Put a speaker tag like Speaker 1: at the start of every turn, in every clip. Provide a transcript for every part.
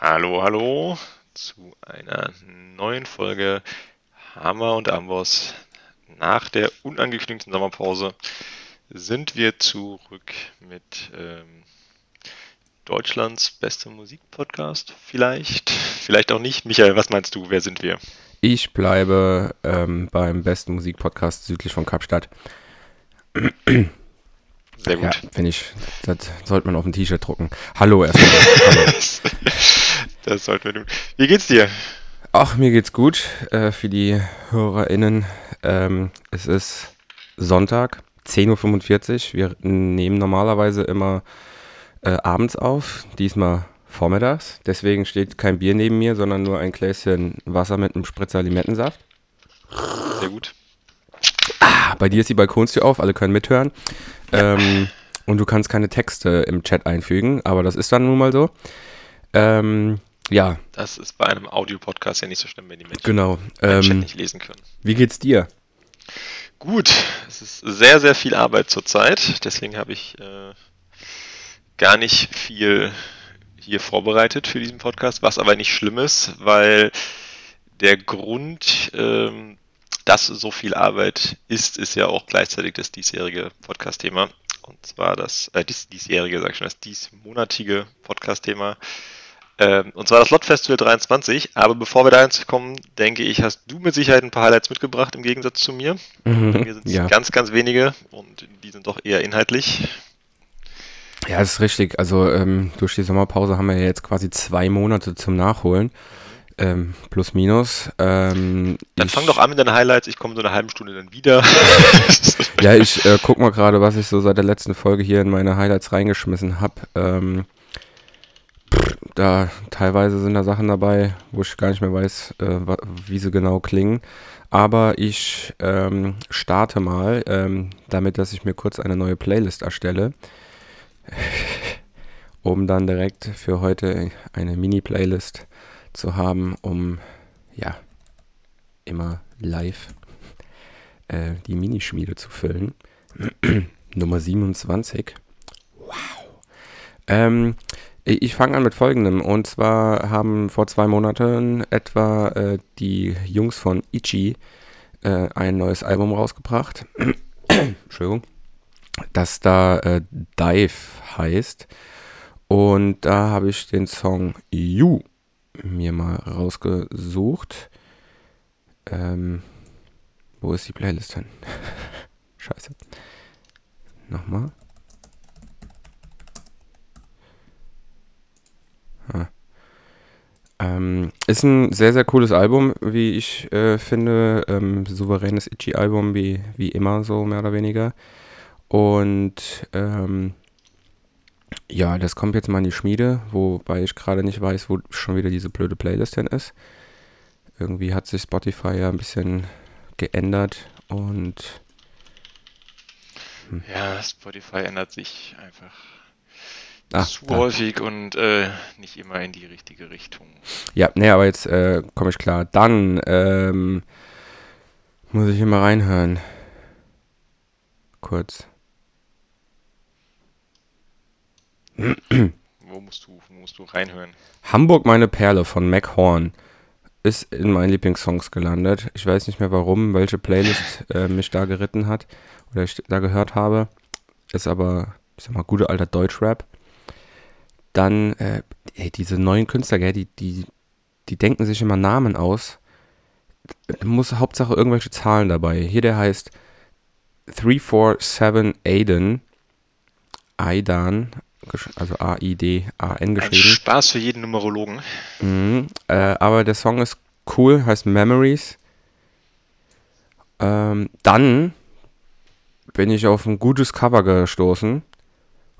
Speaker 1: Hallo, hallo zu einer neuen Folge Hammer und Amboss. Nach der unangekündigten Sommerpause sind wir zurück mit ähm, Deutschlands bester Musikpodcast. Vielleicht, vielleicht auch nicht. Michael, was meinst du? Wer sind wir?
Speaker 2: Ich bleibe ähm, beim besten Musikpodcast südlich von Kapstadt.
Speaker 1: Sehr gut.
Speaker 2: Ja, finde ich, das sollte man auf ein T-Shirt drucken. Hallo erstmal. Hallo.
Speaker 1: Das sollten wir tun. Wie geht's dir?
Speaker 2: Ach, mir geht's gut. Äh, für die HörerInnen. Ähm, es ist Sonntag, 10.45 Uhr. Wir nehmen normalerweise immer äh, abends auf, diesmal vormittags. Deswegen steht kein Bier neben mir, sondern nur ein Gläschen Wasser mit einem Spritzer Limettensaft.
Speaker 1: Sehr gut.
Speaker 2: Ah, bei dir ist die Balkonstür auf, alle können mithören. Ähm, und du kannst keine Texte im Chat einfügen, aber das ist dann nun mal so. Ähm, ja.
Speaker 1: Das ist bei einem Audiopodcast ja nicht so schlimm, wenn die Menschen
Speaker 2: genau.
Speaker 1: den Chat
Speaker 2: Ähm,
Speaker 1: nicht lesen können.
Speaker 2: wie geht's dir?
Speaker 1: Gut, es ist sehr, sehr viel Arbeit zurzeit. Deswegen habe ich äh, gar nicht viel hier vorbereitet für diesen Podcast, was aber nicht schlimm ist, weil der Grund, ähm, dass so viel Arbeit ist, ist ja auch gleichzeitig das diesjährige Podcast-Thema. Und zwar das, äh, dies, diesjährige, sag ich schon, das diesmonatige Podcast-Thema. Ähm, und zwar das Lot Festival 23. Aber bevor wir da kommen, denke ich, hast du mit Sicherheit ein paar Highlights mitgebracht im Gegensatz zu mir. Bei mir sind es
Speaker 2: ja.
Speaker 1: ganz, ganz wenige und die sind doch eher inhaltlich.
Speaker 2: Ja, das ist richtig. Also ähm, durch die Sommerpause haben wir ja jetzt quasi zwei Monate zum Nachholen. Ähm, plus minus. Ähm,
Speaker 1: Dann fang doch an mit deinen Highlights. Ich komme so eine halbe Stunde dann wieder.
Speaker 2: Ja, ich äh, guck mal gerade, was ich so seit der letzten Folge hier in meine Highlights reingeschmissen habe. Ähm, da teilweise sind da Sachen dabei, wo ich gar nicht mehr weiß, äh, wie sie genau klingen. Aber ich ähm, starte mal, ähm, damit, dass ich mir kurz eine neue Playlist erstelle, um dann direkt für heute eine Mini-Playlist zu haben, um ja immer live äh, die Minischmiede zu füllen. Nummer 27. Wow. Ähm, ich fange an mit folgendem. Und zwar haben vor zwei Monaten etwa äh, die Jungs von Ichi äh, ein neues Album rausgebracht. Entschuldigung. Das da äh, Dive heißt. Und da habe ich den Song You mir mal rausgesucht. Ähm, wo ist die Playlist hin? Scheiße. Nochmal. Ah. Ähm, ist ein sehr, sehr cooles Album, wie ich äh, finde. Ähm, souveränes Itchy-Album, wie, wie immer, so mehr oder weniger. Und ähm, ja, das kommt jetzt mal in die Schmiede, wobei ich gerade nicht weiß, wo schon wieder diese blöde Playlist denn ist. Irgendwie hat sich Spotify ja ein bisschen geändert und
Speaker 1: ja, Spotify ändert sich einfach
Speaker 2: Ach,
Speaker 1: zu
Speaker 2: da.
Speaker 1: häufig und äh, nicht immer in die richtige Richtung.
Speaker 2: Ja, nee, aber jetzt äh, komme ich klar. Dann ähm, muss ich hier mal reinhören. Kurz.
Speaker 1: Wo musst du, wo musst du reinhören?
Speaker 2: Hamburg meine Perle von Mac Horn ist in meinen Lieblingssongs gelandet. Ich weiß nicht mehr warum, welche Playlist äh, mich da geritten hat oder ich da gehört habe. Ist aber, ich sag mal, gute alter Deutschrap. Dann, äh, ey, diese neuen Künstler, gell, die, die, die denken sich immer Namen aus. Muss Hauptsache irgendwelche Zahlen dabei. Hier der heißt 347 Aiden. Aidan, also A-I-D-A-N
Speaker 1: Ein
Speaker 2: geschrieben.
Speaker 1: Spaß für jeden Numerologen.
Speaker 2: Mhm, äh, aber der Song ist cool, heißt Memories. Ähm, dann bin ich auf ein gutes Cover gestoßen.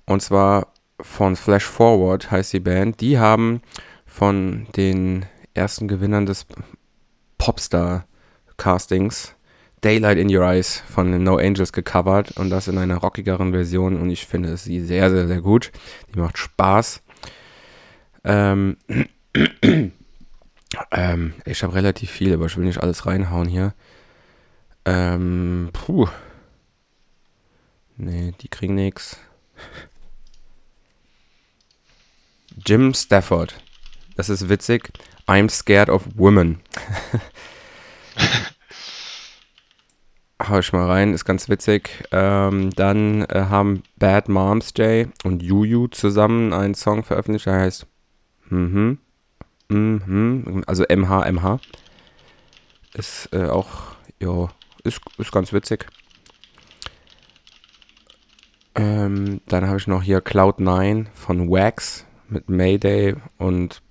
Speaker 2: Und zwar von Flash Forward heißt die Band. Die haben von den ersten Gewinnern des Popstar-Castings Daylight in Your Eyes von No Angels gecovert und das in einer rockigeren Version und ich finde sie sehr, sehr, sehr gut. Die macht Spaß. Ähm, ähm, ich habe relativ viel, aber ich will nicht alles reinhauen hier. Ähm, puh. Nee, die kriegen nix. Jim Stafford. Das ist witzig. I'm scared of women. Hau ich mal rein, ist ganz witzig. Ähm, dann äh, haben Bad Moms Day und Juju zusammen einen Song veröffentlicht, der heißt Mhm. Mhm. Also MHMH. Ist äh, auch, ja, ist, ist ganz witzig. Ähm, dann habe ich noch hier Cloud9 von Wax mit Mayday und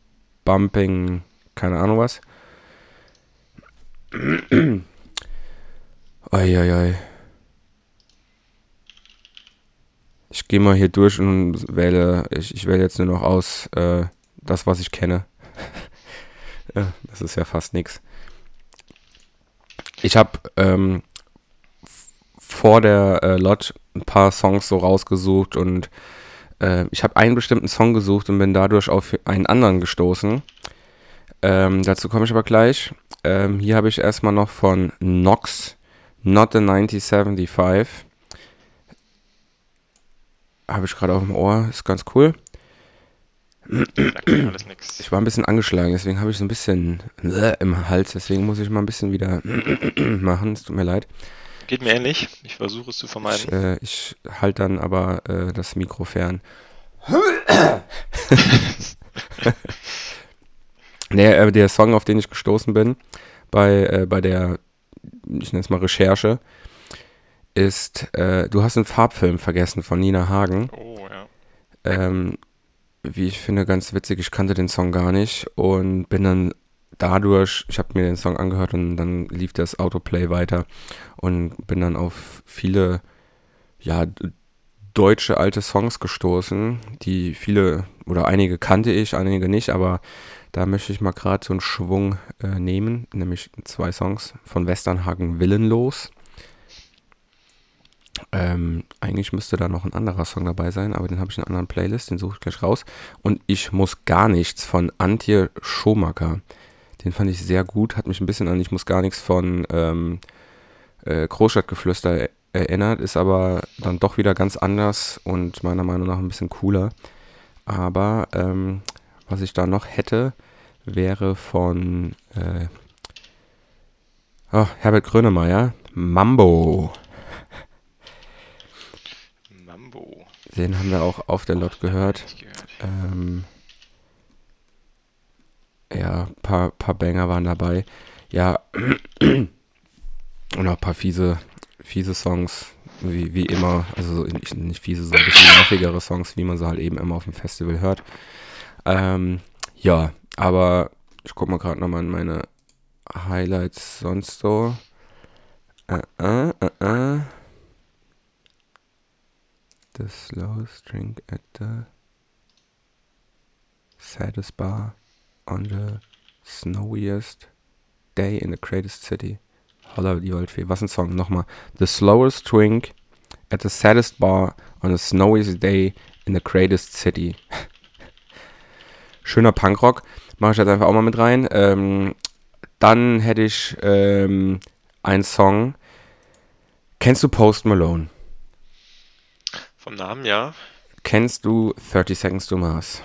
Speaker 2: Bumping, keine Ahnung was. Eieiei. Ich gehe mal hier durch und wähle, ich, ich wähle jetzt nur noch aus äh, das, was ich kenne. ja, das ist ja fast nichts. Ich habe ähm, vor der äh, Lot ein paar Songs so rausgesucht und äh, ich habe einen bestimmten Song gesucht und bin dadurch auf einen anderen gestoßen. Ähm, dazu komme ich aber gleich. Ähm, hier habe ich erstmal noch von Nox Not the 9075. Habe ich gerade auf dem Ohr, ist ganz cool. Ich war ein bisschen angeschlagen, deswegen habe ich so ein bisschen äh, im Hals, deswegen muss ich mal ein bisschen wieder machen. Es tut mir leid.
Speaker 1: Geht mir ähnlich. Ich versuche es zu vermeiden.
Speaker 2: Ich, äh, ich halte dann aber äh, das Mikro fern. der, äh, der Song, auf den ich gestoßen bin, bei, äh, bei der, ich nenne es mal Recherche, ist äh, Du hast einen Farbfilm vergessen von Nina Hagen.
Speaker 1: Oh, ja.
Speaker 2: Ähm, wie ich finde, ganz witzig. Ich kannte den Song gar nicht und bin dann dadurch, ich habe mir den Song angehört und dann lief das Autoplay weiter und bin dann auf viele, ja, deutsche alte Songs gestoßen, die viele oder einige kannte ich, einige nicht, aber da möchte ich mal gerade so einen Schwung äh, nehmen, nämlich zwei Songs von Westernhagen Willenlos. Ähm, eigentlich müsste da noch ein anderer Song dabei sein, aber den habe ich in einer anderen Playlist, den suche ich gleich raus. Und ich muss gar nichts von Antje Schomacker. Den fand ich sehr gut, hat mich ein bisschen an Ich muss gar nichts von ähm, äh, Großstadtgeflüster erinnert, ist aber dann doch wieder ganz anders und meiner Meinung nach ein bisschen cooler. Aber ähm, was ich da noch hätte, wäre von äh, oh, Herbert Grönemeyer, Mambo.
Speaker 1: Mambo.
Speaker 2: Den haben wir auch auf der Lot gehört.
Speaker 1: gehört.
Speaker 2: Ähm, ja, ein paar, paar Banger waren dabei. Ja, und auch ein paar fiese, fiese Songs, wie, wie immer. Also nicht, nicht fiese, so ein bisschen nervigere Songs, wie man sie halt eben immer auf dem Festival hört. Ähm, ja, aber ich guck mal gerade nochmal in meine Highlights sonst so. Äh, äh, äh, äh. The slowest drink at the saddest bar on the snowiest day in the greatest city. Holla die Waldfee. Was ein Song. Nochmal. The slowest drink at the saddest bar on the snowiest day in the greatest city. Schöner Punkrock. Mache ich jetzt einfach auch mal mit rein. Ähm, dann hätte ich ähm, einen Song. Kennst du Post Malone?
Speaker 1: Vom Namen, ja.
Speaker 2: Kennst du 30 Seconds to Mars?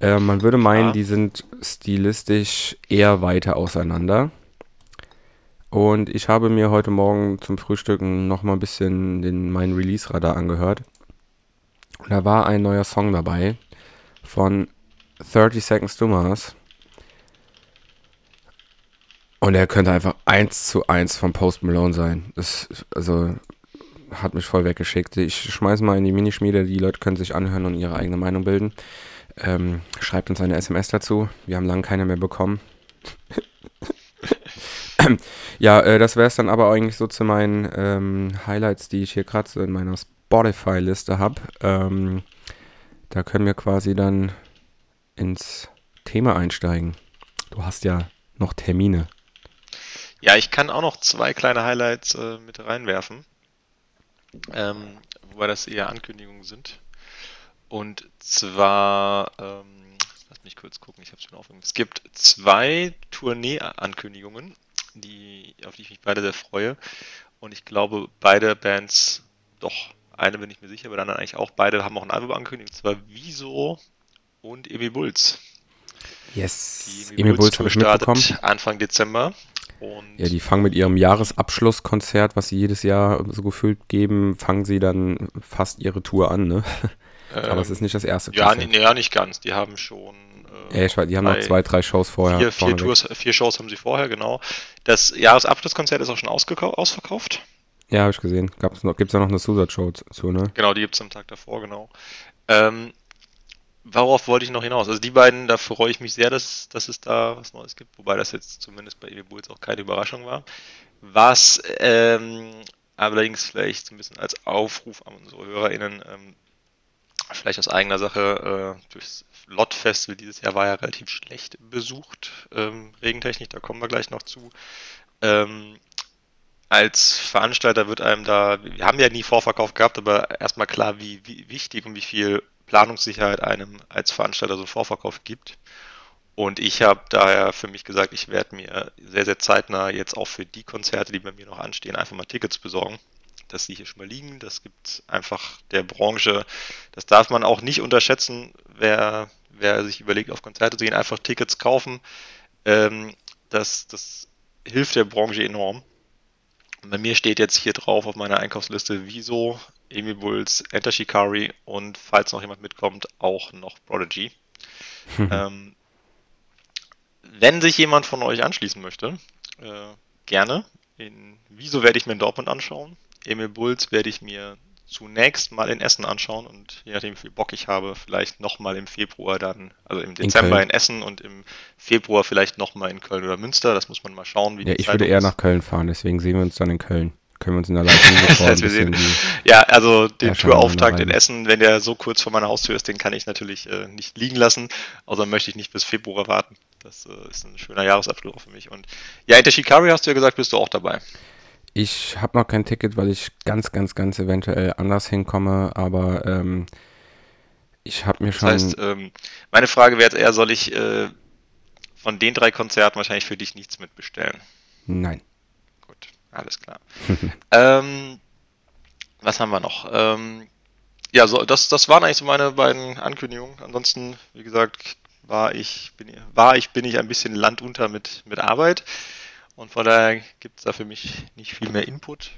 Speaker 2: Äh, man würde meinen,
Speaker 1: Ja.
Speaker 2: die sind stilistisch eher weiter auseinander. Und ich habe mir heute Morgen zum Frühstücken noch mal ein bisschen den, meinen Release-Radar angehört. Und da war ein neuer Song dabei von 30 Seconds to Mars. Und er könnte einfach eins zu eins von Post Malone sein. Das, also, hat mich voll weggeschickt. Ich schmeiße mal in die Minischmiede, die Leute können sich anhören und ihre eigene Meinung bilden. Ähm, schreibt uns eine SMS dazu. Wir haben lange keine mehr bekommen. ja, äh, das wäre es dann aber eigentlich so zu meinen ähm, Highlights, die ich hier gerade so in meiner Spotify-Liste habe. Ähm, da können wir quasi dann ins Thema einsteigen. Du hast ja noch Termine.
Speaker 1: Ja, ich kann auch noch zwei kleine Highlights äh, mit reinwerfen. Ähm, wobei das eher Ankündigungen sind. Und zwar, ähm, lass mich kurz gucken, ich habe schon aufgenommen. Es gibt zwei Tournee-Ankündigungen, die, auf die ich mich beide sehr freue. Und ich glaube, beide Bands, doch, eine bin ich mir sicher, aber dann eigentlich auch beide haben auch ein Album angekündigt, und zwar Wieso und Emi Bulls.
Speaker 2: Yes,
Speaker 1: Emi Bulls habe ich mitbekommen. Anfang Dezember.
Speaker 2: Und ja, die fangen mit ihrem Jahresabschlusskonzert, was sie jedes Jahr so gefühlt geben, fangen sie dann fast ihre Tour an, ne? Ähm, Aber es ist nicht das erste.
Speaker 1: Ja, nee, ja nicht ganz. Die haben schon.
Speaker 2: Äh, ja, ich weiß, die haben noch zwei, drei Shows vorher.
Speaker 1: Vier, vier, Tours, vier Shows haben sie vorher, genau. Das Jahresabschlusskonzert ist auch schon ausverkauft.
Speaker 2: Ja, habe ich gesehen. Gibt es da noch eine Zusatzshow zu, ne?
Speaker 1: Genau, die gibt es am Tag davor, genau. Ähm, worauf wollte ich noch hinaus? Also die beiden, da freue ich mich sehr, dass, dass es da was Neues gibt, wobei das jetzt zumindest bei EW Bulls auch keine Überraschung war. Was ähm, allerdings vielleicht so ein bisschen als Aufruf an unsere HörerInnen, ähm, vielleicht aus eigener Sache, äh, durchs Lot Festival dieses Jahr war ja relativ schlecht besucht, ähm, Regentechnik, da kommen wir gleich noch zu. Ähm, als Veranstalter wird einem da, wir haben ja nie Vorverkauf gehabt, aber erstmal klar, wie, wie wichtig und wie viel Planungssicherheit einem als Veranstalter so einen Vorverkauf gibt. Und ich habe daher für mich gesagt, ich werde mir sehr, sehr zeitnah jetzt auch für die Konzerte, die bei mir noch anstehen, einfach mal Tickets besorgen, dass sie hier schon mal liegen. Das gibt einfach der Branche, das darf man auch nicht unterschätzen, wer, wer sich überlegt, auf Konzerte zu gehen, einfach Tickets kaufen. Ähm, das, das hilft der Branche enorm. Bei mir steht jetzt hier drauf auf meiner Einkaufsliste Wieso, Amy Bulls, Enter Shikari und falls noch jemand mitkommt, auch noch Prodigy. ähm, wenn sich jemand von euch anschließen möchte, äh, gerne. In Wieso werde ich mir in Dortmund anschauen. Emil Bulls werde ich mir zunächst mal in Essen anschauen und je nachdem, wie viel Bock ich habe, vielleicht nochmal im Februar dann, also im Dezember in, in, Essen und im Februar vielleicht nochmal in Köln oder Münster. Das muss man mal schauen,
Speaker 2: wie ja, ich Zeit würde eher nach Köln fahren, deswegen sehen wir uns dann in Köln. Können wir uns in der Leitung
Speaker 1: Ja, also den Tourauftakt in Essen, wenn der so kurz vor meiner Haustür ist, den kann ich natürlich äh, nicht liegen lassen. Außer möchte ich nicht bis Februar warten. Das äh, ist ein schöner Jahresabschluss für mich. Und ja, in der Shikari hast du ja gesagt, bist du auch dabei.
Speaker 2: Ich habe noch kein Ticket, weil ich ganz, ganz, ganz eventuell anders hinkomme, aber ähm, ich habe mir schon. Das heißt,
Speaker 1: ähm, meine Frage wäre jetzt eher, soll ich äh, von den drei Konzerten wahrscheinlich für dich nichts mitbestellen?
Speaker 2: Nein.
Speaker 1: Gut, alles klar. ähm, was haben wir noch? Ähm, ja, so, das, das waren eigentlich so meine beiden Ankündigungen. Ansonsten, wie gesagt, war ich, bin, war ich, bin ich ein bisschen landunter mit, mit Arbeit. Und von daher gibt es da für mich nicht viel mehr Input.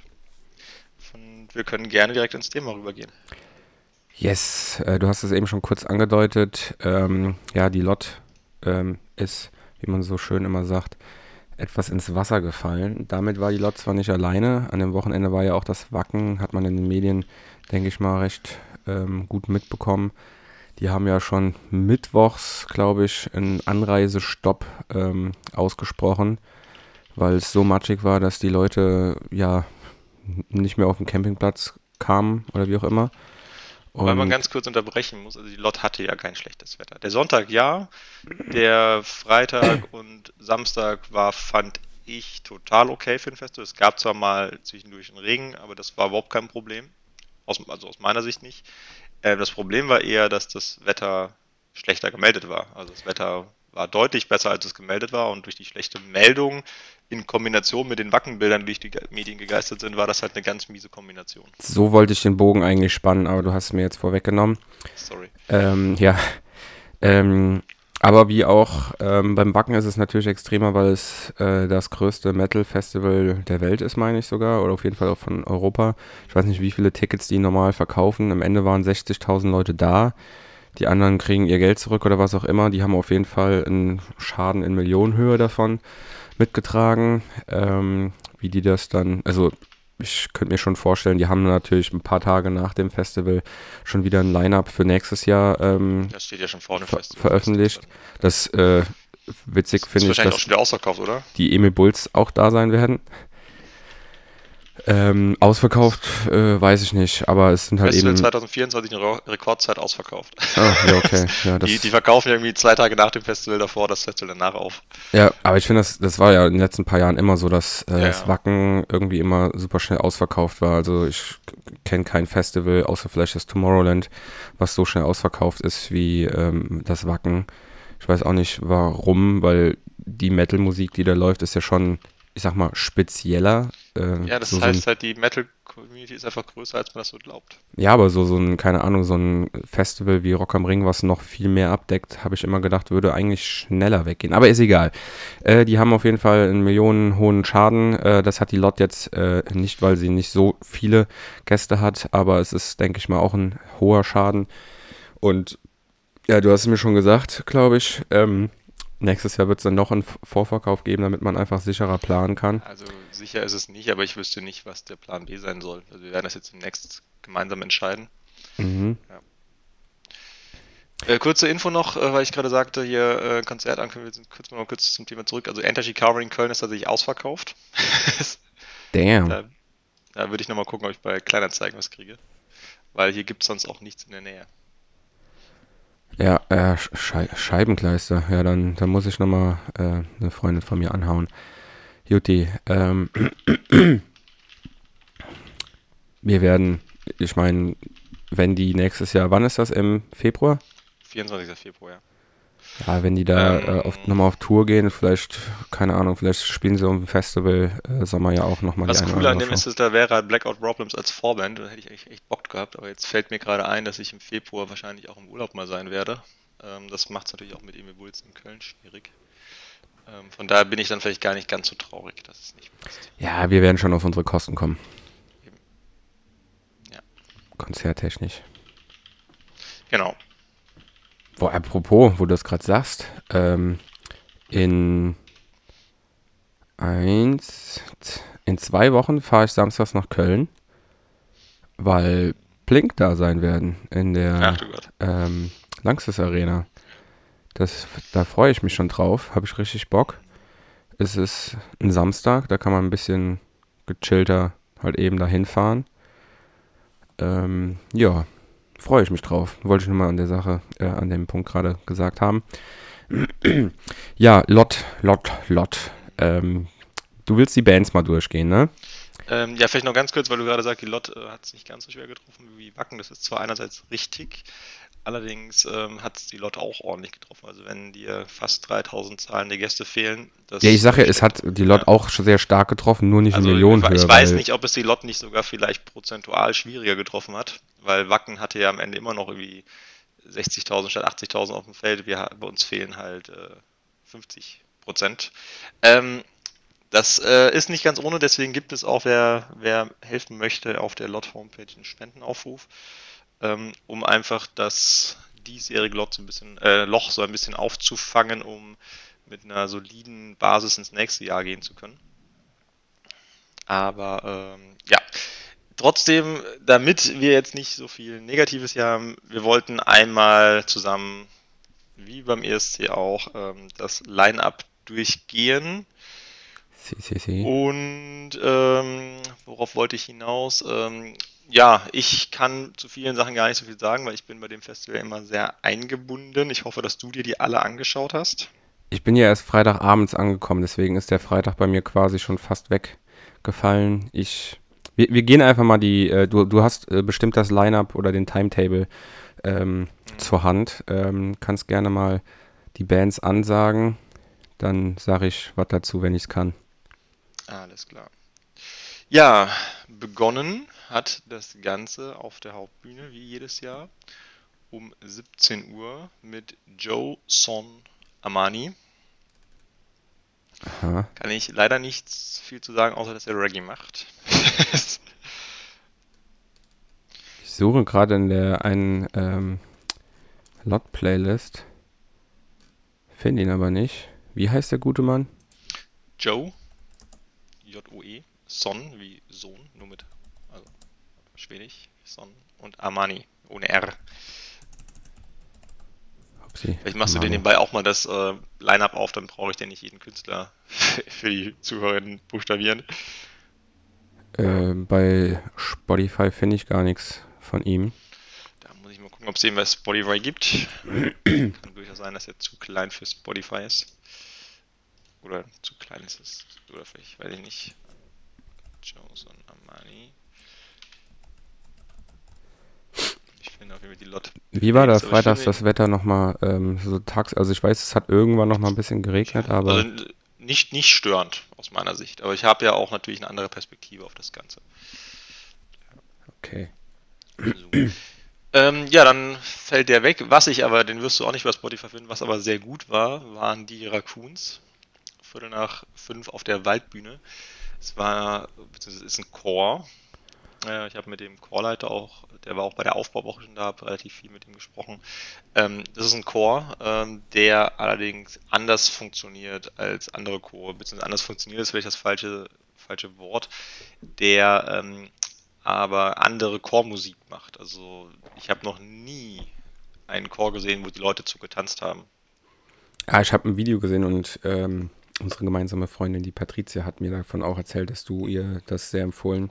Speaker 1: Und wir können gerne direkt ins Thema rübergehen.
Speaker 2: Yes, äh, du hast es eben schon kurz angedeutet. Ähm, ja, die Lot ähm, ist, wie man so schön immer sagt, etwas ins Wasser gefallen. Damit war die Lot zwar nicht alleine. An dem Wochenende war ja auch das Wacken, hat man in den Medien, denke ich mal, recht ähm, gut mitbekommen. Die haben ja schon mittwochs, glaube ich, einen Anreisestopp ähm, ausgesprochen weil es so matschig war, dass die Leute ja nicht mehr auf den Campingplatz kamen oder wie auch immer.
Speaker 1: Wobei man ganz kurz unterbrechen muss, also die Lot hatte ja kein schlechtes Wetter. Der Sonntag ja, der Freitag und Samstag war, fand ich, total okay für ein Festival. Es gab zwar mal zwischendurch einen Regen, aber das war überhaupt kein Problem. Aus, also aus meiner Sicht nicht. Äh, das Problem war eher, dass das Wetter schlechter gemeldet war. Also das Wetter war deutlich besser, als es gemeldet war und durch die schlechte Meldung in Kombination mit den Wackenbildern, die durch die Medien gegeistert sind, war das halt eine ganz miese Kombination.
Speaker 2: So wollte ich den Bogen eigentlich spannen, aber du hast es mir jetzt vorweggenommen.
Speaker 1: Sorry.
Speaker 2: Ähm, ja. Ähm, aber wie auch ähm, beim Wacken ist es natürlich extremer, weil es äh, das größte Metal-Festival der Welt ist, meine ich sogar, oder auf jeden Fall auch von Europa. Ich weiß nicht, wie viele Tickets die normal verkaufen. Am Ende waren 60.000 Leute da. Die anderen kriegen ihr Geld zurück oder was auch immer. Die haben auf jeden Fall einen Schaden in Millionenhöhe davon mitgetragen. Ähm, wie die das dann, also ich könnte mir schon vorstellen, die haben natürlich ein paar Tage nach dem Festival schon wieder ein Line-Up für nächstes Jahr ähm,
Speaker 1: das steht ja schon vorne
Speaker 2: ver veröffentlicht. Das äh, witzig finde ich, dass auch
Speaker 1: schon wieder ausverkauft, oder?
Speaker 2: die Emil Bulls auch da sein werden. Ähm, ausverkauft, äh, weiß ich nicht, aber es sind halt Festival eben...
Speaker 1: 2024 eine Rekordzeit ausverkauft.
Speaker 2: Ah, ja, okay. Ja,
Speaker 1: die, die verkaufen irgendwie zwei Tage nach dem Festival davor, das Festival danach auf.
Speaker 2: Ja, aber ich finde, das, das war ja in den letzten paar Jahren immer so, dass äh, ja, das Wacken irgendwie immer super schnell ausverkauft war. Also ich kenne kein Festival, außer vielleicht das Tomorrowland, was so schnell ausverkauft ist wie ähm, das Wacken. Ich weiß auch nicht warum, weil die Metal-Musik, die da läuft, ist ja schon ich sag mal, spezieller.
Speaker 1: Äh, ja, das so heißt so halt, die Metal Community ist einfach größer, als man das so glaubt.
Speaker 2: Ja, aber so, so ein, keine Ahnung, so ein Festival wie Rock am Ring, was noch viel mehr abdeckt, habe ich immer gedacht, würde eigentlich schneller weggehen. Aber ist egal. Äh, die haben auf jeden Fall einen millionenhohen Schaden. Äh, das hat die Lot jetzt äh, nicht, weil sie nicht so viele Gäste hat, aber es ist, denke ich mal, auch ein hoher Schaden. Und ja, du hast es mir schon gesagt, glaube ich. Ähm, Nächstes Jahr wird es dann noch einen Vorverkauf geben, damit man einfach sicherer planen kann.
Speaker 1: Also sicher ist es nicht, aber ich wüsste nicht, was der Plan B sein soll. Also wir werden das jetzt demnächst gemeinsam entscheiden. Mhm. Ja. Äh, kurze Info noch, äh, weil ich gerade sagte, hier äh, Konzert ankündigen, wir sind kurz mal kurz zum Thema zurück. Also Energy Carver in Köln ist tatsächlich ausverkauft.
Speaker 2: Damn.
Speaker 1: Da, da würde ich nochmal gucken, ob ich bei Kleinanzeigen was kriege. Weil hier gibt es sonst auch nichts in der Nähe.
Speaker 2: Ja, äh, Schei Scheibenkleister. Ja, dann, dann muss ich nochmal äh, eine Freundin von mir anhauen. Juti, ähm, wir werden, ich meine, wenn die nächstes Jahr, wann ist das? Im Februar?
Speaker 1: 24. Februar, ja.
Speaker 2: Ja, wenn die da ähm, äh, nochmal auf Tour gehen, vielleicht, keine Ahnung, vielleicht spielen sie um Festival äh, Sommer ja auch nochmal.
Speaker 1: Was cool an dem ist, ist, da wäre halt Blackout Problems als Vorband, da hätte ich echt, echt Bock gehabt, aber jetzt fällt mir gerade ein, dass ich im Februar wahrscheinlich auch im Urlaub mal sein werde. Ähm, das macht es natürlich auch mit Emil Bulls in Köln schwierig. Ähm, von daher bin ich dann vielleicht gar nicht ganz so traurig, dass es nicht
Speaker 2: passt. Ja, wir werden schon auf unsere Kosten kommen. Eben. Ja. Konzerttechnisch.
Speaker 1: Genau.
Speaker 2: Boah, apropos, wo du das gerade sagst, ähm, in eins, in zwei Wochen fahre ich samstags nach Köln, weil Blink da sein werden in der ähm, Langsys Arena. Das, da freue ich mich schon drauf, habe ich richtig Bock. Es ist ein Samstag, da kann man ein bisschen gechillter halt eben dahin fahren. Ähm, ja, freue ich mich drauf. Wollte ich nur mal an der Sache, äh, an dem Punkt gerade gesagt haben. ja, Lot, Lot, Lot. Ähm, du willst die Bands mal durchgehen, ne?
Speaker 1: Ähm, ja, vielleicht noch ganz kurz, weil du gerade sagst, die Lot äh, hat es nicht ganz so schwer getroffen wie Wacken. Das ist zwar einerseits richtig, allerdings ähm, hat es die Lot auch ordentlich getroffen. Also wenn dir fast 3000 zahlende Gäste fehlen.
Speaker 2: ja, ich sage ja, es hat die Lot ja. auch sehr stark getroffen, nur nicht also, in Millionenhöhe.
Speaker 1: Ich weiß nicht, ob es die Lot nicht sogar vielleicht prozentual schwieriger getroffen hat weil Wacken hatte ja am Ende immer noch irgendwie 60.000 statt 80.000 auf dem Feld. Wir, bei uns fehlen halt äh, 50 Prozent. Ähm, das äh, ist nicht ganz ohne, deswegen gibt es auch, wer, wer helfen möchte, auf der Lot-Homepage einen Spendenaufruf, ähm, um einfach das diesjährige Lot so ein bisschen, äh, Loch so ein bisschen aufzufangen, um mit einer soliden Basis ins nächste Jahr gehen zu können. Aber ähm, ja, trotzdem, damit wir jetzt nicht so viel Negatives hier haben, wir wollten einmal zusammen, wie beim ESC auch, ähm, das Line-Up durchgehen.
Speaker 2: Si, si, si.
Speaker 1: Und ähm, worauf wollte ich hinaus? Ja, ich kann zu vielen Sachen gar nicht so viel sagen, weil ich bin bei dem Festival immer sehr eingebunden. Ich hoffe, dass du dir die alle angeschaut hast.
Speaker 2: Ich bin ja erst Freitagabends angekommen, deswegen ist der Freitag bei mir quasi schon fast weggefallen. Ich wir, wir gehen einfach mal die, äh, du, du hast äh, bestimmt das Line-Up oder den Timetable ähm, mhm. zur Hand. Ähm, kannst gerne mal die Bands ansagen. Dann sage ich was dazu, wenn ich es kann.
Speaker 1: Alles klar. Ja, begonnen hat das Ganze auf der Hauptbühne, wie jedes Jahr, um 17 Uhr mit Joe Son Amani. Aha. Kann ich leider nichts viel zu sagen, außer dass er Reggae macht.
Speaker 2: ich suche gerade in der einen ähm, Lot-Playlist. Finde ihn aber nicht. Wie heißt der gute Mann?
Speaker 1: Joe. J-O-E. Son wie Sohn, nur mit Schwedisch. Son und Amani ohne R. Upsi. Vielleicht machst du dir nebenbei auch mal das äh, Line-Up auf, dann brauche ich dir nicht jeden Künstler für die Zuhörerinnen buchstabieren.
Speaker 2: Äh, bei Spotify finde ich gar nichts von ihm.
Speaker 1: Da muss ich mal gucken, ob es eben bei Spotify gibt. Kann durchaus sein, dass er zu klein für Spotify ist. Oder zu klein ist es. Oder vielleicht, weiß ich nicht. Johnson Amani.
Speaker 2: Ich finde auf jeden Fall die Lot. Wie war das freitags das Wetter nochmal ähm, so tags? Also ich weiß, es hat irgendwann nochmal ein bisschen geregnet, aber. Also
Speaker 1: nicht, nicht störend aus meiner Sicht. Aber ich habe ja auch natürlich eine andere Perspektive auf das Ganze.
Speaker 2: Okay.
Speaker 1: So. Ähm, ja, dann fällt der weg. Was ich aber, den wirst du auch nicht bei Spotify finden, was aber sehr gut war, waren die Raccoons. Viertel nach fünf auf der Waldbühne. Es war, beziehungsweise es ist ein Chor. Ich habe mit dem Chorleiter auch, der war auch bei der Aufbauwoche schon da, habe relativ viel mit ihm gesprochen. Ähm, das ist ein Chor, ähm, der allerdings anders funktioniert als andere Chore, beziehungsweise anders funktioniert ist vielleicht das falsche, falsche Wort, der ähm, aber andere Chormusik macht. Also ich habe noch nie einen Chor gesehen, wo die Leute zu getanzt haben.
Speaker 2: Ja, ich habe ein Video gesehen und ähm, unsere gemeinsame Freundin, die Patricia, hat mir davon auch erzählt, dass du ihr das sehr empfohlen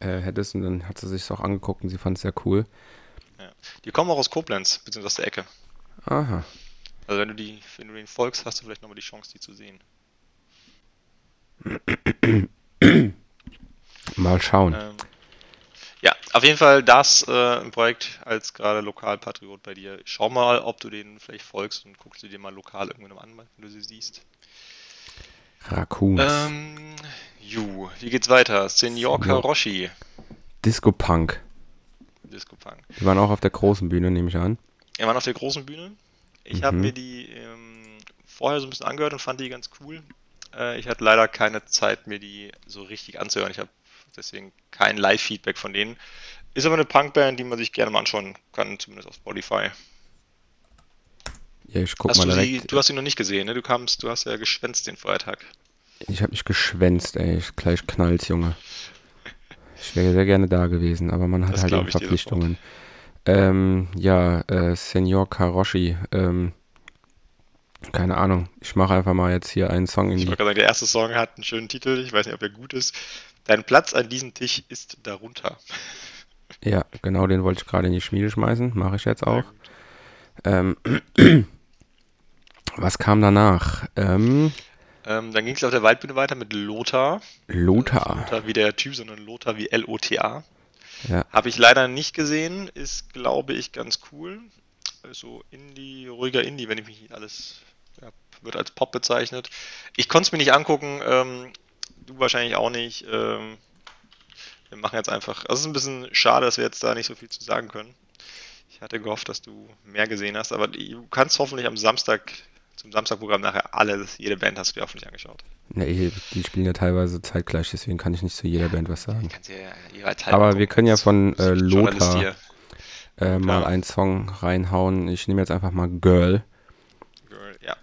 Speaker 2: äh, hättest. Und dann hat sie sich auch angeguckt und sie fand es sehr cool.
Speaker 1: Ja. Die kommen auch aus Koblenz, beziehungsweise aus der Ecke.
Speaker 2: Aha.
Speaker 1: Also wenn du die, wenn du den folgst, hast du vielleicht nochmal die Chance, die zu sehen.
Speaker 2: Mal schauen.
Speaker 1: Ähm, ja, auf jeden Fall das äh, ein Projekt als gerade Lokalpatriot bei dir. Schau mal, ob du denen vielleicht folgst und guckst du dir mal lokal irgendwann an, wenn du sie siehst.
Speaker 2: Raccoons.
Speaker 1: Ähm, ju, wie geht's weiter? Senior Karoshi.
Speaker 2: Disco Punk.
Speaker 1: Disco Punk.
Speaker 2: Die waren auch auf der großen Bühne, nehme ich an.
Speaker 1: Wir waren auf der großen Bühne. Ich
Speaker 2: Mhm.
Speaker 1: habe mir die ähm, vorher so ein bisschen angehört und fand die ganz cool. Äh, ich hatte leider keine Zeit, mir die so richtig anzuhören. Ich habe deswegen kein Live-Feedback von denen. Ist aber eine Punkband, die man sich gerne mal anschauen kann, zumindest auf Spotify.
Speaker 2: Ja, ich guck
Speaker 1: Hast
Speaker 2: mal
Speaker 1: du, sie, du hast sie noch nicht gesehen, ne? Du kamst, du hast ja geschwänzt den Feiertag.
Speaker 2: Ich habe mich geschwänzt, ey. Ich, gleich knallt's, Junge. Ich wäre sehr gerne da gewesen, aber man hat
Speaker 1: Das
Speaker 2: halt
Speaker 1: ich dir
Speaker 2: Verpflichtungen. Ähm, ja, äh, Senior Karoshi. Ähm, keine Ahnung. Ich mache einfach mal jetzt hier einen Song in
Speaker 1: Ich
Speaker 2: die.
Speaker 1: wollte gerade sagen, der erste Song hat einen schönen Titel. Ich weiß nicht, ob er gut ist. Dein Platz an diesem Tisch ist darunter.
Speaker 2: Ja, genau, den wollte ich gerade in die Schmiede schmeißen. Mache ich jetzt auch. Ähm, was kam danach? Ähm,
Speaker 1: Ähm, dann ging es auf der Waldbühne weiter mit Lothar.
Speaker 2: Lothar.
Speaker 1: Lothar wie der Typ, sondern Lothar wie L-O-T-A.
Speaker 2: Ja.
Speaker 1: Habe ich leider nicht gesehen, ist, glaube ich, ganz cool. So Indie, ruhiger Indie, wenn ich mich alles, ja, wird als Pop bezeichnet. Ich konnte es mir nicht angucken, ähm, du wahrscheinlich auch nicht. Ähm, wir machen jetzt einfach, also es ist ein bisschen schade, dass wir jetzt da nicht so viel zu sagen können. Ich hatte gehofft, dass du mehr gesehen hast, aber du kannst hoffentlich am Samstag, zum Samstagprogramm nachher alles, jede Band hast du dir hoffentlich angeschaut.
Speaker 2: Nee, die spielen ja teilweise zeitgleich, deswegen kann ich nicht zu jeder Band was sagen.
Speaker 1: Ja
Speaker 2: Aber wir können ja von äh, Lothar äh, mal
Speaker 1: Ja.
Speaker 2: einen Song reinhauen. Ich nehme jetzt einfach mal Girl.
Speaker 1: Girl, ja.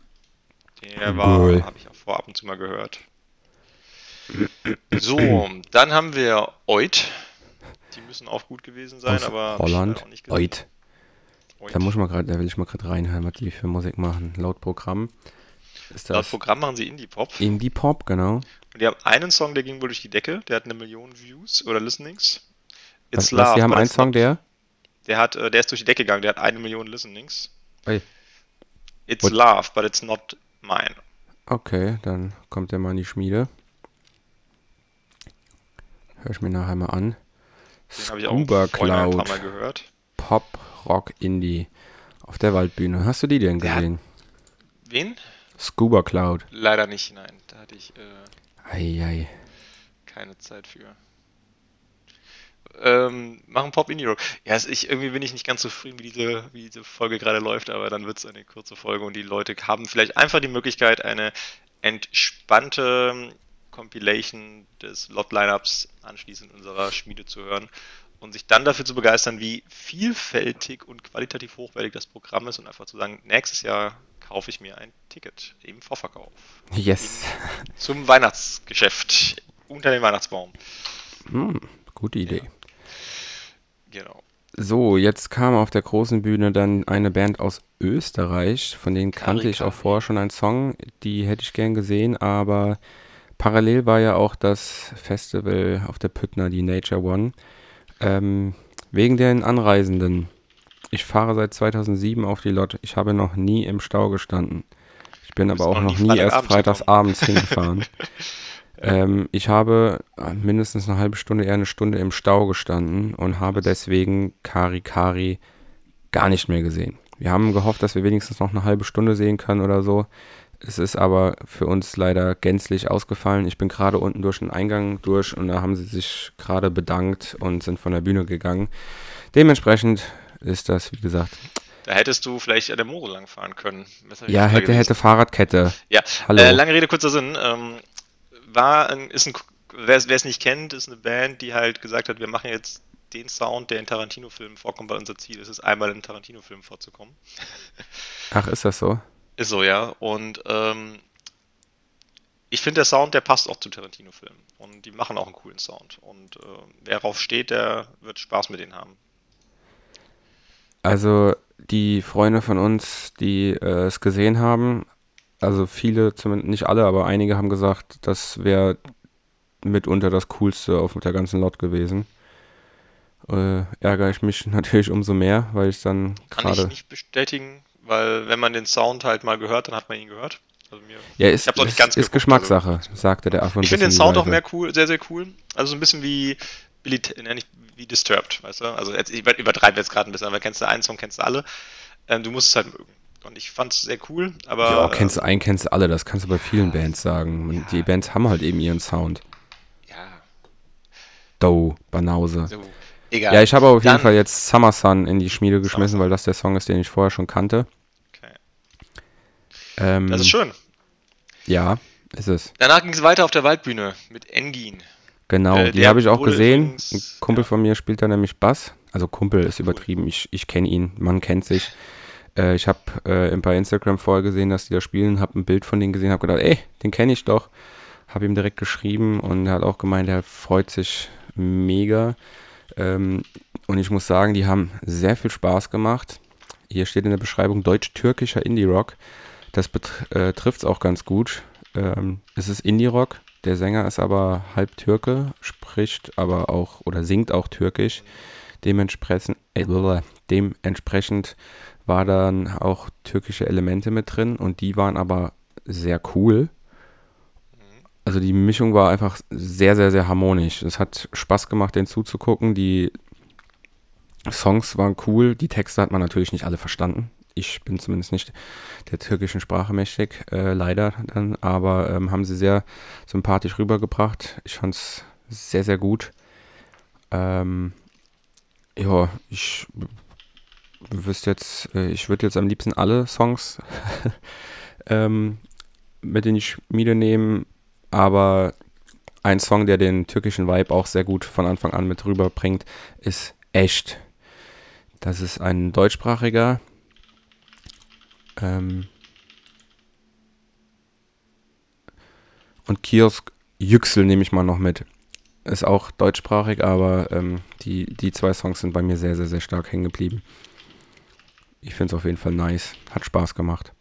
Speaker 1: Der war, habe ich auch vor ab und zu mal gehört. So, dann haben wir Oit. Die müssen auch gut gewesen sein,
Speaker 2: aus
Speaker 1: aber
Speaker 2: Holland.
Speaker 1: auch nicht gesehen.
Speaker 2: Da muss ich mal gerade, da will ich mal gerade reinhören, was die für Musik machen. Laut Programm ist
Speaker 1: Laut
Speaker 2: das
Speaker 1: Programm machen sie Indie-Pop.
Speaker 2: Indie Pop, genau.
Speaker 1: Und die haben einen Song, der ging wohl durch die Decke. Der hat eine Million Views oder Listenings.
Speaker 2: Was, was, die haben
Speaker 1: but
Speaker 2: einen
Speaker 1: it's
Speaker 2: Song, der?
Speaker 1: Der hat, äh, der ist durch die Decke gegangen. Der hat eine Million Listenings.
Speaker 2: Ey.
Speaker 1: It's
Speaker 2: Und-
Speaker 1: love, but it's not mine.
Speaker 2: Okay, dann kommt der mal in die Schmiede. Hör ich mir nachher mal an.
Speaker 1: Den habe ich auch ein paar. Mal gehört.
Speaker 2: Pop, Rock, Indie. Auf der Waldbühne. Hast du die denn gesehen?
Speaker 1: Wen?
Speaker 2: Scuba Cloud.
Speaker 1: Leider nicht, nein. Da hatte ich äh,
Speaker 2: Eieiei.
Speaker 1: keine Zeit für. Ähm, machen Pop Indie Rock. Ja, ich, irgendwie bin ich nicht ganz zufrieden, wie diese, wie diese Folge gerade läuft, aber dann wird es eine kurze Folge und die Leute haben vielleicht einfach die Möglichkeit, eine entspannte Compilation des Lot-Lineups anschließend unserer Schmiede zu hören und sich dann dafür zu begeistern, wie vielfältig und qualitativ hochwertig das Programm ist und einfach zu sagen, nächstes Jahr kaufe ich mir ein Ticket im Vorverkauf
Speaker 2: Yes.
Speaker 1: zum Weihnachtsgeschäft unter dem Weihnachtsbaum.
Speaker 2: Hm, gute Idee.
Speaker 1: Genau.
Speaker 2: So, jetzt kam auf der großen Bühne dann eine Band aus Österreich, von denen kannte ich auch vorher schon einen Song, die hätte ich gern gesehen, aber parallel war ja auch das Festival auf der Püttner, die Nature One. Ähm, wegen den Anreisenden. Ich fahre seit 2007 auf die Lot. Ich habe noch nie im Stau gestanden. Ich bin aber auch
Speaker 1: noch
Speaker 2: noch
Speaker 1: nie
Speaker 2: erst
Speaker 1: freitagsabends
Speaker 2: freitagsabends hingefahren. Ähm, ich habe äh, mindestens eine halbe Stunde, eher eine Stunde im Stau gestanden und habe deswegen Kari Kari gar nicht mehr gesehen. Wir haben gehofft, dass wir wenigstens noch eine halbe Stunde sehen können oder so. Es ist aber für uns leider gänzlich ausgefallen. Ich bin gerade unten durch den Eingang durch und da haben sie sich gerade bedankt und sind von der Bühne gegangen. Dementsprechend ist das, wie gesagt.
Speaker 1: Da hättest du vielleicht an der Moore langfahren können.
Speaker 2: Ja, hätte, hätte Fahrradkette.
Speaker 1: Ja, Hallo. Äh, lange Rede, kurzer Sinn. Ähm, war ein, ist ein, wer es nicht kennt, ist eine Band, die halt gesagt hat, wir machen jetzt den Sound, der in Tarantino-Filmen vorkommt, weil unser Ziel ist es, einmal in Tarantino-Filmen vorzukommen.
Speaker 2: Ach, ist das so?
Speaker 1: Ist so, ja. Und ähm, ich finde, der Sound, der passt auch zu Tarantino-Filmen. Und die machen auch einen coolen Sound. Und äh, wer darauf steht, der wird Spaß mit denen haben.
Speaker 2: Also die Freunde von uns, die äh, es gesehen haben, also viele, zumindest nicht alle, aber einige haben gesagt, das wäre mitunter das Coolste auf der ganzen Lot gewesen. Äh, ärgere ich mich natürlich umso mehr, weil ich dann gerade. Kann
Speaker 1: ich nicht bestätigen, weil wenn man den Sound halt mal gehört, dann hat man ihn gehört.
Speaker 2: Also mir, ja, ist, ist, ist geguckt, Geschmackssache, also. sagte der
Speaker 1: Affe. Ich finde den Sound auch mehr cool, sehr, sehr cool. Also so ein bisschen wie, Billy, nicht wie Disturbed, weißt du? Also jetzt, ich übertreibe jetzt gerade ein bisschen, aber kennst du einen Song, kennst du alle. Ähm, du musst es halt mögen. Und ich fand es sehr cool, aber.
Speaker 2: Ja, kennst du einen, kennst du alle, das kannst du bei vielen ja, Bands sagen. Ja. Die Bands haben halt eben ihren Sound.
Speaker 1: Ja.
Speaker 2: Doe, Banause. So. Egal. Ja, ich habe auf jeden Dann, Fall jetzt Summer Sun in die Schmiede geschmissen, weil das der Song ist, den ich vorher schon kannte.
Speaker 1: Ähm, das ist schön.
Speaker 2: Ja, ist es.
Speaker 1: Danach ging es weiter auf der Waldbühne mit Engin.
Speaker 2: Genau, äh, die habe ich auch gesehen. Ein Kumpel ja. von mir spielt da nämlich Bass. Also Kumpel ist übertrieben, ich, ich kenne ihn, man kennt sich. Äh, ich habe äh, ein paar Instagram vorher gesehen, dass die da spielen, habe ein Bild von denen gesehen, habe gedacht, ey, den kenne ich doch. Habe ihm direkt geschrieben und er hat auch gemeint, er freut sich mega. Ähm, und ich muss sagen, die haben sehr viel Spaß gemacht. Hier steht in der Beschreibung deutsch-türkischer Indie-Rock. Das äh, trifft es auch ganz gut. Ähm, es ist Indie-Rock. Der Sänger ist aber halb Türke, spricht aber auch oder singt auch Türkisch. Dementsprechend, äh, dementsprechend war dann auch türkische Elemente mit drin und die waren aber sehr cool. Also die Mischung war einfach sehr, sehr, sehr harmonisch. Es hat Spaß gemacht, den zuzugucken. Die Songs waren cool. Die Texte hat man natürlich nicht alle verstanden. Ich bin zumindest nicht der türkischen Sprache mächtig, äh, leider dann. Aber ähm, haben sie sehr sympathisch rübergebracht. Ich fand es sehr, sehr gut. Ähm, ja, ich wüsste jetzt, äh, ich würde jetzt am liebsten alle Songs ähm, mit in die Schmiede nehmen aber ein Song, der den türkischen Vibe auch sehr gut von Anfang an mit rüberbringt, ist Echt. Das ist ein deutschsprachiger. Ähm und Kiosk Yüksel nehme ich mal noch mit. Ist auch deutschsprachig, aber ähm, die, die zwei Songs sind bei mir sehr, sehr, sehr stark hängen geblieben. Ich finde es auf jeden Fall nice. Hat Spaß gemacht.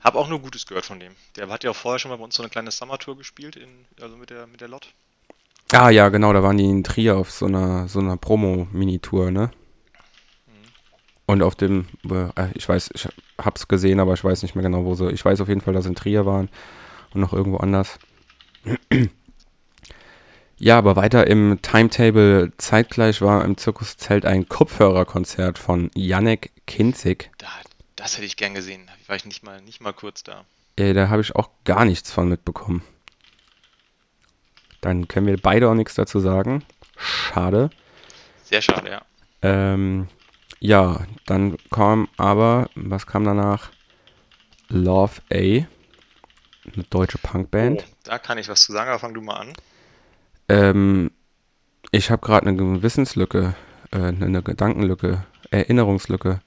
Speaker 1: Hab auch nur Gutes gehört von dem. Der hat ja auch vorher schon mal bei uns so eine kleine Summer-Tour gespielt, in, also mit der, mit der Lot.
Speaker 2: Ah ja, genau, da waren die in Trier auf so einer, so einer Promo-Mini-Tour, ne? Und auf dem, äh, ich weiß, ich hab's gesehen, aber ich weiß nicht mehr genau, wo sie. Ich weiß auf jeden Fall, dass sie in Trier waren und noch irgendwo anders. ja, aber weiter im Timetable zeitgleich war im Zirkuszelt ein Kopfhörerkonzert von Janek Kinzig.
Speaker 1: Da, das hätte ich gern gesehen. War ich nicht mal, nicht mal kurz da.
Speaker 2: Äh, da habe ich auch gar nichts von mitbekommen. Dann können wir beide auch nichts dazu sagen. Schade.
Speaker 1: Sehr schade, ja.
Speaker 2: Ähm, ja, dann kam aber, was kam danach? Love A, eine deutsche Punkband. Oh,
Speaker 1: da kann ich was zu sagen, aber fang du mal an.
Speaker 2: Ähm, ich habe gerade eine Wissenslücke, äh, eine Gedankenlücke, Erinnerungslücke.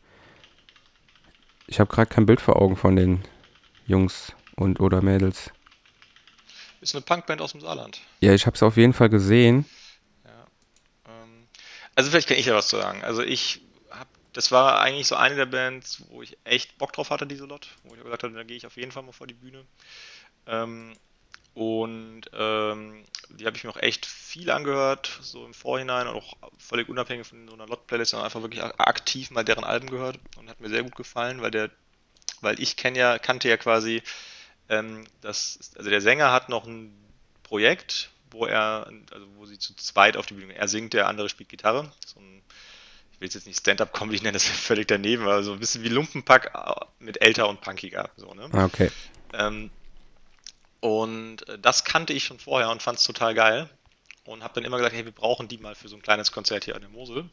Speaker 2: Ich habe gerade kein Bild vor Augen von den Jungs und oder Mädels.
Speaker 1: Ist eine Punkband aus dem Saarland.
Speaker 2: Ja, ich habe es auf jeden Fall gesehen. Ja,
Speaker 1: ähm, also vielleicht kann ich ja was zu sagen. Also ich das war eigentlich so eine der Bands, wo ich echt Bock drauf hatte, diese Lot. Wo ich gesagt habe, da gehe ich auf jeden Fall mal vor die Bühne. Ähm, und ähm, die habe ich mir auch echt viel angehört, so im Vorhinein und auch völlig unabhängig von so einer Lot-Playlist, sondern einfach wirklich aktiv mal deren Alben gehört und hat mir sehr gut gefallen, weil der, weil ich kenne ja, kannte ja quasi, ähm, das, also der Sänger hat noch ein Projekt, wo er, also wo sie zu zweit auf die Bühne, er singt, der andere spielt Gitarre, so ein, will es jetzt nicht Stand-Up-Comedy nennen, das wäre völlig daneben, aber so ein bisschen wie Lumpenpack äh, mit älter und punkiger. So, ne?
Speaker 2: Ah, okay.
Speaker 1: Ähm, und äh, das kannte ich schon vorher und fand es total geil. Und habe dann immer gesagt, hey, wir brauchen die mal für so ein kleines Konzert hier an der Mosel.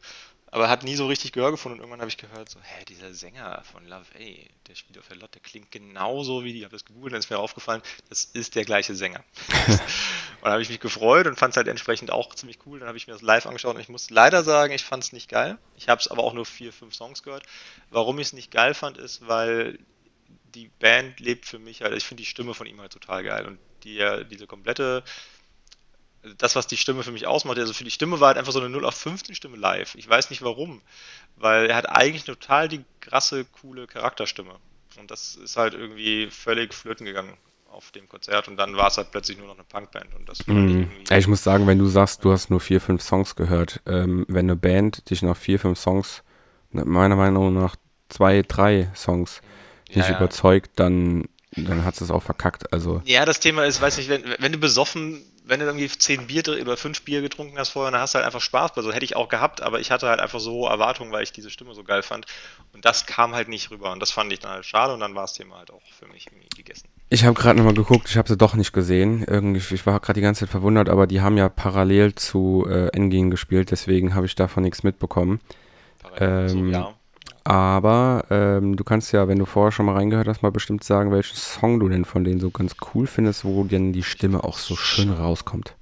Speaker 1: Aber hat nie so richtig Gehör gefunden und irgendwann habe ich gehört, so, hä, dieser Sänger von Love A, der spielt auf der Lotte, der klingt genauso wie die. Ich habe das gegoogelt, dann ist mir aufgefallen, das ist der gleiche Sänger. und dann habe ich mich gefreut und fand es halt entsprechend auch ziemlich cool. Dann habe ich mir das live angeschaut und ich muss leider sagen, ich fand es nicht geil. Ich habe es aber auch nur vier, fünf Songs gehört. Warum ich es nicht geil fand, ist, weil die Band lebt für mich halt, ich finde die Stimme von ihm halt total geil und die, diese komplette das, was die Stimme für mich ausmacht. Also für die Stimme war halt einfach so eine 0 auf 15 Stimme live. Ich weiß nicht warum. Weil er hat eigentlich total die krasse, coole Charakterstimme. Und das ist halt irgendwie völlig flöten gegangen auf dem Konzert und dann war es halt plötzlich nur noch eine Punkband und das
Speaker 2: mm. ich, ich muss sagen, wenn du sagst, du hast nur vier, fünf Songs gehört, ähm, wenn eine Band dich nach vier, fünf Songs, meiner Meinung nach zwei, drei Songs nicht ja, ja. überzeugt, dann, dann hat es auch verkackt. Also
Speaker 1: ja, das Thema ist, weiß nicht, wenn, wenn du besoffen wenn du irgendwie zehn Bier oder fünf Bier getrunken hast vorher, dann hast du halt einfach Spaß. Also hätte ich auch gehabt, aber ich hatte halt einfach so Erwartungen, weil ich diese Stimme so geil fand. Und das kam halt nicht rüber. Und das fand ich dann halt schade und dann war das Thema halt auch für mich irgendwie gegessen.
Speaker 2: Ich habe gerade nochmal geguckt, ich habe sie doch nicht gesehen. Irgendwie, ich war gerade die ganze Zeit verwundert, aber die haben ja parallel zu äh, Engin gespielt, deswegen habe ich davon nichts mitbekommen. Parallel ähm, so, ja. Aber ähm, du kannst ja, wenn du vorher schon mal reingehört hast, mal bestimmt sagen, welchen Song du denn von denen so ganz cool findest, wo denn die Stimme auch so schön rauskommt.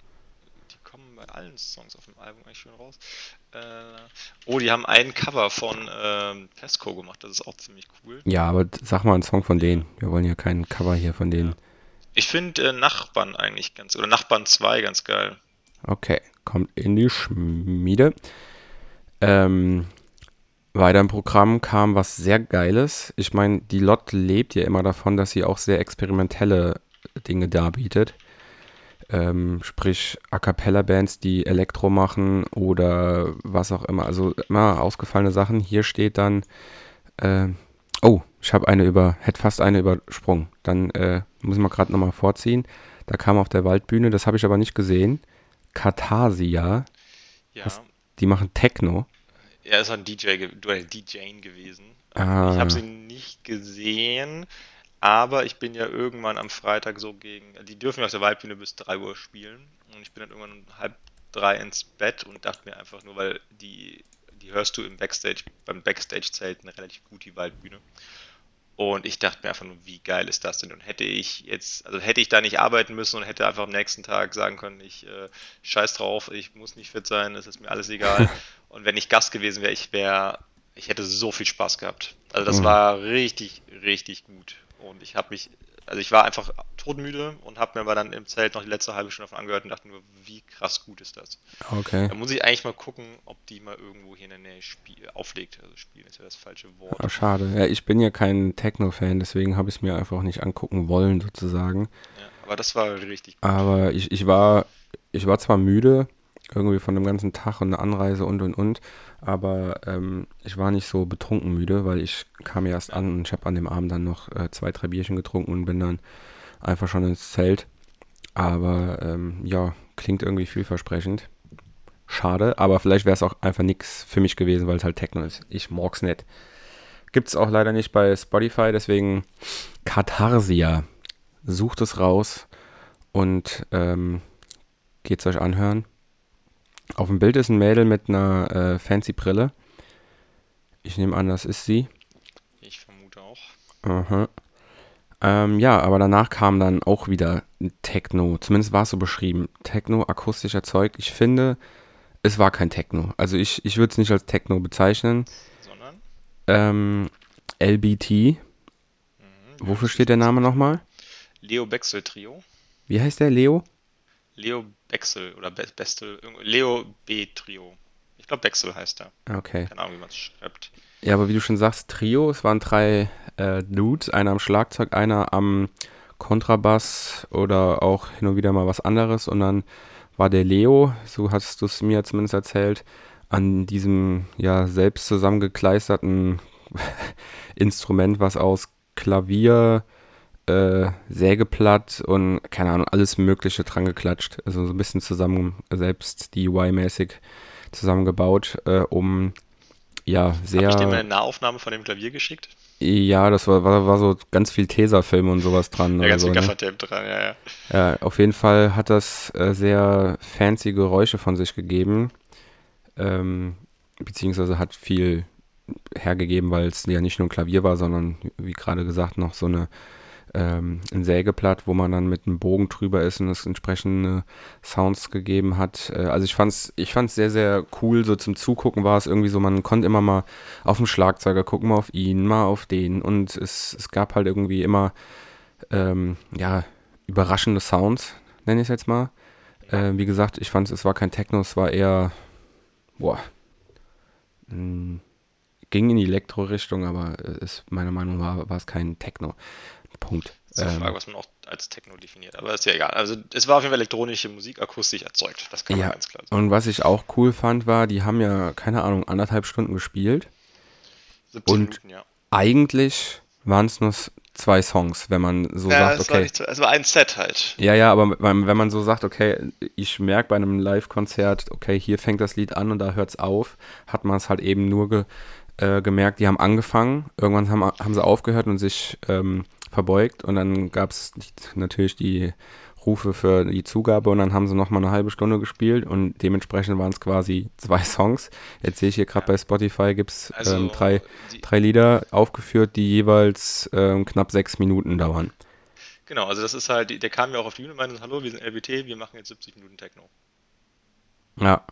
Speaker 1: Die kommen bei allen Songs auf dem Album eigentlich schön raus. Äh, oh, die haben ein Cover von ähm, Pesco gemacht, das ist auch ziemlich cool.
Speaker 2: Ja, aber sag mal einen Song von denen. Wir wollen ja keinen Cover hier von denen.
Speaker 1: Ich finde äh, Nachbarn eigentlich ganz, oder Nachbarn 2 ganz geil.
Speaker 2: Okay, kommt in die Schmiede. Ähm, weiter im Programm kam was sehr Geiles. Ich meine, die Lot lebt ja immer davon, dass sie auch sehr experimentelle Dinge darbietet. Ähm, sprich A Cappella-Bands, die Elektro machen oder was auch immer. Also immer ausgefallene Sachen. Hier steht dann, äh, oh, ich habe eine über, hätte fast eine übersprungen. Dann äh, muss man gerade nochmal vorziehen. Da kam auf der Waldbühne, das habe ich aber nicht gesehen. Katharsia. Ja. Das, die machen Techno.
Speaker 1: Er ist ein DJ, du ein DJing gewesen. Ah. Ich habe sie nicht gesehen, aber ich bin ja irgendwann am Freitag so gegen. Die dürfen ja auf der Waldbühne bis 3 Uhr spielen. Und ich bin dann irgendwann um halb drei ins Bett und dachte mir einfach nur, weil die, die hörst du im Backstage, beim Backstage-Zelten relativ gut, die Waldbühne. Und ich dachte mir einfach nur, wie geil ist das denn? Und hätte ich jetzt, also hätte ich da nicht arbeiten müssen und hätte einfach am nächsten Tag sagen können, ich äh, scheiß drauf, ich muss nicht fit sein, es ist mir alles egal. und wenn ich Gast gewesen wäre, ich wäre, ich hätte so viel Spaß gehabt. Also das mhm. war richtig, richtig gut. Und ich habe mich also ich war einfach todmüde und habe mir aber dann im Zelt noch die letzte halbe Stunde davon angehört und dachte nur, wie krass gut ist das.
Speaker 2: Okay.
Speaker 1: Da muss ich eigentlich mal gucken, ob die mal irgendwo hier in der Nähe spiel auflegt. Also spielen ist ja das falsche Wort.
Speaker 2: Oh, schade. Ja, ich bin ja kein Techno-Fan, deswegen habe ich es mir einfach nicht angucken wollen, sozusagen.
Speaker 1: Ja, aber das war richtig
Speaker 2: gut. Aber ich, ich war, ich war zwar müde, irgendwie von dem ganzen Tag und der Anreise und und und. Aber ähm, ich war nicht so betrunken müde, weil ich kam erst an und ich habe an dem Abend dann noch äh, zwei, drei Bierchen getrunken und bin dann einfach schon ins Zelt. Aber ähm, ja, klingt irgendwie vielversprechend. Schade, aber vielleicht wäre es auch einfach nichts für mich gewesen, weil es halt Techno ist. Ich mag's nicht. Gibt es auch leider nicht bei Spotify, deswegen Katharsia. Sucht es raus und ähm, es euch anhören. Auf dem Bild ist ein Mädel mit einer äh, fancy Brille. Ich nehme an, das ist sie.
Speaker 1: Ich vermute auch.
Speaker 2: Aha. Ähm, ja, aber danach kam dann auch wieder Techno. Zumindest war es so beschrieben. Techno, akustisch erzeugt. Ich finde, es war kein Techno. Also ich, ich würde es nicht als Techno bezeichnen. Sondern? Ähm, LBT. Mhm, Wofür steht der Name nochmal?
Speaker 1: Leo Bexel Trio.
Speaker 2: Wie heißt der? Leo?
Speaker 1: Leo Bexel oder Be Bestel, Leo B Trio. Ich glaube Bexel heißt er.
Speaker 2: Okay.
Speaker 1: Keine Ahnung, wie man es schreibt.
Speaker 2: Ja, aber wie du schon sagst, Trio, es waren drei äh, Dudes, einer am Schlagzeug, einer am Kontrabass oder auch hin und wieder mal was anderes und dann war der Leo, so hast du es mir zumindest erzählt, an diesem ja selbst zusammengekleisterten Instrument, was aus Klavier, äh, Sägeblatt und keine Ahnung, alles Mögliche dran geklatscht. Also so ein bisschen zusammen, selbst DIY-mäßig zusammengebaut, äh, um ja, sehr. Hab
Speaker 1: ich dir mal eine Nahaufnahme von dem Klavier geschickt?
Speaker 2: Ja, das war, war, war so ganz viel Tesafilm und sowas dran.
Speaker 1: Ja, ganz
Speaker 2: so,
Speaker 1: viel ne? dran, ja, ja.
Speaker 2: Ja, auf jeden Fall hat das äh, sehr fancy Geräusche von sich gegeben. Ähm, beziehungsweise hat viel hergegeben, weil es ja nicht nur ein Klavier war, sondern wie gerade gesagt noch so eine ähm, ein Sägeblatt, wo man dann mit einem Bogen drüber ist und es entsprechende Sounds gegeben hat. Äh, also ich fand's, ich fand's sehr, sehr cool. So zum Zugucken war es irgendwie so, man konnte immer mal auf den Schlagzeuger gucken, mal auf ihn, mal auf den und es, es gab halt irgendwie immer ähm, ja, überraschende Sounds, nenne ich es jetzt mal. Äh, wie gesagt, ich fand es war kein Techno, es war eher, boah, mh, hm, ging in die Elektro-Richtung, aber es, meiner Meinung nach war es kein Techno. Punkt.
Speaker 1: Das ist eine Frage, ähm, was man auch als Techno definiert, aber ist ja egal. Also es war auf jeden Fall elektronische Musik akustisch erzeugt, das kann man ganz klar
Speaker 2: sagen. Und was ich auch cool fand, war, die haben ja, keine Ahnung, anderthalb Stunden gespielt. 17 und Minuten, ja. eigentlich waren es nur zwei Songs, wenn man so ja, sagt, okay.
Speaker 1: War es war ein Set halt.
Speaker 2: Ja, ja, aber wenn man so sagt, okay, ich merke bei einem Live-Konzert, okay, hier fängt das Lied an und da hört es auf, hat man es halt eben nur ge, äh, gemerkt, die haben angefangen, irgendwann haben, haben sie aufgehört und sich ähm, verbeugt und dann gab es natürlich die Rufe für die Zugabe und dann haben sie nochmal eine halbe Stunde gespielt und dementsprechend waren es quasi zwei Songs. Jetzt sehe ich hier gerade bei Spotify gibt es also, ähm, drei, drei Lieder aufgeführt, die jeweils ähm, knapp sechs Minuten dauern.
Speaker 1: Genau, also das ist halt, der kam ja auch auf die Bühne und meinte, hallo, wir sind LBT, wir machen jetzt 70 Minuten Techno.
Speaker 2: Ja.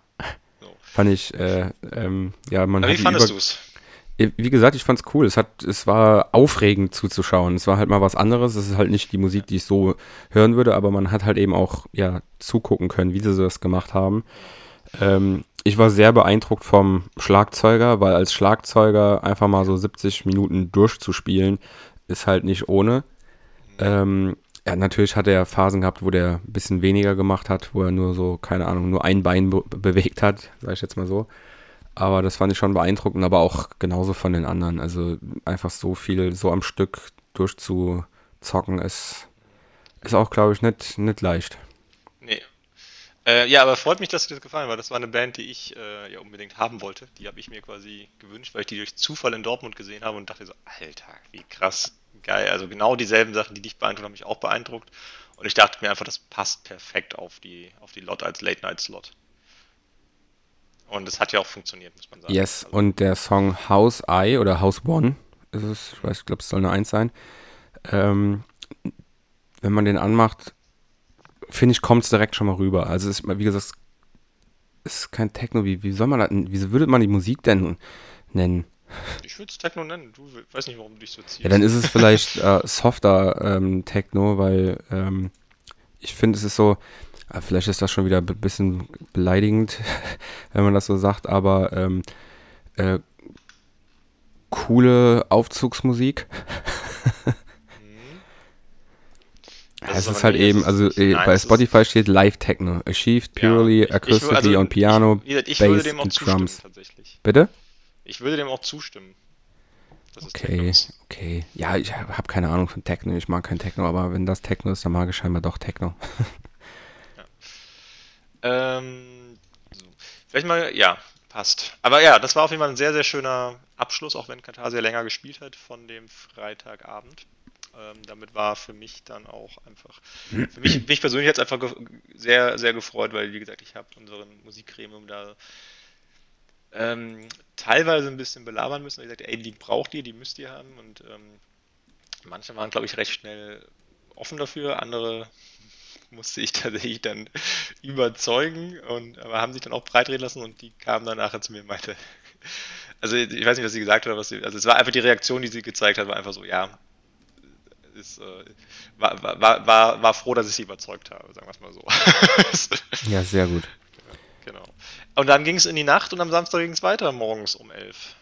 Speaker 2: So. Fand ich, äh, ähm, ja, man
Speaker 1: Aber Wie fandest du es?
Speaker 2: Wie gesagt, ich fand's cool. Es hat, es war aufregend zuzuschauen. Es war halt mal was anderes. Es ist halt nicht die Musik, die ich so hören würde, aber man hat halt eben auch, ja, zugucken können, wie sie das gemacht haben. Ähm, ich war sehr beeindruckt vom Schlagzeuger, weil als Schlagzeuger einfach mal so 70 Minuten durchzuspielen, ist halt nicht ohne. Ähm, ja, natürlich hat er Phasen gehabt, wo der ein bisschen weniger gemacht hat, wo er nur so, keine Ahnung, nur ein Bein be bewegt hat, sage ich jetzt mal so. Aber das fand ich schon beeindruckend, aber auch genauso von den anderen. Also einfach so viel, so am Stück durchzuzocken, ist, ist auch, glaube ich, nicht, nicht leicht.
Speaker 1: Nee. Äh, ja, aber freut mich, dass dir das gefallen war. Das war eine Band, die ich äh, ja unbedingt haben wollte. Die habe ich mir quasi gewünscht, weil ich die durch Zufall in Dortmund gesehen habe und dachte so, Alter, wie krass, geil. Also genau dieselben Sachen, die dich beeindruckt haben, mich auch beeindruckt. Und ich dachte mir einfach, das passt perfekt auf die, auf die Lot als Late-Night-Slot. Und es hat ja auch funktioniert, muss man sagen.
Speaker 2: Yes, also. und der Song House I oder House One, ist es, ich weiß, ich glaube, es soll eine Eins sein. Ähm, wenn man den anmacht, finde ich, kommt es direkt schon mal rüber. Also, es ist, wie gesagt, es ist kein Techno. Wie, wie soll man das, wie würde man die Musik denn nennen?
Speaker 1: Ich würde es Techno nennen. Du weißt nicht, warum du dich so ziehst.
Speaker 2: Ja, dann ist es vielleicht äh, softer ähm, Techno, weil ähm, ich finde, es ist so, Vielleicht ist das schon wieder ein bisschen beleidigend, wenn man das so sagt, aber ähm, äh, coole Aufzugsmusik. Mhm. es ist, halt eben, also äh, Nein, bei Spotify steht Live Techno, achieved purely ja, acoustically also, on piano,
Speaker 1: ich, ich bass and drums.
Speaker 2: Bitte?
Speaker 1: Ich würde dem auch zustimmen.
Speaker 2: Okay, okay. Ja, ich habe keine Ahnung von Techno. Ich mag kein Techno, aber wenn das Techno ist, dann mag ich scheinbar doch Techno.
Speaker 1: Ähm, so. Vielleicht mal, ja, passt. Aber ja, das war auf jeden Fall ein sehr, sehr schöner Abschluss, auch wenn Katar sehr länger gespielt hat von dem Freitagabend. Ähm, damit war für mich dann auch einfach, für mich, mich persönlich jetzt einfach sehr, sehr gefreut, weil, wie gesagt, ich habe unseren Musikgremium da ähm, teilweise ein bisschen belabern müssen. Ich gesagt, ey, die braucht ihr, die müsst ihr haben. Und ähm, manche waren, glaube ich, recht schnell offen dafür, andere musste ich tatsächlich dann überzeugen und aber haben sich dann auch breitreden lassen und die kamen dann nachher zu mir und meinte, also ich weiß nicht, was sie gesagt hat, aber was sie, also es war einfach die Reaktion, die sie gezeigt hat, war einfach so, ja, ist, äh, war, war, war, war froh, dass ich sie überzeugt habe, sagen wir es mal so.
Speaker 2: ja, sehr gut.
Speaker 1: Genau. Und dann ging es in die Nacht und am Samstag ging es weiter morgens um elf.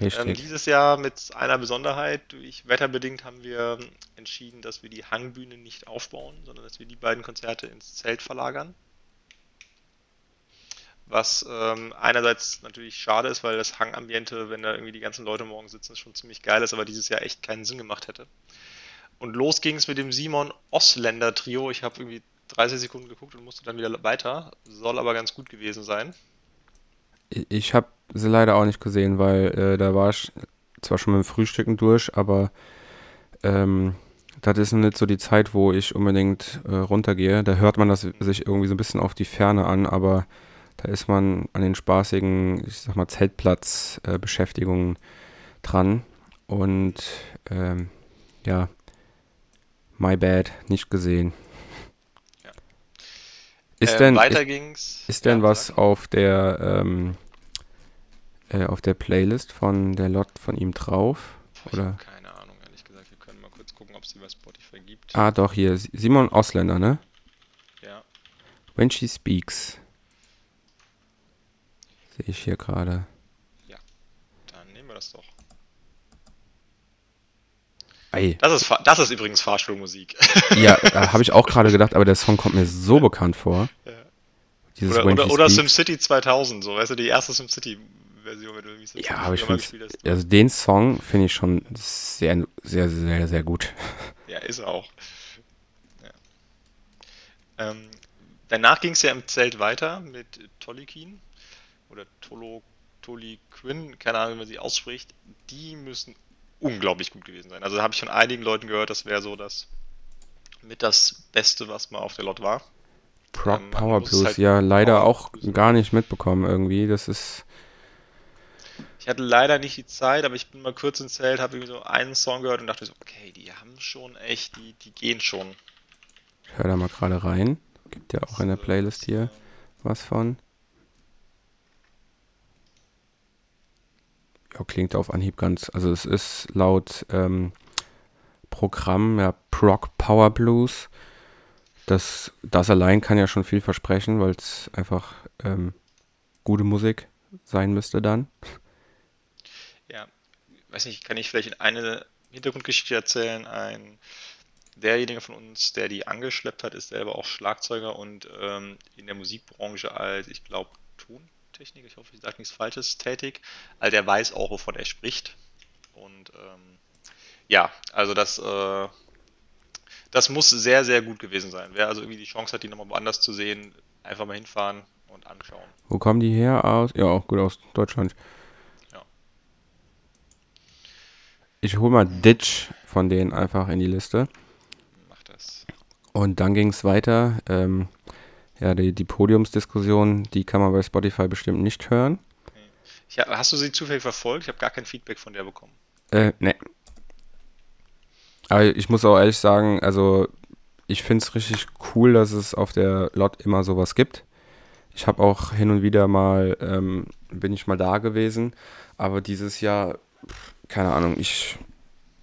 Speaker 2: Richtig. Ähm,
Speaker 1: dieses Jahr mit einer Besonderheit, durch wetterbedingt haben wir entschieden, dass wir die Hangbühne nicht aufbauen, sondern dass wir die beiden Konzerte ins Zelt verlagern. Was ähm, einerseits natürlich schade ist, weil das Hangambiente, wenn da irgendwie die ganzen Leute morgen sitzen, schon ziemlich geil ist, aber dieses Jahr echt keinen Sinn gemacht hätte. Und los ging es mit dem Simon Osländer Trio. Ich habe irgendwie 30 Sekunden geguckt und musste dann wieder weiter. Soll aber ganz gut gewesen sein.
Speaker 2: Ich habe sie leider auch nicht gesehen, weil äh, da war ich zwar schon mit dem Frühstücken durch, aber ähm, das ist nicht so die Zeit, wo ich unbedingt äh, runtergehe. Da hört man das sich irgendwie so ein bisschen auf die Ferne an, aber da ist man an den spaßigen, ich sag mal, Zeltplatzbeschäftigungen äh, dran. Und ähm, ja, my bad, nicht gesehen. Ist äh, denn,
Speaker 1: weiter
Speaker 2: ist,
Speaker 1: ging's.
Speaker 2: Ist denn ja, was sag. auf der ähm, äh, auf der Playlist von der Lot von ihm drauf?
Speaker 1: Ich Oder? keine Ahnung, ehrlich gesagt. Wir können mal kurz gucken, ob es die bei Spotify gibt.
Speaker 2: Ah, doch, hier. Simon Ausländer, ne?
Speaker 1: Ja.
Speaker 2: When She Speaks. Sehe ich hier gerade.
Speaker 1: Ja, dann nehmen wir das doch.
Speaker 2: Ei.
Speaker 1: Das ist, das ist übrigens Fahrstuhlmusik.
Speaker 2: Ja, da habe ich auch gerade gedacht, aber der Song kommt mir so bekannt vor.
Speaker 1: Ja. Dieses oder oder, oder SimCity 2000, so, weißt du, die erste SimCity-Version, wenn du irgendwie
Speaker 2: Ja, aber ich finde, also den Song finde ich schon sehr, sehr, sehr, sehr gut.
Speaker 1: Ja, ist auch. Ja. Ähm, danach ging es ja im Zelt weiter mit Tolikin oder Tolo, Toli Quinn, keine Ahnung, wie man sie ausspricht, die müssen unglaublich gut gewesen sein. Also habe ich von einigen Leuten gehört, das wäre so das mit das Beste, was mal auf der Lot war.
Speaker 2: Proc ähm, Power Blues, halt ja, leider Power auch gar nicht mitbekommen irgendwie. Das ist.
Speaker 1: Ich hatte leider nicht die Zeit, aber ich bin mal kurz ins Zelt, habe irgendwie so einen Song gehört und dachte so, okay, die haben schon echt, die, die gehen schon.
Speaker 2: Ich höre da mal gerade rein. Gibt ja auch in der Playlist hier was von. Klingt auf Anhieb ganz, also es ist laut ähm, Programm ja Proc Power Blues. Das, das allein kann ja schon viel versprechen, weil es einfach ähm, gute Musik sein müsste dann.
Speaker 1: Ja, weiß nicht, kann ich vielleicht eine Hintergrundgeschichte erzählen? Ein derjenige von uns, der die angeschleppt hat, ist selber auch Schlagzeuger und ähm, in der Musikbranche als, ich glaube, Ton Technik, ich hoffe, ich sage nichts Falsches, tätig. Also der weiß auch, wovon er spricht. Und ähm, ja, also das, äh, das muss sehr, sehr gut gewesen sein. Wer also irgendwie die Chance hat, die nochmal woanders zu sehen, einfach mal hinfahren und anschauen.
Speaker 2: Wo kommen die her? Aus? Ja, auch gut aus Deutschland. Ja. Ich hole mal Ditch von denen einfach in die Liste.
Speaker 1: Mach das.
Speaker 2: Und dann ging es weiter. Ähm, ja, die, die Podiumsdiskussion, die kann man bei Spotify bestimmt nicht hören.
Speaker 1: Ja, hast du sie zufällig verfolgt? Ich habe gar kein Feedback von der bekommen.
Speaker 2: Äh, ne. Aber ich muss auch ehrlich sagen, also ich finde es richtig cool, dass es auf der Lot immer sowas gibt. Ich habe auch hin und wieder mal, ähm, bin ich mal da gewesen, aber dieses Jahr, keine Ahnung, ich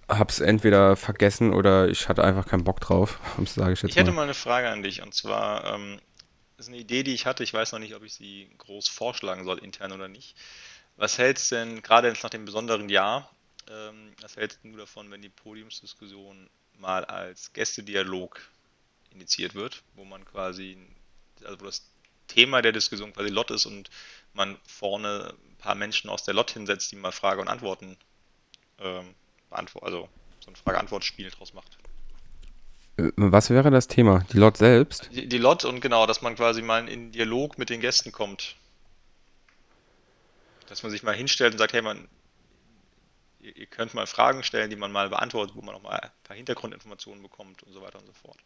Speaker 2: habe es entweder vergessen oder ich hatte einfach keinen Bock drauf,
Speaker 1: sage ich jetzt Ich hätte mal. mal eine Frage an dich und zwar, ähm, ist eine Idee, die ich hatte. Ich weiß noch nicht, ob ich sie groß vorschlagen soll, intern oder nicht. Was hältst du denn, gerade jetzt nach dem besonderen Jahr, ähm, was hältst du davon, wenn die Podiumsdiskussion mal als Gästedialog initiiert wird, wo man quasi, also wo das Thema der Diskussion quasi Lot ist und man vorne ein paar Menschen aus der Lot hinsetzt, die mal Frage und Antworten ähm, beantworten, also so ein Frage-Antwort-Spiel draus macht.
Speaker 2: Äh, was wäre das Thema? Die Lot selbst?
Speaker 1: Die, die Lot und genau, dass man quasi mal in Dialog mit den Gästen kommt. Dass man sich mal hinstellt und sagt, hey man, ihr, könnt mal Fragen stellen, die man mal beantwortet, wo man auch mal ein paar Hintergrundinformationen bekommt und so weiter und so fort.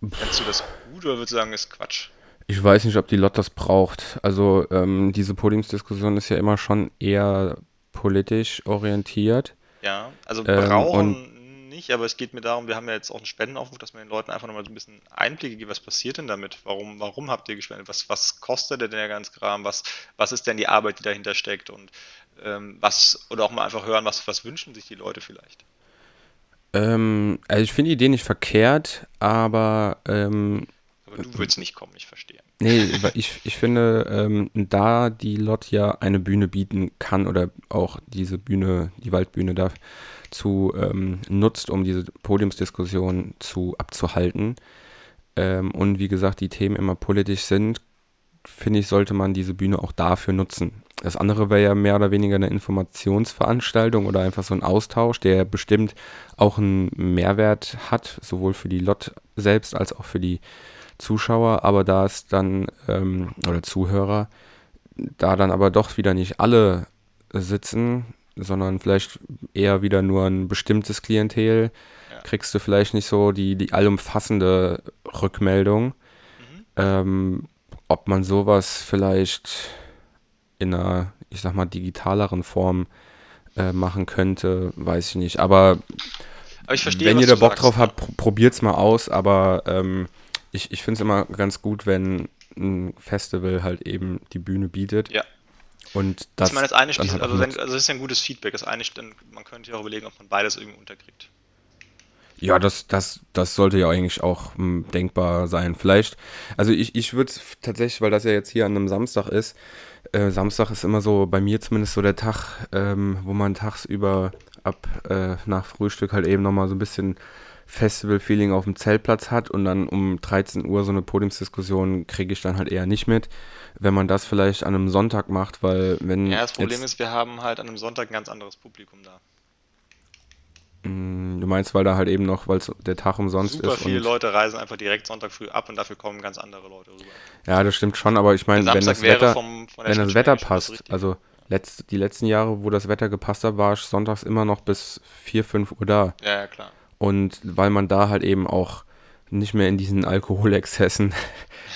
Speaker 1: Fändest du das gut oder würdest du sagen, ist Quatsch?
Speaker 2: Ich weiß nicht, ob die Lot das braucht. Also ähm, diese Podiumsdiskussion ist ja immer schon eher politisch orientiert.
Speaker 1: Ja, also ähm, brauchen nicht, aber es geht mir darum, wir haben ja jetzt auch einen Spendenaufruf, dass man den Leuten einfach nochmal so ein bisschen Einblicke gibt, was passiert denn damit? Warum, warum habt ihr gespendet? Was, was kostet denn der ganze Kram? Was, was ist denn die Arbeit, die dahinter steckt? Und ähm, was, oder auch mal einfach hören, was, was wünschen sich die Leute vielleicht?
Speaker 2: Ähm, also ich finde die Idee nicht verkehrt, aber ähm,
Speaker 1: aber du willst nicht kommen, ich verstehe.
Speaker 2: Nee, ich, ich finde, ähm, da die Lot ja eine Bühne bieten kann oder auch diese Bühne, die Waldbühne dazu ähm, nutzt, um diese Podiumsdiskussion zu abzuhalten. Ähm, und wie gesagt, die Themen immer politisch sind, finde ich, sollte man diese Bühne auch dafür nutzen. Das andere wäre ja mehr oder weniger eine Informationsveranstaltung oder einfach so ein Austausch, der bestimmt auch einen Mehrwert hat, sowohl für die Lot selbst als auch für die Zuschauer, aber da es dann, ähm, oder Zuhörer, da dann aber doch wieder nicht alle sitzen, sondern vielleicht eher wieder nur ein bestimmtes Klientel, ja. kriegst du vielleicht nicht so die, die allumfassende Rückmeldung. Mhm. Ähm, ob man sowas vielleicht in einer, ich sag mal, digitaleren Form äh, machen könnte, weiß ich nicht. Aber, aber ich verstehe, wenn ihr da Bock sagst, drauf habt, pr probiert's mal aus. Aber ähm, ich, ich finde es immer ganz gut, wenn ein Festival halt eben die Bühne bietet.
Speaker 1: Ja.
Speaker 2: Und das
Speaker 1: ich meine, das eine halt also, wenn, also das ist ja ein gutes Feedback. Das eine dann, man könnte ja auch überlegen, ob man beides irgendwie unterkriegt.
Speaker 2: Ja, das, das, das sollte ja eigentlich auch m, hm, denkbar sein. Vielleicht, also ich, ich würde tatsächlich, weil das ja jetzt hier an einem Samstag ist, äh, Samstag ist immer so, bei mir zumindest so der Tag, ähm, wo man tagsüber ab äh, nach Frühstück halt eben nochmal so ein bisschen Festival-Feeling auf dem Zeltplatz hat und dann um 13 Uhr so eine Podiumsdiskussion kriege ich dann halt eher nicht mit. Wenn man das vielleicht an einem Sonntag macht, weil wenn.
Speaker 1: Ja, das Problem ist, wir haben halt an einem Sonntag ein ganz anderes Publikum da.
Speaker 2: Mm, du meinst, weil da halt eben noch, weil der Tag umsonst
Speaker 1: Super
Speaker 2: ist.
Speaker 1: Super viele Leute reisen einfach direkt Sonntag früh ab und dafür kommen ganz andere Leute rüber.
Speaker 2: Ja, das stimmt schon, aber ich meine, wenn das Wetter, vom, wenn das Wetter passt, also letzt, die letzten Jahre, wo das Wetter gepasst hat, war ich sonntags immer noch bis 4, 5 Uhr da.
Speaker 1: Ja, ja, klar.
Speaker 2: Und weil man da halt eben auch nicht mehr in diesen Alkoholexzessen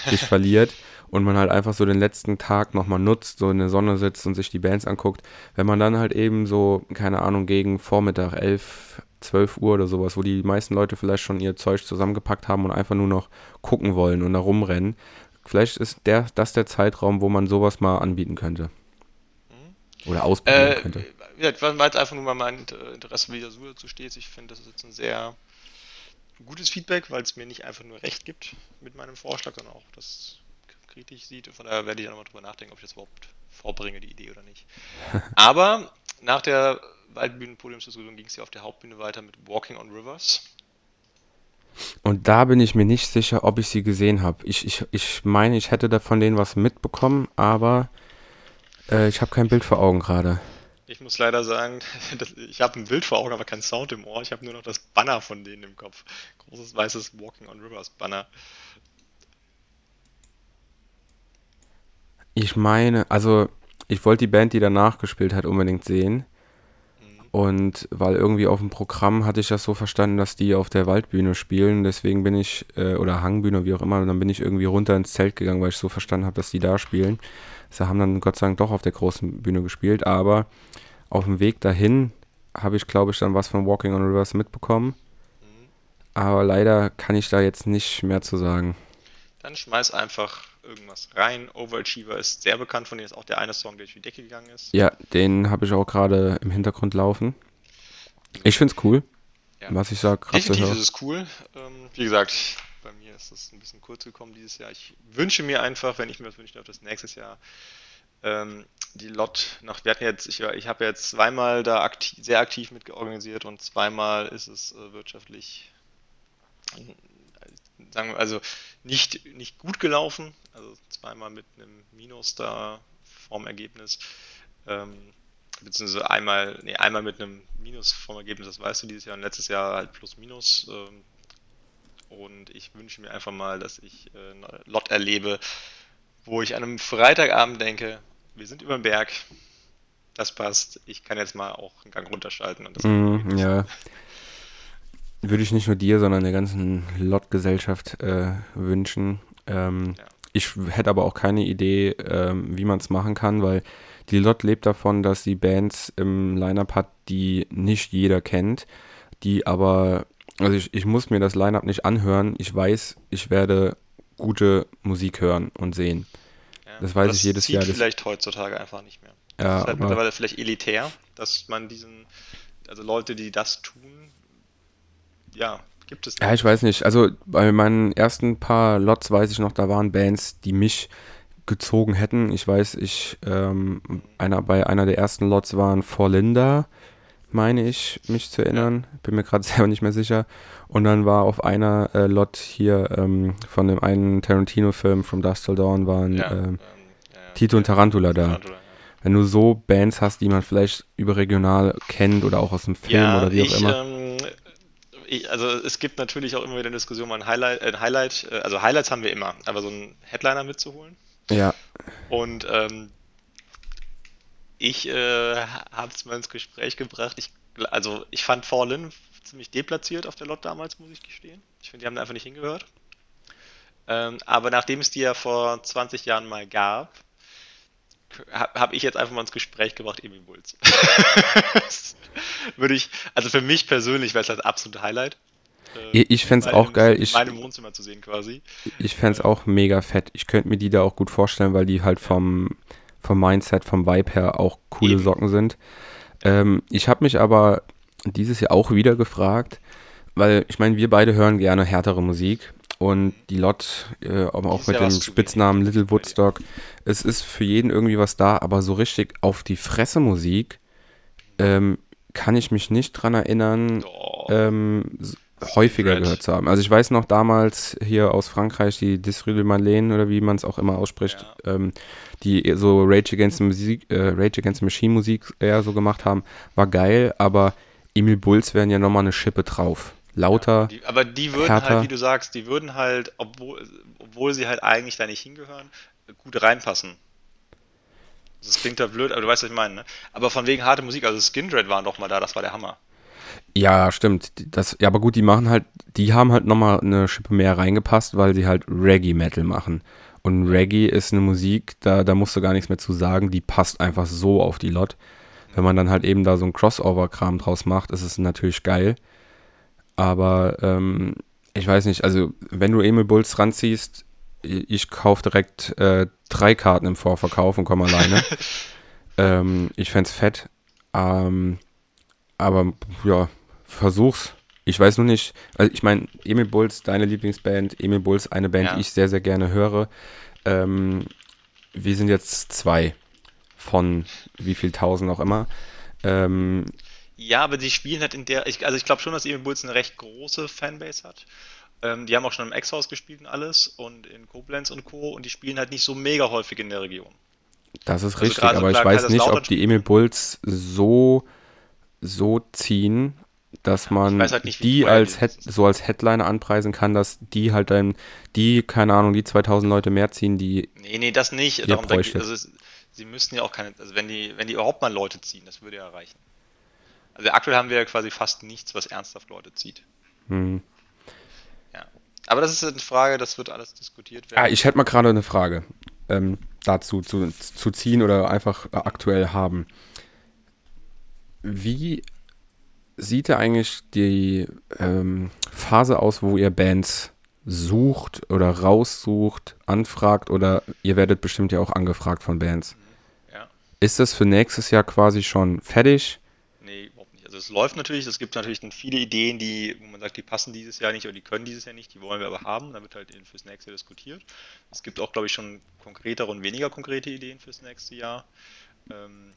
Speaker 2: sich verliert und man halt einfach so den letzten Tag nochmal nutzt, so in der Sonne sitzt und sich die Bands anguckt, wenn man dann halt eben so, keine Ahnung, gegen Vormittag 11, 12 Uhr oder sowas, wo die meisten Leute vielleicht schon ihr Zeug zusammengepackt haben und einfach nur noch gucken wollen und da rumrennen, vielleicht ist der, das der Zeitraum, wo man sowas mal anbieten könnte. Mhm. Oder ausprobieren äh, könnte
Speaker 1: ja, weil jetzt einfach nur mal mein Interesse, wie Suche dazu steht. Ich finde, das ist jetzt ein sehr gutes Feedback, weil es mir nicht einfach nur recht gibt mit meinem Vorschlag, sondern auch das kritisch sieht. Von daher werde ich dann nochmal drüber nachdenken, ob ich das überhaupt vorbringe, die Idee oder nicht. Aber nach der Waldbühnen-Podiumsdiskussion ging es ja auf der Hauptbühne weiter mit Walking on Rivers.
Speaker 2: Und da bin ich mir nicht sicher, ob ich sie gesehen habe. Ich, ich, ich meine, ich hätte da von denen was mitbekommen, aber äh, ich habe kein Bild vor Augen gerade.
Speaker 1: Ich muss leider sagen, ich habe ein Bild vor Augen, aber kein Sound im Ohr. Ich habe nur noch das Banner von denen im Kopf. Großes weißes Walking on Rivers Banner.
Speaker 2: Ich meine, also ich wollte die Band, die danach gespielt hat, unbedingt sehen. Und weil irgendwie auf dem Programm hatte ich das so verstanden, dass die auf der Waldbühne spielen. Deswegen bin ich, äh, oder Hangbühne, wie auch immer, und dann bin ich irgendwie runter ins Zelt gegangen, weil ich so verstanden habe, dass die da spielen. Sie haben dann Gott sei Dank doch auf der großen Bühne gespielt, aber auf dem Weg dahin habe ich, glaube ich, dann was von Walking on Rivers mitbekommen. Mhm. Aber leider kann ich da jetzt nicht mehr zu sagen.
Speaker 1: Dann schmeiß einfach irgendwas rein. Overachiever ist sehr bekannt, von denen ist auch der eine Song, der durch die Decke gegangen ist.
Speaker 2: Ja, den habe ich auch gerade im Hintergrund laufen. Ich finde es cool, ja. was ich sage.
Speaker 1: Definitiv ist es cool. Ähm, wie gesagt, bei mir ist das ein bisschen kurz gekommen dieses Jahr. Ich wünsche mir einfach, wenn ich mir das wünschen darf, dass nächstes Jahr ähm, die Lot nach, wir hatten jetzt, ich, ich habe jetzt zweimal da aktiv, sehr aktiv mitorganisiert und zweimal ist es äh, wirtschaftlich, sagen wir, also nicht, nicht gut gelaufen, also zweimal mit einem Minus da vorm Ergebnis, ähm, beziehungsweise einmal, nee, einmal mit einem Minus vorm Ergebnis, das weißt du dieses Jahr und letztes Jahr halt plus minus. Ähm, und ich wünsche mir einfach mal, dass ich äh, eine Lot erlebe, wo ich an einem Freitagabend denke, wir sind über dem Berg, das passt, ich kann jetzt mal auch einen Gang runterschalten. Und das
Speaker 2: mm, ja. Würde ich nicht nur dir, sondern der ganzen Lot-Gesellschaft äh, wünschen. Ähm, ja. Ich hätte aber auch keine Idee, ähm, wie man es machen kann, weil die Lot lebt davon, dass sie Bands im Line-Up hat, die nicht jeder kennt, die aber, also ich, ich muss mir das Line-Up nicht anhören. Ich weiß, ich werde gute Musik hören und sehen.
Speaker 1: Ja, das weiß das ich jedes Jahr. Das vielleicht heutzutage einfach nicht mehr.
Speaker 2: Ja, das
Speaker 1: ist halt mittlerweile vielleicht elitär, dass man diesen, also Leute, die das tun, ja, gibt es.
Speaker 2: Ja, ich weiß nicht. Also bei meinen ersten paar Lots weiß ich noch, da waren Bands, die mich gezogen hätten. Ich weiß, ich, ähm, einer, bei einer der ersten Lots waren For Linda, meine ich, mich zu erinnern. Bin mir gerade selber nicht mehr sicher. Und dann war auf einer äh, Lot hier ähm, von dem einen Tarantino-Film From Dust Till Dawn waren ja, ähm, ähm ja, Tito und Tarantula da. Tarantula, Wenn du so Bands hast, die man vielleicht überregional kennt oder auch aus dem Film oder wie auch
Speaker 1: ich,
Speaker 2: immer.
Speaker 1: Ich, also es gibt natürlich auch immer wieder eine Diskussion, mal ein Highlight, äh, ein Highlight, äh, also Highlights haben wir immer, aber so einen Headliner mitzuholen.
Speaker 2: Ja.
Speaker 1: Und ähm, ich äh, habe es mal ins Gespräch gebracht. Ich, also ich fand Fallen ziemlich deplatziert auf der Lot damals, muss ich gestehen. Ich finde, die haben da einfach nicht hingehört. Ähm, aber nachdem es die ja vor 20 Jahren mal gab, habe ich jetzt einfach mal ins Gespräch gebracht, Emil Bulls. Würde ich, also für mich persönlich wäre es das absolute Highlight.
Speaker 2: Äh, ich fände es auch geil.
Speaker 1: In meinem Wohnzimmer zu sehen quasi.
Speaker 2: Ich fände es auch mega fett. Ich könnte mir die da auch gut vorstellen, weil die halt vom, vom Mindset, vom Vibe her auch coole Eben. Socken sind. Ähm, ich habe mich aber dieses Jahr auch wieder gefragt, weil ich meine, wir beide hören gerne härtere Musik und die Lot, äh, auch mit dem Spitznamen Little Woodstock, es ist für jeden irgendwie was da, aber so richtig auf die Fresse Musik ähm, kann ich mich nicht dran erinnern, ähm, häufiger gehört zu haben. Also ich weiß noch damals hier aus Frankreich die Disrue de Marlene oder wie man es auch immer ausspricht, ja. ähm, die so Rage Against, Musik, äh, Rage Against Machine Musik eher so gemacht haben, war geil, aber Emil Bulls wären ja nochmal eine Schippe drauf lauter.
Speaker 1: Die, aber die würden härter. halt, wie du sagst, die würden halt, obwohl, obwohl sie halt eigentlich da nicht hingehören, gut reinpassen. Das klingt ja blöd, aber du weißt, was ich meine, ne? Aber von wegen harte Musik, also Skindred waren doch mal da, das war der Hammer.
Speaker 2: Ja, stimmt. Das, ja, aber gut, die machen halt, die haben halt nochmal eine Schippe mehr reingepasst, weil sie halt Reggae-Metal machen. Und Reggae ist eine Musik, da, da musst du gar nichts mehr zu sagen, die passt einfach so auf die Lot. Wenn man dann halt eben da so ein Crossover-Kram draus macht, ist es natürlich geil. Aber ähm, ich weiß nicht, also wenn du Emil Bulls ranziehst, ich kaufe direkt äh, drei Karten im Vorverkauf und komme alleine. ähm, ich fände es fett. Ähm, aber ja, versuch's. Ich weiß nur nicht, also ich meine, Emil Bulls, deine Lieblingsband, Emil Bulls, eine Band, ja. die ich sehr, sehr gerne höre. Ähm, wir sind jetzt zwei von wie viel tausend auch immer. Ähm,
Speaker 1: ja, aber die spielen halt in der, ich, also ich glaube schon, dass Emil Bulls eine recht große Fanbase hat. Ähm, die haben auch schon im Ex-Haus gespielt und alles und in Koblenz und Co. und die spielen halt nicht so mega häufig in der Region.
Speaker 2: Das ist also richtig, aber ich weiß nicht, ob die Emil Bulls so, so ziehen, dass man halt nicht, die als Head, so als Headliner anpreisen kann, dass die halt dann, die, keine Ahnung, die 2000 Leute mehr ziehen, die.
Speaker 1: Nee, nee, das nicht. Darum, also es, sie müssten ja auch keine, also wenn die, wenn die überhaupt mal Leute ziehen, das würde ja reichen. Also aktuell haben wir ja quasi fast nichts, was ernsthaft Leute zieht. Hm. Ja. Aber das ist eine Frage, das wird alles diskutiert
Speaker 2: werden. Ah, ich hätte mal gerade eine Frage ähm, dazu zu, zu ziehen oder einfach äh, aktuell haben. Wie sieht da eigentlich die ähm, Phase aus, wo ihr Bands sucht oder raussucht, anfragt oder ihr werdet bestimmt ja auch angefragt von Bands? Ja. Ist das für nächstes Jahr quasi schon fertig?
Speaker 1: Also es läuft natürlich, es gibt natürlich dann viele Ideen, die, wo man sagt, die passen dieses Jahr nicht oder die können dieses Jahr nicht, die wollen wir aber haben, da wird halt fürs nächste Jahr diskutiert. Es gibt auch, glaube ich, schon konkretere und weniger konkrete Ideen fürs nächste Jahr. Ähm,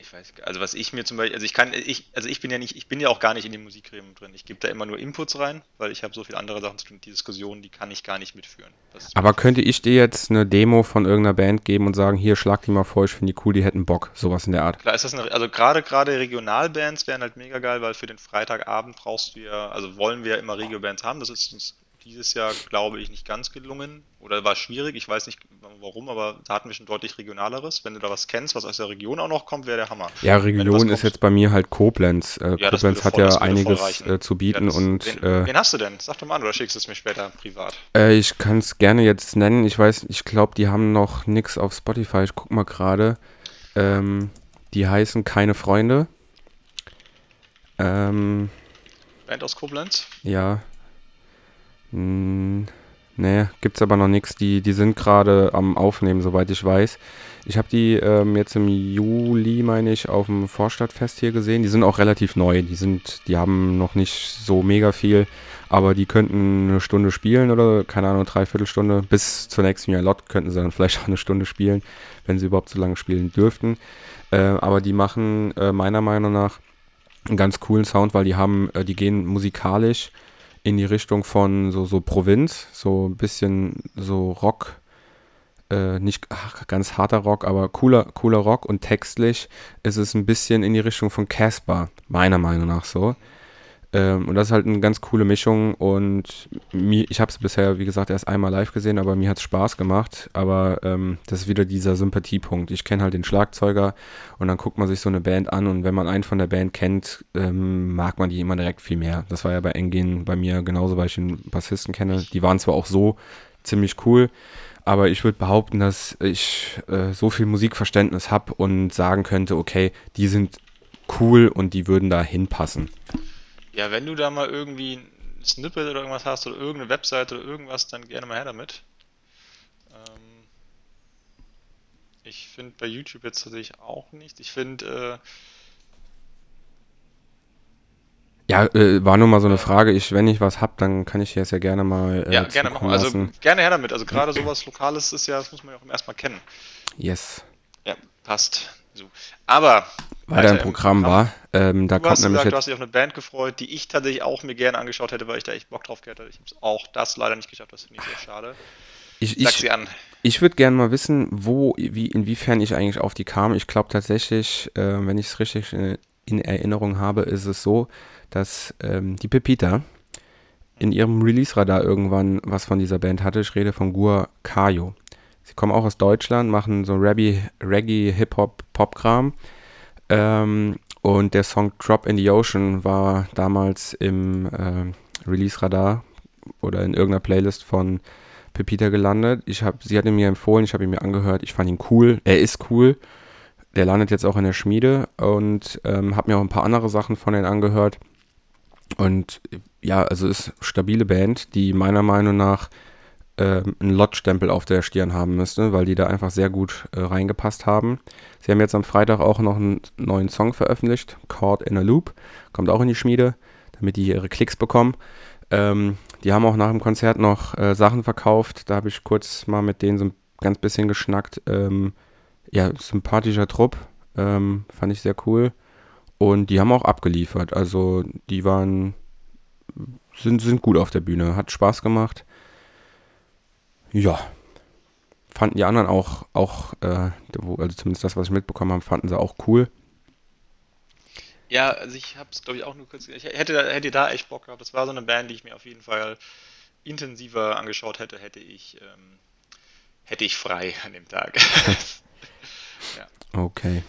Speaker 1: ich weiß, also was ich mir zum Beispiel, also ich kann, ich, also ich bin ja nicht, ich bin ja auch gar nicht in den Musikgremien drin. Ich gebe da immer nur Inputs rein, weil ich habe so viele andere Sachen zu tun. Die Diskussionen, die kann ich gar nicht mitführen.
Speaker 2: Aber könnte ich dir jetzt eine Demo von irgendeiner Band geben und sagen, hier schlag die mal vor, ich finde die cool, die hätten Bock, sowas in der Art.
Speaker 1: Klar ist das eine, also gerade gerade Regionalbands wären halt mega geil, weil für den Freitagabend brauchst du ja, also wollen wir ja immer Regiobands haben. Das ist uns dieses Jahr, glaube ich, nicht ganz gelungen oder war schwierig. Ich weiß nicht warum, aber da hatten wir schon deutlich regionaleres. Wenn du da was kennst, was aus der Region auch noch kommt, wäre der Hammer.
Speaker 2: Ja, Region ist jetzt bei mir halt Koblenz. Äh, ja, Koblenz hat voll, ja einiges äh, zu bieten. Ja, das, und,
Speaker 1: wen, äh, wen, hast du denn? Sag doch mal an oder schickst du es mir später privat?
Speaker 2: Äh, ich kann es gerne jetzt nennen. Ich weiß, ich glaube, die haben noch nichts auf Spotify. Ich guck mal gerade. Ähm, die heißen Keine Freunde. Ähm,
Speaker 1: Band aus Koblenz?
Speaker 2: Ja, hm, nee, gibt's aber noch nichts. Die, die sind gerade am Aufnehmen, soweit ich weiß. Ich habe die ähm, jetzt im Juli, meine ich, auf dem Vorstadtfest hier gesehen. Die sind auch relativ neu. Die sind, die haben noch nicht so mega viel, aber die könnten eine Stunde spielen oder keine Ahnung, dreiviertel Stunde. Bis zur nächsten Jahr Lot könnten sie dann vielleicht auch eine Stunde spielen, wenn sie überhaupt so lange spielen dürften. Äh, aber die machen äh, meiner Meinung nach einen ganz coolen Sound, weil die haben, äh, die gehen musikalisch in die Richtung von so, so Provinz, so ein bisschen so Rock, äh, nicht ach, ganz harter Rock, aber cooler, cooler Rock und textlich ist es ein bisschen in die Richtung von Casper, meiner Meinung nach so. Ähm, und das ist halt eine ganz coole Mischung und mir, ich habe es bisher, wie gesagt, erst einmal live gesehen, aber mir hat es Spaß gemacht. Aber ähm, das ist wieder dieser Sympathiepunkt. Ich kenne halt den Schlagzeuger und dann guckt man sich so eine Band an und wenn man einen von der Band kennt, ähm, mag man die immer direkt viel mehr. Das war ja bei Engin bei mir genauso, weil ich den Bassisten kenne. Die waren zwar auch so ziemlich cool, aber ich würde behaupten, dass ich äh, so viel Musikverständnis habe und sagen könnte, okay, die sind cool und die würden da hinpassen.
Speaker 1: Ja, wenn du da mal irgendwie ein Snippet oder irgendwas hast oder irgendeine Webseite oder irgendwas, dann gerne mal her damit. Ähm, ich finde bei YouTube jetzt tatsächlich auch nichts. Ich finde.
Speaker 2: Äh, ja, äh, war nur mal so eine Frage. Ich, wenn ich was hab, dann kann ich das ja gerne mal.
Speaker 1: Äh, ja, gerne machen. Also gerne her damit. Also gerade sowas Lokales ist ja, das muss man ja auch erstmal kennen.
Speaker 2: Yes.
Speaker 1: Ja, passt. So. Aber
Speaker 2: weiter im Programm war. Ähm, da
Speaker 1: du hast gesagt, du hast dich auf eine Band gefreut, die ich tatsächlich auch mir gerne angeschaut hätte, weil ich da echt Bock drauf gehabt hätte. Ich habe auch das leider nicht geschafft, das finde ich sehr schade.
Speaker 2: Ich, Sag ich, sie an. Ich würde gerne mal wissen, wo, wie, inwiefern ich eigentlich auf die kam. Ich glaube tatsächlich, äh, wenn ich es richtig in, in, Erinnerung habe, ist es so, dass ähm, die Pepita in ihrem Release-Radar irgendwann was von dieser Band hatte. Ich rede von Gua Kayo. Sie kommen auch aus Deutschland, machen so Reggae, Reggae Hip-Hop, Pop-Kram. Ähm, und der Song Drop in the Ocean war damals im äh, Release-Radar oder in irgendeiner Playlist von Pepita gelandet. Ich hab, sie hat ihn mir empfohlen, ich habe ihn mir angehört, ich fand ihn cool. Er ist cool. Der landet jetzt auch in der Schmiede und ähm, habe mir auch ein paar andere Sachen von denen angehört. Und ja, also ist stabile Band, die meiner Meinung nach äh, einen Lot-Stempel auf der Stirn haben müsste, weil die da einfach sehr gut äh, reingepasst haben. Sie haben jetzt am Freitag auch noch einen neuen Song veröffentlicht, Caught in a Loop, kommt auch in die Schmiede, damit die ihre Klicks bekommen. Ähm, die haben auch nach dem Konzert noch äh, Sachen verkauft, da habe ich kurz mal mit denen so ein ganz bisschen geschnackt. Ähm, ja, sympathischer Trupp, ähm, fand ich sehr cool. Und die haben auch abgeliefert, also die waren, sind, sind gut auf der Bühne, hat Spaß gemacht ja, fanden die anderen auch, auch äh, also zumindest das, was ich mitbekommen habe, fanden sie auch cool.
Speaker 1: Ja, also ich habe es, glaube ich, auch nur kurz. Ich hätte, hätte da echt Bock gehabt. Das war so eine Band, die ich mir auf jeden Fall intensiver angeschaut hätte, hätte ich, ähm, hätte ich frei an dem Tag.
Speaker 2: ja. Okay.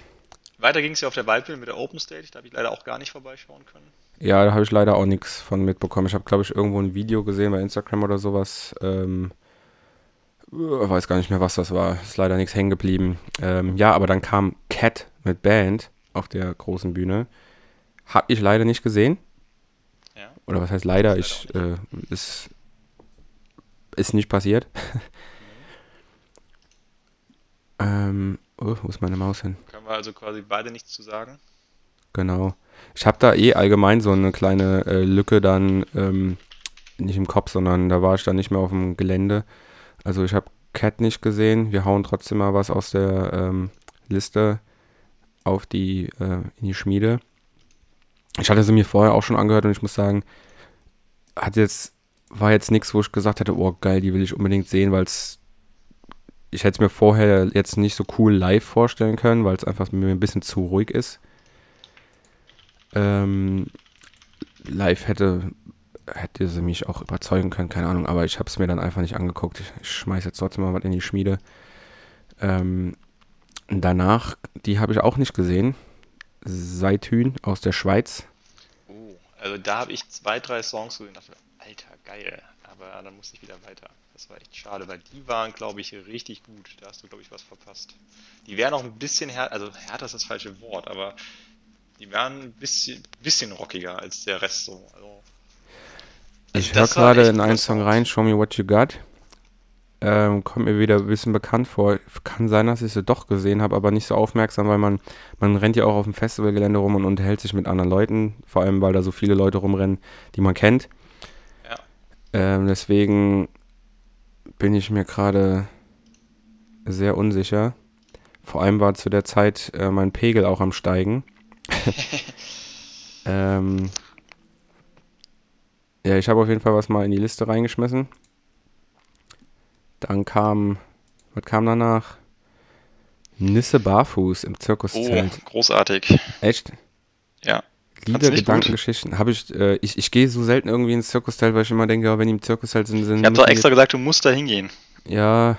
Speaker 1: Weiter ging es ja auf der Waldbühne mit der Open Stage, da habe ich leider auch gar nicht vorbeischauen können.
Speaker 2: Ja, da habe ich leider auch nichts von mitbekommen. Ich habe, glaube ich, irgendwo ein Video gesehen bei Instagram oder sowas. Ähm, ich weiß gar nicht mehr, was das war. Ist leider nichts hängen geblieben. Ähm, ja, aber dann kam Cat mit Band auf der großen Bühne. Hab ich leider nicht gesehen. Ja. Oder was heißt leider? Ich, äh, ist, ist nicht passiert. Mhm. ähm, oh, wo ist meine Maus hin?
Speaker 1: Können wir also quasi beide nichts zu sagen?
Speaker 2: Genau. Ich habe da eh allgemein so eine kleine äh, Lücke dann, ähm, nicht im Kopf, sondern da war ich dann nicht mehr auf dem Gelände. Also ich habe Cat nicht gesehen. Wir hauen trotzdem mal was aus der ähm, Liste auf die, äh, in die Schmiede. Ich hatte sie mir vorher auch schon angehört und ich muss sagen, hat jetzt, war jetzt nichts, wo ich gesagt hätte, oh geil, die will ich unbedingt sehen, weil es, ich hätte es mir vorher jetzt nicht so cool live vorstellen können, weil es einfach mir ein bisschen zu ruhig ist. Ähm, live hätte hätte sie mich auch überzeugen können, keine Ahnung, aber ich habe es mir dann einfach nicht angeguckt. Ich, ich schmeiße jetzt trotzdem mal was in die Schmiede. Ähm, danach, die habe ich auch nicht gesehen. Seithün aus der Schweiz.
Speaker 1: Oh, also da habe ich zwei, drei Songs gesehen dachte, Alter, geil. Aber dann musste ich wieder weiter. Das war echt schade, weil die waren, glaube ich, richtig gut. Da hast du, glaube ich, was verpasst. Die wären auch ein bisschen härter, also härter ist das falsche Wort, aber die wären ein bisschen, bisschen rockiger als der Rest so. Also
Speaker 2: ich höre gerade in einen Song rein, Show Me What You Got. Ähm, kommt mir wieder ein bisschen bekannt vor. Kann sein, dass ich sie doch gesehen habe, aber nicht so aufmerksam, weil man, man rennt ja auch auf dem Festivalgelände rum und unterhält sich mit anderen Leuten, vor allem weil da so viele Leute rumrennen, die man kennt. Ja. Ähm, deswegen bin ich mir gerade sehr unsicher. Vor allem war zu der Zeit äh, mein Pegel auch am Steigen. ähm, ja, ich habe auf jeden Fall was mal in die Liste reingeschmissen. Dann kam, was kam danach? Nisse Barfuß im Zirkuszelt.
Speaker 1: Oh, großartig.
Speaker 2: Echt?
Speaker 1: Ja.
Speaker 2: Lieder, Gedankengeschichten. Habe ich, äh, ich, ich gehe so selten irgendwie ins Zirkusteil, weil ich immer denke, wenn die im Zirkusteil sind, sind.
Speaker 1: Ich habe doch extra gesagt, du musst da hingehen.
Speaker 2: Ja.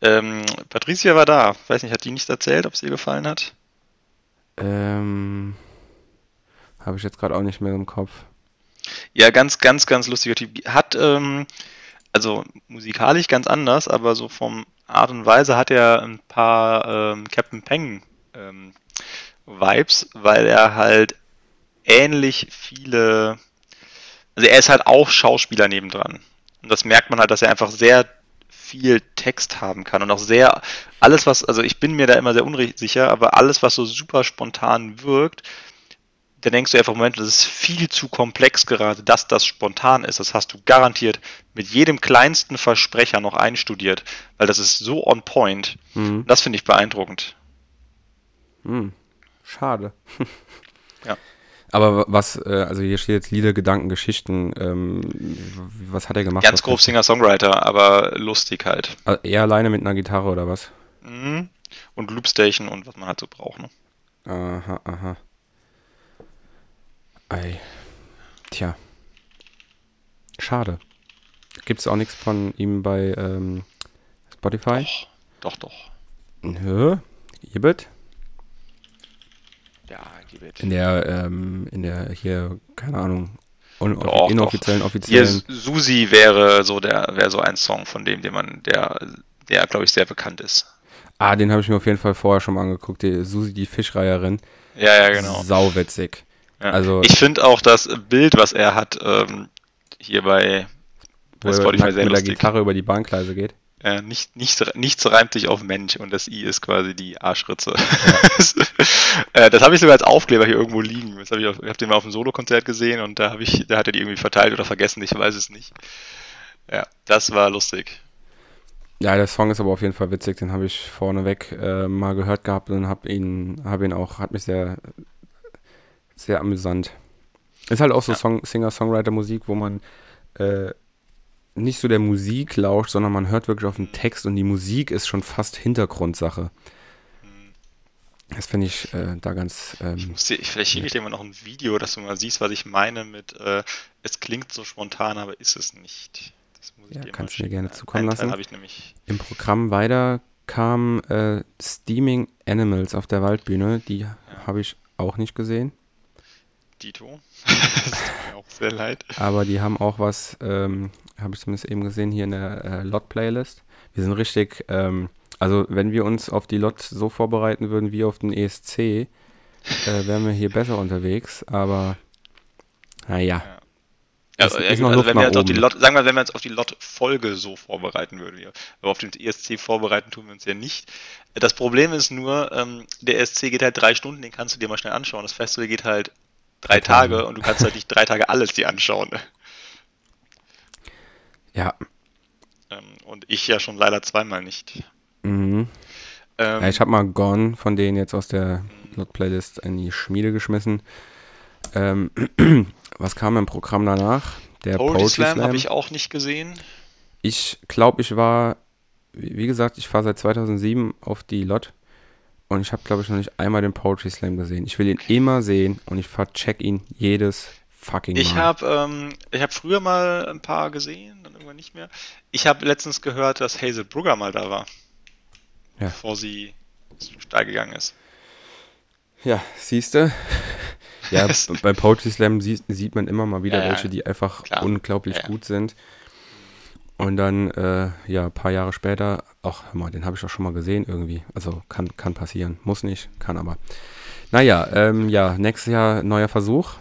Speaker 1: Ähm, Patricia war da. Weiß nicht, hat die nicht erzählt, ob es ihr gefallen hat?
Speaker 2: Ähm. Habe ich jetzt gerade auch nicht mehr im Kopf.
Speaker 1: Ja, ganz, ganz, ganz lustiger Typ. Hat, ähm, also musikalisch ganz anders, aber so vom Art und Weise hat er ein paar ähm, Captain Peng ähm, Vibes, weil er halt ähnlich viele, also er ist halt auch Schauspieler nebendran. Und das merkt man halt, dass er einfach sehr viel Text haben kann und auch sehr, alles was, also ich bin mir da immer sehr unsicher, aber alles, was so super spontan wirkt, da denkst du einfach, Moment, das ist viel zu komplex gerade, dass das spontan ist. Das hast du garantiert mit jedem kleinsten Versprecher noch einstudiert, weil das ist so on point. Mhm. Das finde ich beeindruckend.
Speaker 2: Mhm. Schade. ja. Aber was, äh, also hier steht jetzt Lieder, Gedanken, Geschichten. Ähm, was hat er gemacht?
Speaker 1: Ganz grob Singer-Songwriter, aber lustig halt.
Speaker 2: Also eher alleine mit einer Gitarre oder was?
Speaker 1: Mhm. Und Loopstation und was man halt so braucht, ne?
Speaker 2: Aha, aha. Ei. Tja. Schade. Gibt es auch nichts von ihm bei ähm, Spotify?
Speaker 1: Doch, doch. doch.
Speaker 2: Nö. Ibit?
Speaker 1: Ja, Ibit.
Speaker 2: In der, ähm, in der hier, keine Ahnung, doch, inoffiziellen, doch. offiziellen.
Speaker 1: Hier, Susi wäre so der, wäre so ein Song von dem, den man, der, der, glaube ich, sehr bekannt ist.
Speaker 2: Ah, den habe ich mir auf jeden Fall vorher schon mal angeguckt. Die Susi, die Fischreiherin.
Speaker 1: Ja, ja, genau.
Speaker 2: Sauwitzig.
Speaker 1: Ja. Also, ich finde auch das Bild, was er hat, ähm, hier bei,
Speaker 2: bei Spotify sehr mit lustig. der Gitarre über die Bahngleise geht.
Speaker 1: Ja, nicht, nicht, nichts reimt sich auf Mensch und das I ist quasi die Arschritze. Ja. äh, das habe ich sogar als Aufkleber hier irgendwo liegen. Das hab ich ich habe den mal auf dem Solo-Konzert gesehen und da, ich, da hat er die irgendwie verteilt oder vergessen, ich weiß es nicht. Ja, das war lustig.
Speaker 2: Ja, der Song ist aber auf jeden Fall witzig, den habe ich vorneweg äh, mal gehört gehabt und habe ihn, hab ihn auch, hat mich sehr sehr amüsant. Ist halt auch so ja. Singer-Songwriter-Musik, wo man äh, nicht so der Musik lauscht, sondern man hört wirklich auf den Text und die Musik ist schon fast Hintergrundsache. Das finde ich äh, da ganz. Ähm,
Speaker 1: ich muss dir, vielleicht schicke ich dir mal noch ein Video, dass du mal siehst, was ich meine mit äh, es klingt so spontan, aber ist es nicht.
Speaker 2: ja, kannst du mir gerne zukommen lassen. Im Programm weiter kam äh, Steaming Animals auf der Waldbühne. Die ja. habe ich auch nicht gesehen.
Speaker 1: Dito. das tut mir auch sehr leid.
Speaker 2: Aber die haben auch was, ähm, habe ich zumindest eben gesehen, hier in der äh, Lot-Playlist. Wir sind richtig, ähm, also wenn wir uns auf die Lot so vorbereiten würden wie auf den ESC, äh, wären wir hier besser unterwegs, aber naja.
Speaker 1: Ja. Also, ja, also wenn wir jetzt auf die Lot, sagen wir, wenn wir uns auf die Lot-Folge so vorbereiten würden, aber auf den ESC vorbereiten tun wir uns ja nicht. Das Problem ist nur, ähm, der ESC geht halt drei Stunden, den kannst du dir mal schnell anschauen. Das Festival geht halt drei Tage und du kannst halt nicht drei Tage alles dir anschauen.
Speaker 2: Ja.
Speaker 1: Ähm, und ich ja schon leider zweimal nicht.
Speaker 2: Mhm. Ähm, ja, ich habe mal Gone von denen jetzt aus der Not-Playlist in die Schmiede geschmissen. Ähm, was kam im Programm danach?
Speaker 1: Der Poetry, Poetry Slam, Slam. habe ich auch nicht gesehen.
Speaker 2: Ich glaube, ich war, wie gesagt, ich fahre seit 2007 auf die Lot und ich habe, glaube ich, noch nicht einmal den Poetry Slam gesehen. Ich will ihn immer sehen und ich vercheck ihn jedes fucking Mal.
Speaker 1: Ich habe ähm, hab früher mal ein paar gesehen, dann irgendwann nicht mehr. Ich habe letztens gehört, dass Hazel Brugger mal da war. Ja. Bevor sie steil gegangen ist.
Speaker 2: Ja, siehst du? ja, beim Poetry Slam sieht, sieht, man immer mal wieder ja, welche, die einfach klar. unglaublich ja, gut sind. Und dann, äh, ja, ein paar Jahre später, ach, hör mal, den habe ich doch schon mal gesehen irgendwie. Also kann, kann passieren. Muss nicht, kann aber. Naja, ähm, ja, nächstes Jahr neuer Versuch.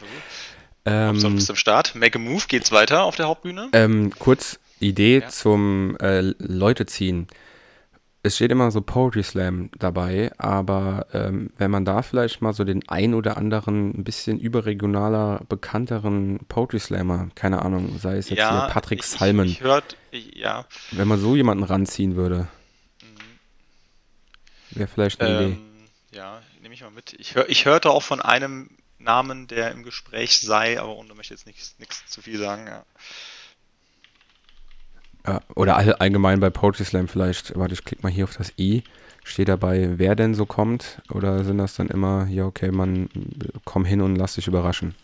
Speaker 1: ähm, zum, zum Start. Make a Move, geht's weiter auf der Hauptbühne?
Speaker 2: Ähm, kurz Idee ja. zum äh, Leute ziehen es steht immer so Poetry Slam dabei, aber ähm, wenn man da vielleicht mal so den ein oder anderen ein bisschen überregionaler, bekannteren Poetry Slammer, keine Ahnung, sei es jetzt ja, hier Patrick Salmon,
Speaker 1: ich, ich hört, ja.
Speaker 2: wenn man so jemanden ranziehen würde, mhm. wäre vielleicht eine ähm, Idee.
Speaker 1: Ja, nehme ich mal mit. Ich, hör, ich hörte auch von einem Namen, der im Gespräch sei, aber und da möchte jetzt nichts zu viel sagen. Ja.
Speaker 2: Ja, oder all, allgemein bei Poetry Slam vielleicht, warte, ich klicke mal hier auf das i. Steht dabei, wer denn so kommt? Oder sind das dann immer, ja, okay, man, komm hin und lass dich überraschen?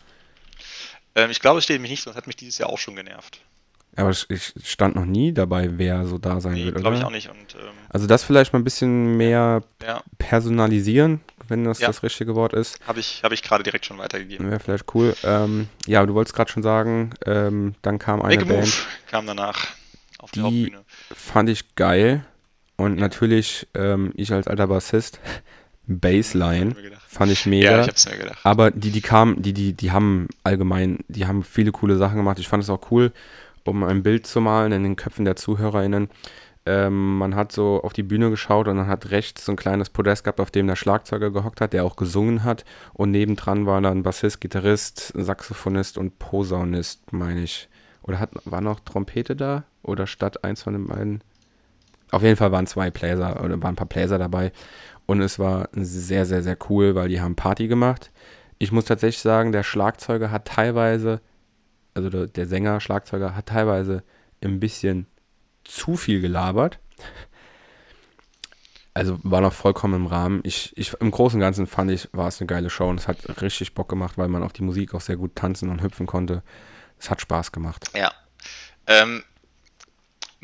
Speaker 1: Ähm, ich glaube, es steht mich nicht, sonst hat mich dieses Jahr auch schon genervt.
Speaker 2: Aber es stand noch nie dabei, wer so da sein
Speaker 1: Nee,
Speaker 2: wird,
Speaker 1: glaube ich
Speaker 2: oder?
Speaker 1: auch nicht. Und ähm,
Speaker 2: Also das vielleicht mal ein bisschen mehr
Speaker 1: ja,
Speaker 2: personalisieren, wenn das
Speaker 1: Ja.
Speaker 2: das richtige Wort ist.
Speaker 1: habe ich, hab ich gerade direkt schon weitergegeben.
Speaker 2: Wäre vielleicht cool. Ähm, ja, du wolltest gerade schon sagen, ähm, dann kam eine
Speaker 1: Make a Move
Speaker 2: Band,
Speaker 1: kam danach auf die,
Speaker 2: Die-
Speaker 1: Hauptbühne.
Speaker 2: fand ich geil. Und natürlich, ähm, ich als alter Bassist, Bassline,
Speaker 1: ich
Speaker 2: fand ich
Speaker 1: Ja,
Speaker 2: mega.
Speaker 1: ich hab's mir gedacht.
Speaker 2: Aber die, die kamen, die, die, die haben allgemein, die haben viele coole Sachen gemacht. Ich fand es auch cool, um ein Bild zu malen in den Köpfen der ZuhörerInnen. Ähm, man hat so auf die Bühne geschaut und dann hat rechts so ein kleines Podest gehabt, auf dem der Schlagzeuger gehockt hat, der auch gesungen hat. Und nebendran war dann Bassist, Gitarrist, Saxophonist und Posaunist, meine ich. Oder hat, war noch Trompete da? Oder statt eins von den beiden? Auf jeden Fall waren zwei Bläser oder waren ein paar Bläser dabei. Und es war sehr, sehr, sehr cool, weil die haben Party gemacht. Ich muss tatsächlich sagen, der Schlagzeuger hat teilweise, also der, der Sänger, Schlagzeuger hat teilweise ein bisschen zu viel gelabert. Also war noch vollkommen im Rahmen. Ich, ich, Im Großen und Ganzen fand ich, war es eine geile Show und es hat richtig Bock gemacht, weil man auf die Musik auch sehr gut tanzen und hüpfen konnte. Es hat Spaß gemacht.
Speaker 1: Ja. Ähm,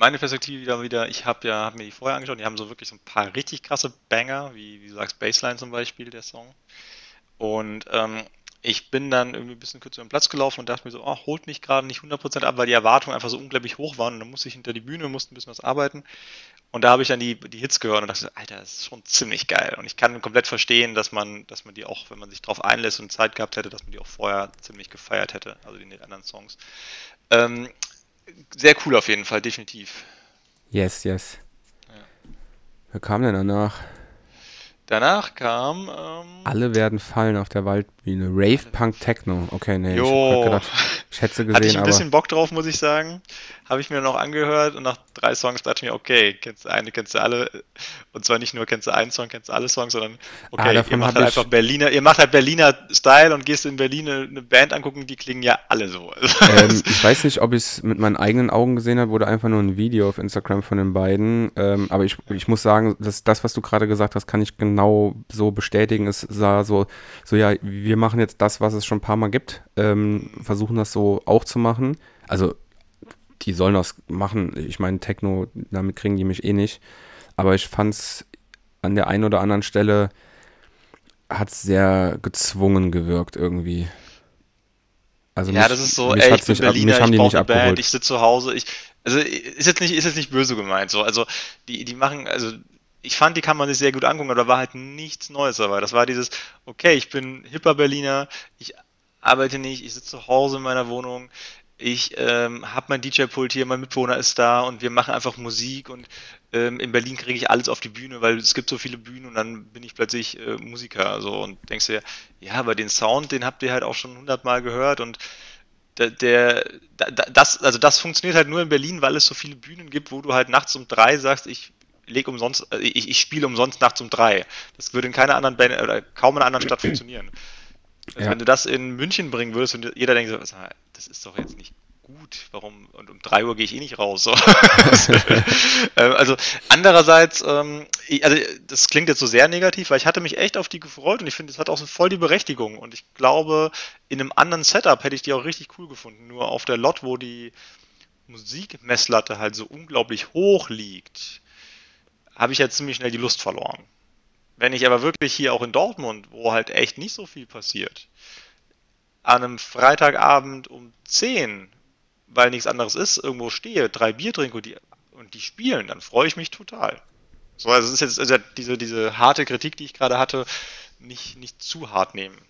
Speaker 1: meine Perspektive wieder, wieder ich habe ja hab mir die vorher angeschaut, die haben so wirklich so ein paar richtig krasse Banger, wie, wie du sagst, Bassline zum Beispiel, der Song. Und ähm, ich bin dann irgendwie ein bisschen kurz über den Platz gelaufen und dachte mir so, oh, holt mich gerade nicht 100% ab, weil die Erwartungen einfach so unglaublich hoch waren. Und dann musste ich hinter die Bühne, musste ein bisschen was arbeiten. Und da habe ich dann die, die Hits gehört und dachte, Alter, das ist schon ziemlich geil. Und ich kann komplett verstehen, dass man, dass man die auch, wenn man sich drauf einlässt und Zeit gehabt hätte, dass man die auch vorher ziemlich gefeiert hätte, also die anderen Songs. Ähm, sehr cool auf jeden Fall, definitiv.
Speaker 2: Yes, yes.
Speaker 1: Ja.
Speaker 2: Wer kam denn danach?
Speaker 1: Danach kam. Ähm,
Speaker 2: Alle werden fallen auf der Waldbühne. Rave Punk Techno. Okay, nee, ich
Speaker 1: Jo.
Speaker 2: hab grad gedacht, ich hätte sie
Speaker 1: hatte ich
Speaker 2: gesehen,
Speaker 1: ein
Speaker 2: aber
Speaker 1: bisschen Bock drauf, muss ich sagen. Habe ich mir noch angehört und nach drei Songs dachte ich mir, okay, kennst du eine, kennst du alle. Und zwar nicht nur kennst du einen Song, kennst du alle Songs, sondern okay,
Speaker 2: Ah,
Speaker 1: ihr macht
Speaker 2: hab
Speaker 1: halt
Speaker 2: ich-
Speaker 1: einfach Berliner, ihr macht halt Berliner Style und gehst in Berlin eine, eine Band angucken, die klingen ja alle so.
Speaker 2: ähm, ich weiß nicht, ob ich es mit meinen eigenen Augen gesehen habe oder einfach nur ein Video auf Instagram von den beiden. Ähm, aber ich, ich muss sagen, dass das, was du gerade gesagt hast, kann ich genau so bestätigen. Es sah so, so ja, wir machen jetzt das, was es schon ein paar Mal gibt, ähm, versuchen das so auch zu machen. Also die sollen das machen. Ich meine, Techno, damit kriegen die mich eh nicht. Aber ich fand es an der einen oder anderen Stelle hat sehr gezwungen gewirkt irgendwie. Also
Speaker 1: ja,
Speaker 2: mich-
Speaker 1: das ist so, ey, ich bin
Speaker 2: nicht ab-
Speaker 1: Berliner,
Speaker 2: haben
Speaker 1: ich brauche eine Band, ich sitze zu Hause, ich, also ist jetzt nicht, ist jetzt nicht böse gemeint, so, also die, die machen, also ich fand, die kann man sich sehr gut angucken, aber da war halt nichts Neues dabei. Das war dieses, okay, ich bin hipper Berliner, ich arbeite nicht, ich sitze zu Hause in meiner Wohnung, ich ähm, habe mein DJ-Pult hier, mein Mitbewohner ist da und wir machen einfach Musik und ähm, in Berlin kriege ich alles auf die Bühne, weil es gibt so viele Bühnen und dann bin ich plötzlich äh, Musiker so und denkst dir, ja, aber den Sound, den habt ihr halt auch schon hundertmal gehört und der, der da- da- das, also das funktioniert halt nur in Berlin, weil es so viele Bühnen gibt, wo du halt nachts um drei sagst, ich leg umsonst, äh, ich, ich spiele umsonst nachts um drei. Das würde in keiner anderen Band oder kaum in einer anderen Stadt funktionieren. Also
Speaker 2: Ja.
Speaker 1: Wenn du das in München bringen würdest und jeder denkt so, das ist doch jetzt nicht gut, warum, und um drei Uhr gehe ich eh nicht raus. So. Ähm, also andererseits, ähm, also das klingt jetzt so sehr negativ, weil ich hatte mich echt auf die gefreut und ich finde, es hat auch so voll die Berechtigung und ich glaube, in einem anderen Setup hätte ich die auch richtig cool gefunden. Nur auf der Lot, wo die Musikmesslatte halt so unglaublich hoch liegt, habe ich ja ziemlich schnell die Lust verloren. Wenn ich aber wirklich hier auch in Dortmund, wo halt echt nicht so viel passiert, an einem Freitagabend um 10, weil nichts anderes ist, irgendwo stehe, drei Bier trinke und die, und die spielen, dann freue ich mich total. So, also es ist jetzt also diese, diese harte Kritik, die ich gerade hatte, nicht, nicht zu hart nehmen.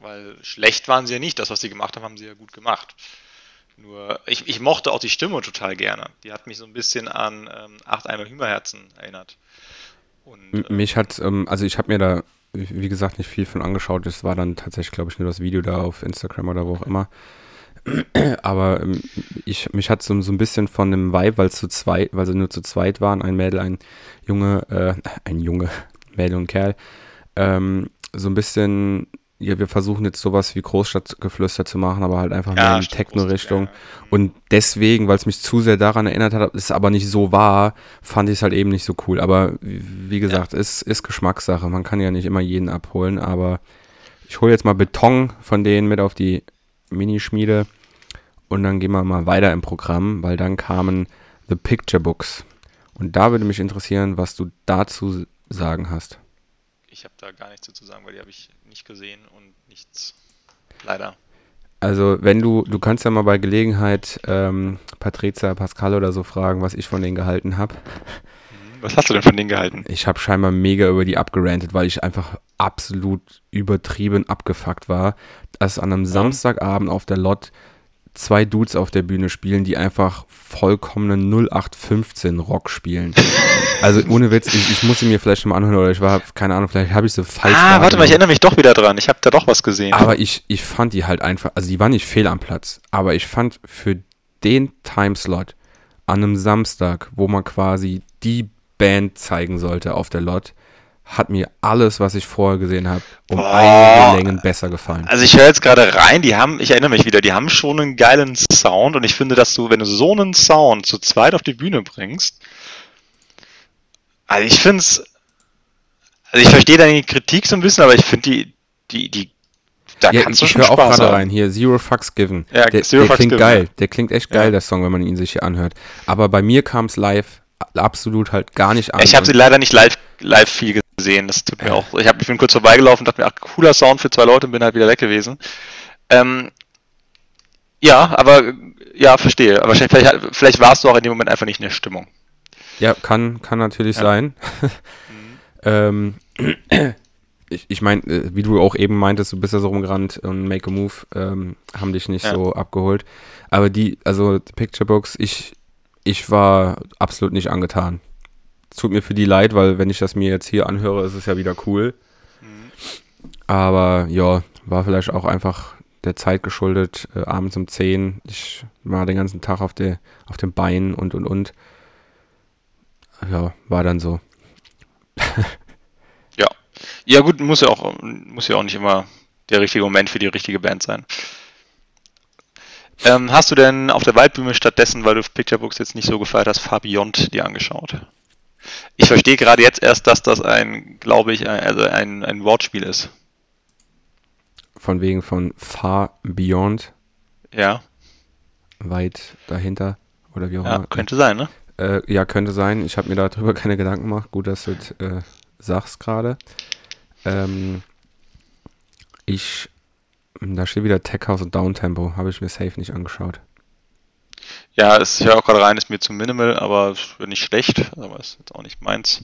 Speaker 1: Weil schlecht waren sie ja nicht. Das, was sie gemacht haben, haben sie ja gut gemacht. Nur, ich, ich mochte auch die Stimme total gerne. Die hat mich so ein bisschen an ähm, Acht Eimer Hümerherzen erinnert. Und, äh,
Speaker 2: Mich hat, ähm, also ich habe mir da, wie gesagt, nicht viel von angeschaut. Es war dann tatsächlich, glaube ich, nur das Video da auf Instagram oder wo auch immer. Aber ähm, ich, mich hat so, so ein bisschen von dem Vibe, weil es zu zweit, weil sie nur zu zweit waren, ein Mädel, ein Junge, äh, ein Junge, Mädel und Kerl, ähm, so ein bisschen, ja, wir versuchen jetzt sowas wie Großstadtgeflüster zu machen, aber halt einfach
Speaker 1: Ja,
Speaker 2: mehr in die Techno-Richtung.
Speaker 1: ja.
Speaker 2: Und deswegen, weil es mich zu sehr daran erinnert hat, es aber nicht so war, fand ich es halt eben nicht so cool. Aber wie gesagt, ist, ist Geschmackssache. Man kann ja nicht immer jeden abholen, aber ich hole jetzt mal Beton von denen mit auf die Minischmiede und dann gehen wir mal weiter im Programm, weil dann kamen The Picture Books. Und da würde mich interessieren, was du dazu sagen hast.
Speaker 1: Ich habe da gar nichts dazu sagen, weil die habe ich nicht gesehen und nichts. Leider.
Speaker 2: Also, wenn du, du kannst ja mal bei Gelegenheit ähm, Patrizia, Pascal oder so fragen, was ich von denen gehalten habe.
Speaker 1: Was hast du denn von denen gehalten?
Speaker 2: Ich habe scheinbar mega über die abgerantet, weil ich einfach absolut übertrieben abgefuckt war, dass an einem Samstagabend auf der Lot zwei Dudes auf der Bühne spielen, die einfach vollkommenen 0815 Rock spielen. also ohne Witz, ich, ich muss sie mir vielleicht schon mal anhören oder ich war, keine Ahnung, vielleicht habe ich sie falsch
Speaker 1: Ah, warte mal, ich erinnere mich doch wieder dran. Ich habe da doch was gesehen.
Speaker 2: Aber ich, ich fand die halt einfach, also die war nicht fehl am Platz, aber ich fand für den Timeslot an einem Samstag, wo man quasi die Band zeigen sollte auf der Lot, hat mir alles, was ich vorher gesehen habe, um
Speaker 1: Boah.
Speaker 2: einige Längen besser gefallen.
Speaker 1: Also ich höre jetzt gerade rein, die haben, ich erinnere mich wieder, die haben schon einen geilen Sound und ich finde, dass du, wenn du so einen Sound zu zweit auf die Bühne bringst, also ich finde es, also ich verstehe deine Kritik so ein bisschen, aber ich finde die, die, die, da
Speaker 2: Ja,
Speaker 1: kannst
Speaker 2: ich,
Speaker 1: du
Speaker 2: ich
Speaker 1: schon
Speaker 2: höre auch gerade
Speaker 1: haben.
Speaker 2: rein. Hier, Zero Fucks Given.
Speaker 1: Ja,
Speaker 2: der,
Speaker 1: Zero
Speaker 2: der
Speaker 1: Fucks
Speaker 2: klingt
Speaker 1: Given,
Speaker 2: geil.
Speaker 1: ja.
Speaker 2: Der klingt echt geil,
Speaker 1: Ja.
Speaker 2: der Song, wenn man ihn sich hier anhört. Aber bei mir kam es live absolut halt gar nicht an.
Speaker 1: Ich habe sie leider nicht live, live viel gesehen. Das tut mir auch. Ich, hab, ich bin kurz vorbeigelaufen, dachte mir, ach, cooler Sound für zwei Leute und bin halt wieder weg gewesen. Ähm, ja, aber ja, verstehe. Aber vielleicht, vielleicht warst du auch in dem Moment einfach nicht in der Stimmung.
Speaker 2: Ja, kann, kann natürlich
Speaker 1: Ja.
Speaker 2: sein. ähm, ich ich meine, äh, wie du auch eben meintest, du bist ja so rumgerannt und Make a Move ähm, haben dich nicht
Speaker 1: Ja.
Speaker 2: so abgeholt. Aber die, also die Picture Books, ich, ich war absolut nicht angetan. Tut mir für die leid, weil wenn ich das mir jetzt hier anhöre, ist es ja wieder cool. Aber ja, war vielleicht auch einfach der Zeit geschuldet, äh, abends um 10. Ich war den ganzen Tag auf, der, auf den Beinen und und und. Ja, war dann so.
Speaker 1: Ja. Ja, gut, muss ja auch, muss ja auch nicht immer der richtige Moment für die richtige Band sein. Ähm, hast du denn auf der Waldbühne stattdessen, weil du Picture Books jetzt nicht so gefeiert hast, Far Beyond dir angeschaut? Ich verstehe gerade jetzt erst, dass das ein, glaube ich, ein, also ein, ein Wortspiel ist.
Speaker 2: Von wegen von Far Beyond,
Speaker 1: Ja,
Speaker 2: weit dahinter oder wie auch
Speaker 1: ja
Speaker 2: immer.
Speaker 1: könnte sein, ne?
Speaker 2: Äh, ja, könnte sein. Ich habe mir darüber keine Gedanken gemacht. Gut, dass du es äh, sagst gerade. Ähm, ich, da steht wieder Tech House und Downtempo. Habe ich mir safe nicht angeschaut.
Speaker 1: Ja, es, ich höre auch gerade rein, ist mir zu minimal, aber nicht schlecht, aber ist jetzt auch nicht meins.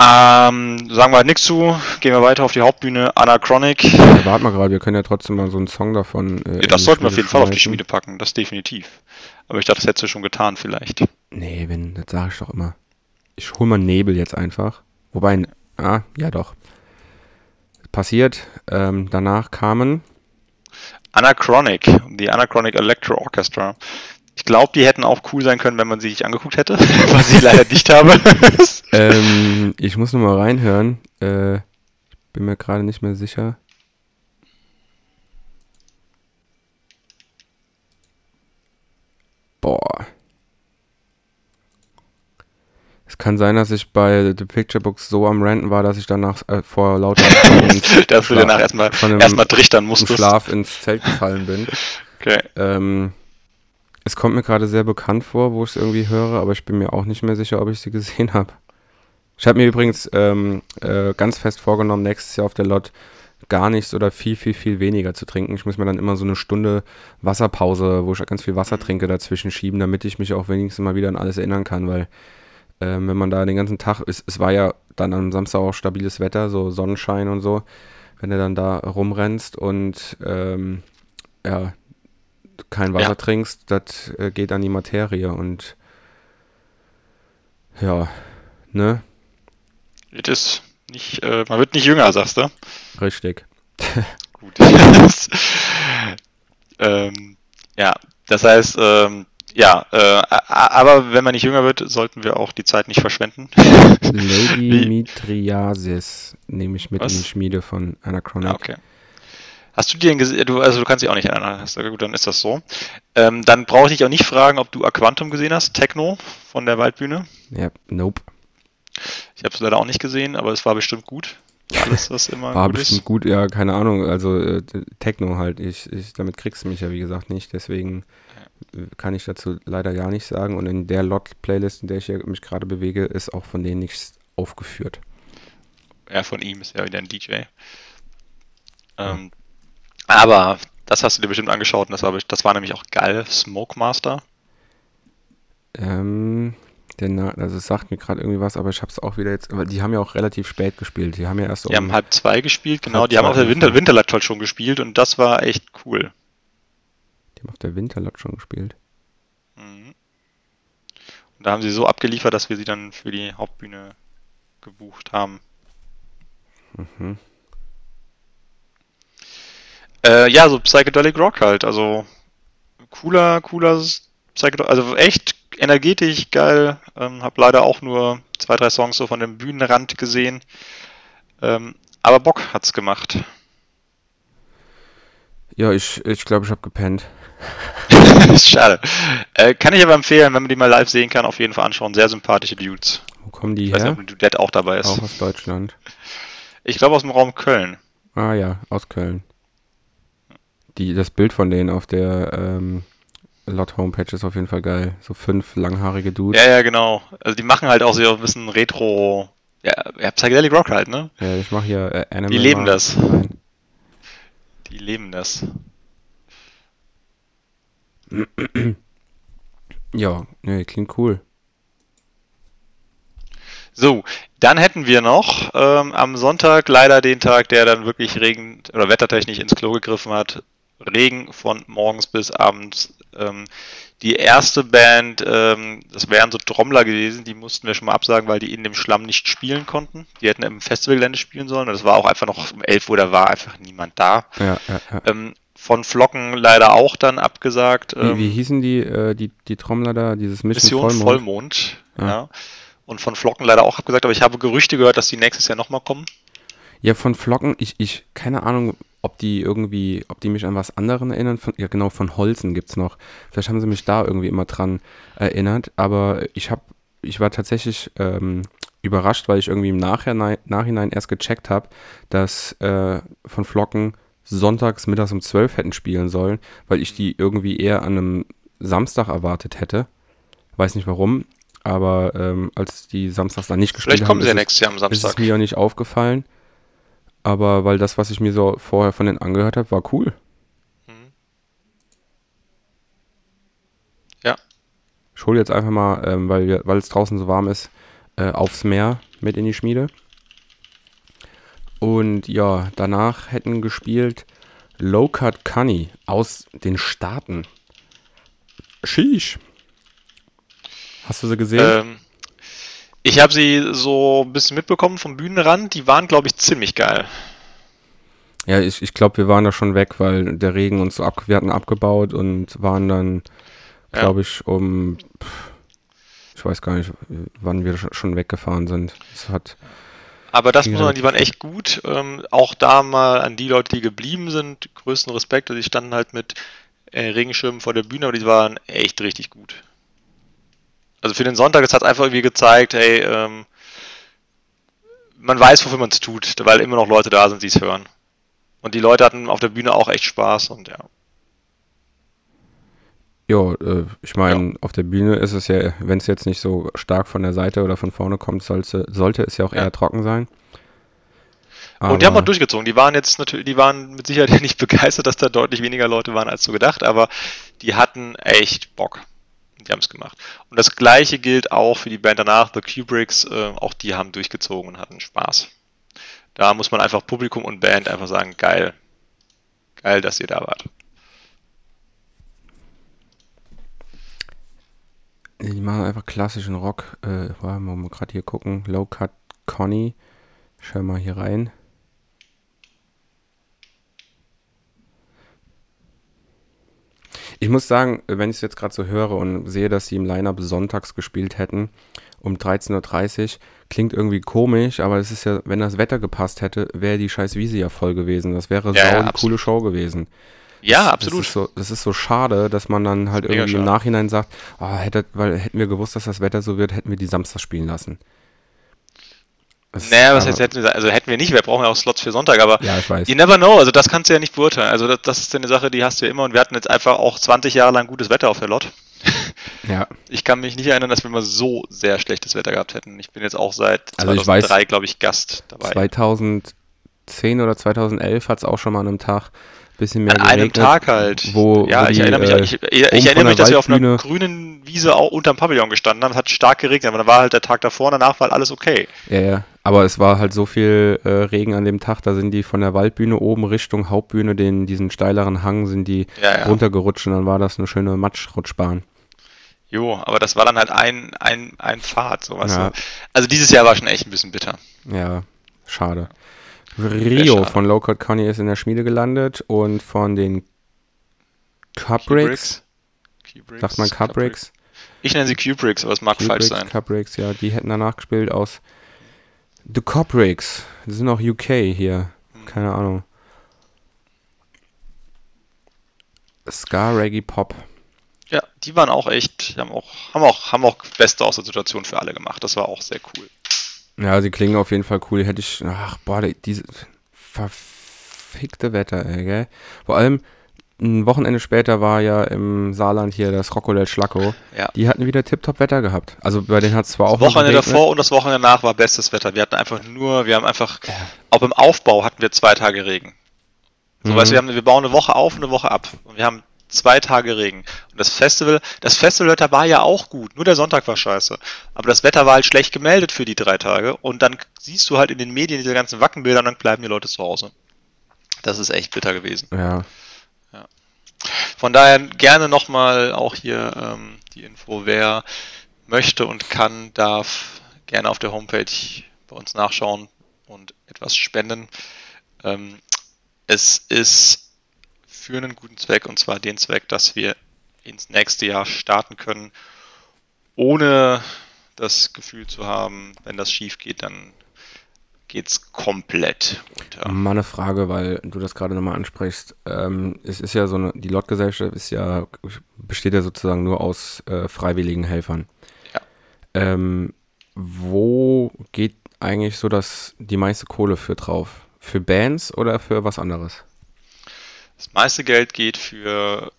Speaker 1: Ähm, sagen wir halt nichts zu, gehen wir weiter auf die Hauptbühne, Anachronic.
Speaker 2: Ja, warte mal gerade, wir können ja trotzdem mal so einen Song davon. Äh,
Speaker 1: Ja, das sollten wir auf jeden Fall auf die. Schmiede packen, das definitiv. Aber ich dachte, das hättest du schon getan vielleicht.
Speaker 2: Nee, wenn, das sage ich doch immer. Ich hol mal Nebel jetzt einfach. Wobei, ah, ja doch. Passiert. Ähm, danach kamen,
Speaker 1: Anachronic, die Anachronic Electro Orchestra. Ich glaube, die hätten auch cool sein können, wenn man sie sich angeguckt hätte, was ich leider nicht habe.
Speaker 2: ähm, ich muss noch mal reinhören. Äh, bin mir gerade nicht mehr sicher. Boah. Es kann sein, dass ich bei The Picture Books so am Ranten war, dass ich danach äh, vor lauter
Speaker 1: Dass du danach erstmal erstmal trichtern musstest.
Speaker 2: Schlaf ins Zelt gefallen bin.
Speaker 1: Okay.
Speaker 2: Ähm, es kommt mir gerade sehr bekannt vor, wo ich es irgendwie höre, aber ich bin mir auch nicht mehr sicher, ob ich sie gesehen habe. Ich habe mir übrigens ähm, äh, ganz fest vorgenommen, nächstes Jahr auf der Lot gar nichts oder viel, viel, viel weniger zu trinken. Ich muss mir dann immer so eine Stunde Wasserpause, wo ich ganz viel Wasser trinke, dazwischen schieben, damit ich mich auch wenigstens mal wieder an alles erinnern kann, weil ähm, wenn man da den ganzen Tag, es, es war ja dann am Samstag auch stabiles Wetter, so Sonnenschein und so, wenn du dann da rumrennst und ähm, ja, kein Wasser
Speaker 1: Ja.
Speaker 2: trinkst, das äh, geht an die Materie und ja, ne?
Speaker 1: Es ist nicht, äh, man wird nicht jünger, sagst du?
Speaker 2: Richtig.
Speaker 1: Gut. ähm, ja, das heißt, ähm, ja, äh, aber wenn man nicht jünger wird, sollten wir auch die Zeit nicht verschwenden.
Speaker 2: Lady Mitriasis nehme ich mit Was? in die Schmiede von Anachronic.
Speaker 1: Ja, okay. Hast du den gesehen? Du, also du kannst dich auch nicht erinnern. Gut, dann ist das so. Ähm, dann brauche ich dich auch nicht fragen, ob du Aquantum gesehen hast, Techno von der Waldbühne.
Speaker 2: Ja, nope.
Speaker 1: Ich habe es leider auch nicht gesehen, aber es war bestimmt gut. Alles, was immer
Speaker 2: war gut bestimmt ist. gut, ja, keine Ahnung. Also äh, Techno halt. Ich, ich, damit kriegst du mich ja wie gesagt nicht. Deswegen kann ich dazu leider gar nicht sagen. Und in der Lot-Playlist, in der ich mich gerade bewege, ist auch von denen nichts aufgeführt.
Speaker 1: Ja, von ihm ist ja wieder ein DJ. Ähm, aber das hast du dir bestimmt angeschaut und das war, das war nämlich auch geil. Smoke Master.
Speaker 2: Ähm, der also es sagt mir gerade irgendwie was, aber ich habe es auch wieder jetzt, weil die haben ja auch relativ spät gespielt. Die haben ja erst
Speaker 1: Die um haben halb zwei gespielt, genau. Die haben auf der Winter, Winterlatt schon gespielt und das war echt cool.
Speaker 2: Die haben auf der Winterlot schon gespielt.
Speaker 1: Mhm. Und da haben sie so abgeliefert, dass wir sie dann für die Hauptbühne gebucht haben. Mhm. Äh, ja, so Psychedelic Rock halt. Also cooler, cooler Psychedelic, also echt energetisch, geil. Ähm, hab leider auch nur zwei, drei Songs so von dem Bühnenrand gesehen. Ähm, aber Bock hat's gemacht.
Speaker 2: Ja, ich glaube, ich, glaub, ich habe gepennt.
Speaker 1: Schade. Äh, kann ich aber empfehlen, wenn man die mal live sehen kann, auf jeden Fall anschauen. Sehr sympathische Dudes.
Speaker 2: Wo kommen die ich her? Weiß
Speaker 1: nicht, ob Dudette auch dabei ist.
Speaker 2: Auch aus Deutschland.
Speaker 1: Ich glaube aus dem Raum Köln.
Speaker 2: Ah ja, aus Köln. Die, das Bild von denen auf der ähm, Lot Homepage ist auf jeden Fall geil. So fünf langhaarige Dudes.
Speaker 1: Ja, ja, genau. Also die machen halt auch so ein bisschen Retro. Ja, ja Psychedelic Rock halt, ne?
Speaker 2: Ja, ich mache hier äh,
Speaker 1: Animal. Die leben das. Rein. Die leben das.
Speaker 2: Ja, nee, klingt cool.
Speaker 1: So, dann hätten wir noch ähm, am Sonntag leider den Tag, der dann wirklich Regen oder wettertechnisch ins Klo gegriffen hat. Regen von morgens bis abends. Ähm, die erste Band, ähm, das wären so Trommler gewesen, die mussten wir schon mal absagen, weil die in dem Schlamm nicht spielen konnten. Die hätten im Festivalgelände spielen sollen. Das war auch einfach noch um 11 Uhr, da war einfach niemand da.
Speaker 2: Ja, ja, ja.
Speaker 1: Ähm, von Flocken leider auch dann abgesagt.
Speaker 2: Wie, wie ähm, hießen die, äh, die, die Trommler da, dieses
Speaker 1: Mission, Mission Vollmond? Vollmond ja. ja. Und von Flocken leider auch abgesagt, aber ich habe Gerüchte gehört, dass die nächstes Jahr nochmal kommen.
Speaker 2: Ja, von Flocken, ich, ich, keine Ahnung, ob die irgendwie, ob die mich an was anderen erinnern. Von, ja, genau, von Holzen gibt es noch. Vielleicht haben sie mich da irgendwie immer dran erinnert, aber ich habe, ich war tatsächlich ähm, überrascht, weil ich irgendwie im Nachhinein, Nachhinein erst gecheckt habe, dass äh, von Flocken sonntags mittags um 12 hätten spielen sollen, weil ich die irgendwie eher an einem Samstag erwartet hätte. Weiß nicht warum, aber ähm, als die samstags dann nicht gespielt
Speaker 1: Vielleicht kommen haben, sie ja nächstes Jahr am Samstag.
Speaker 2: ist es mir ja nicht aufgefallen. Aber weil das, was ich mir so vorher von denen angehört habe, war cool. Mhm.
Speaker 1: Ja.
Speaker 2: Ich hole jetzt einfach mal, ähm, weil, weil es draußen so warm ist, äh, aufs Meer mit in die Schmiede. Und ja, danach hätten gespielt Low Cut Cunny aus den Staaten. Sheesh. Hast du sie gesehen? Ähm,
Speaker 1: ich habe sie so ein bisschen mitbekommen vom Bühnenrand. Die waren, glaube ich, ziemlich geil.
Speaker 2: Ja, ich, ich glaube, wir waren da schon weg, weil der Regen uns so ab, wir hatten abgebaut und waren dann, glaube ja. ich, um, ich weiß gar nicht, wann wir schon weggefahren sind. Es hat
Speaker 1: aber das muss man, die waren echt gut. Ähm, auch da mal an die Leute, die geblieben sind, größten Respekt. Also die standen halt mit äh, Regenschirmen vor der Bühne, aber die waren echt richtig gut. Also für den Sonntag, es hat einfach irgendwie gezeigt, hey, ähm, man weiß, wofür man es tut, weil immer noch Leute da sind, die es hören. Und die Leute hatten auf der Bühne auch echt Spaß und ja.
Speaker 2: Ja, äh, ich meine, ja. auf der Bühne ist es ja, wenn es jetzt nicht so stark von der Seite oder von vorne kommt, sollte, sollte es ja auch ja. eher trocken sein.
Speaker 1: Aber und die haben auch durchgezogen. Die waren jetzt natürlich, die waren mit Sicherheit nicht begeistert, dass da deutlich weniger Leute waren als so gedacht, aber die hatten echt Bock. Die haben es gemacht. Und das gleiche gilt auch für die Band danach, The Kubricks. Äh, auch die haben durchgezogen und hatten Spaß. Da muss man einfach Publikum und Band einfach sagen, geil. Geil, dass ihr da wart.
Speaker 2: Die machen einfach klassischen Rock. Äh, wollen wir mal gerade hier gucken. Low Cut Conny. Schau mal hier rein. Ich muss sagen, wenn ich es jetzt gerade so höre und sehe, dass sie im Line-Up sonntags gespielt hätten, um 13.30 Uhr, klingt irgendwie komisch, aber es ist ja, wenn das Wetter gepasst hätte, wäre die scheiß Wiese ja voll gewesen. Das wäre
Speaker 1: Ja, ja, absolut.
Speaker 2: coole Show gewesen.
Speaker 1: Ja,
Speaker 2: Das
Speaker 1: absolut.
Speaker 2: ist, so, das ist so schade, dass man dann halt
Speaker 1: Mega
Speaker 2: irgendwie im. Nachhinein sagt, ah, hätte, weil hätten wir gewusst, dass das Wetter so wird, hätten wir die Samstag spielen lassen. Das-
Speaker 1: Naja, was heißt, hätten wir, also hätten wir nicht, wir brauchen ja auch Slots für Sonntag, aber
Speaker 2: Ja, ich weiß.
Speaker 1: you never know, also das kannst du ja nicht beurteilen. Also das, das ist eine Sache, die hast du ja immer und wir hatten jetzt einfach auch 20 Jahre lang gutes Wetter auf der Lot.
Speaker 2: Ja,
Speaker 1: Ich kann mich nicht erinnern, dass wir mal so sehr schlechtes Wetter gehabt hätten. Ich bin jetzt auch seit
Speaker 2: Also ich
Speaker 1: 2003, glaube ich, Gast dabei.
Speaker 2: 2010 oder 2011 hat es auch schon mal an einem Tag ein bisschen mehr
Speaker 1: An einem Tag halt.
Speaker 2: Wo,
Speaker 1: ja,
Speaker 2: wo
Speaker 1: ich
Speaker 2: die,
Speaker 1: erinnere mich,
Speaker 2: äh,
Speaker 1: ich, ich, ich erinnere mich, dass wir auf einer grünen Wiese auch unterm Pavillon gestanden haben. Es hat stark geregnet, aber dann war halt der Tag davor und danach war alles okay.
Speaker 2: Ja, ja. Aber es war halt so viel äh, Regen an dem Tag, da sind die von der Waldbühne oben Richtung Hauptbühne, den, diesen steileren Hang, sind die
Speaker 1: Ja, ja.
Speaker 2: runtergerutscht und dann war das eine schöne Matschrutschbahn.
Speaker 1: Jo, aber das war dann halt ein, ein, ein Pfad, so weißt
Speaker 2: Ja.
Speaker 1: du. Also dieses Jahr war schon echt ein bisschen bitter.
Speaker 2: Ja, schade. Rio
Speaker 1: schade.
Speaker 2: von Low Code Conny ist in der Schmiede gelandet und von den Cubricks, sagt man Cubricks?
Speaker 1: Ich nenne sie Kubricks, aber es mag falsch
Speaker 2: Kubricks,
Speaker 1: sein.
Speaker 2: Cubricks, ja, die hätten danach gespielt aus The Cubricks. Die sind auch UK hier. Keine Ahnung. Ska, Reggae, Pop.
Speaker 1: Ja, die waren auch echt, haben auch, haben auch, haben auch Beste aus der Situation für alle gemacht. Das war auch sehr cool.
Speaker 2: Ja, sie klingen auf jeden Fall cool. Hätte ich, ach, boah, die- diese verfickte Wetter, ey, gell? Vor allem, ein Wochenende später war ja im Saarland hier das Rocco Schlacko.
Speaker 1: Ja.
Speaker 2: Die hatten wieder tiptop Wetter gehabt. Also bei denen hat es zwar auch
Speaker 1: Das Wochenende davor und das Wochenende danach war bestes Wetter. Wir hatten einfach nur, wir haben einfach, auch im Aufbau hatten wir zwei Tage Regen. So,
Speaker 2: Mhm.
Speaker 1: weißt wir, haben, wir bauen eine Woche auf und eine Woche ab. Und wir haben zwei Tage Regen. Und das Festival, das Festivalwetter war ja auch gut, nur der Sonntag war scheiße. Aber das Wetter war halt schlecht gemeldet für die drei Tage. Und dann siehst du halt in den Medien diese ganzen Wackenbilder und dann bleiben die Leute zu Hause. Das ist echt bitter gewesen.
Speaker 2: Ja,
Speaker 1: Von daher gerne nochmal auch hier ähm, die Info, wer möchte und kann, darf gerne auf der Homepage bei uns nachschauen und etwas spenden. Ähm, es ist für einen guten Zweck und zwar den Zweck, dass wir ins nächste Jahr starten können, ohne das Gefühl zu haben, wenn das schief geht, dann geht's komplett runter.
Speaker 2: mal eine Frage, weil du das gerade nochmal ansprichst. Ähm, es ist ja so eine, die Lotgesellschaft ist ja, besteht ja sozusagen nur aus äh, freiwilligen Helfern.
Speaker 1: Ja.
Speaker 2: Ähm, wo geht eigentlich so das, die meiste Kohle für drauf? Für Bands oder für was anderes?
Speaker 1: Das meiste Geld geht für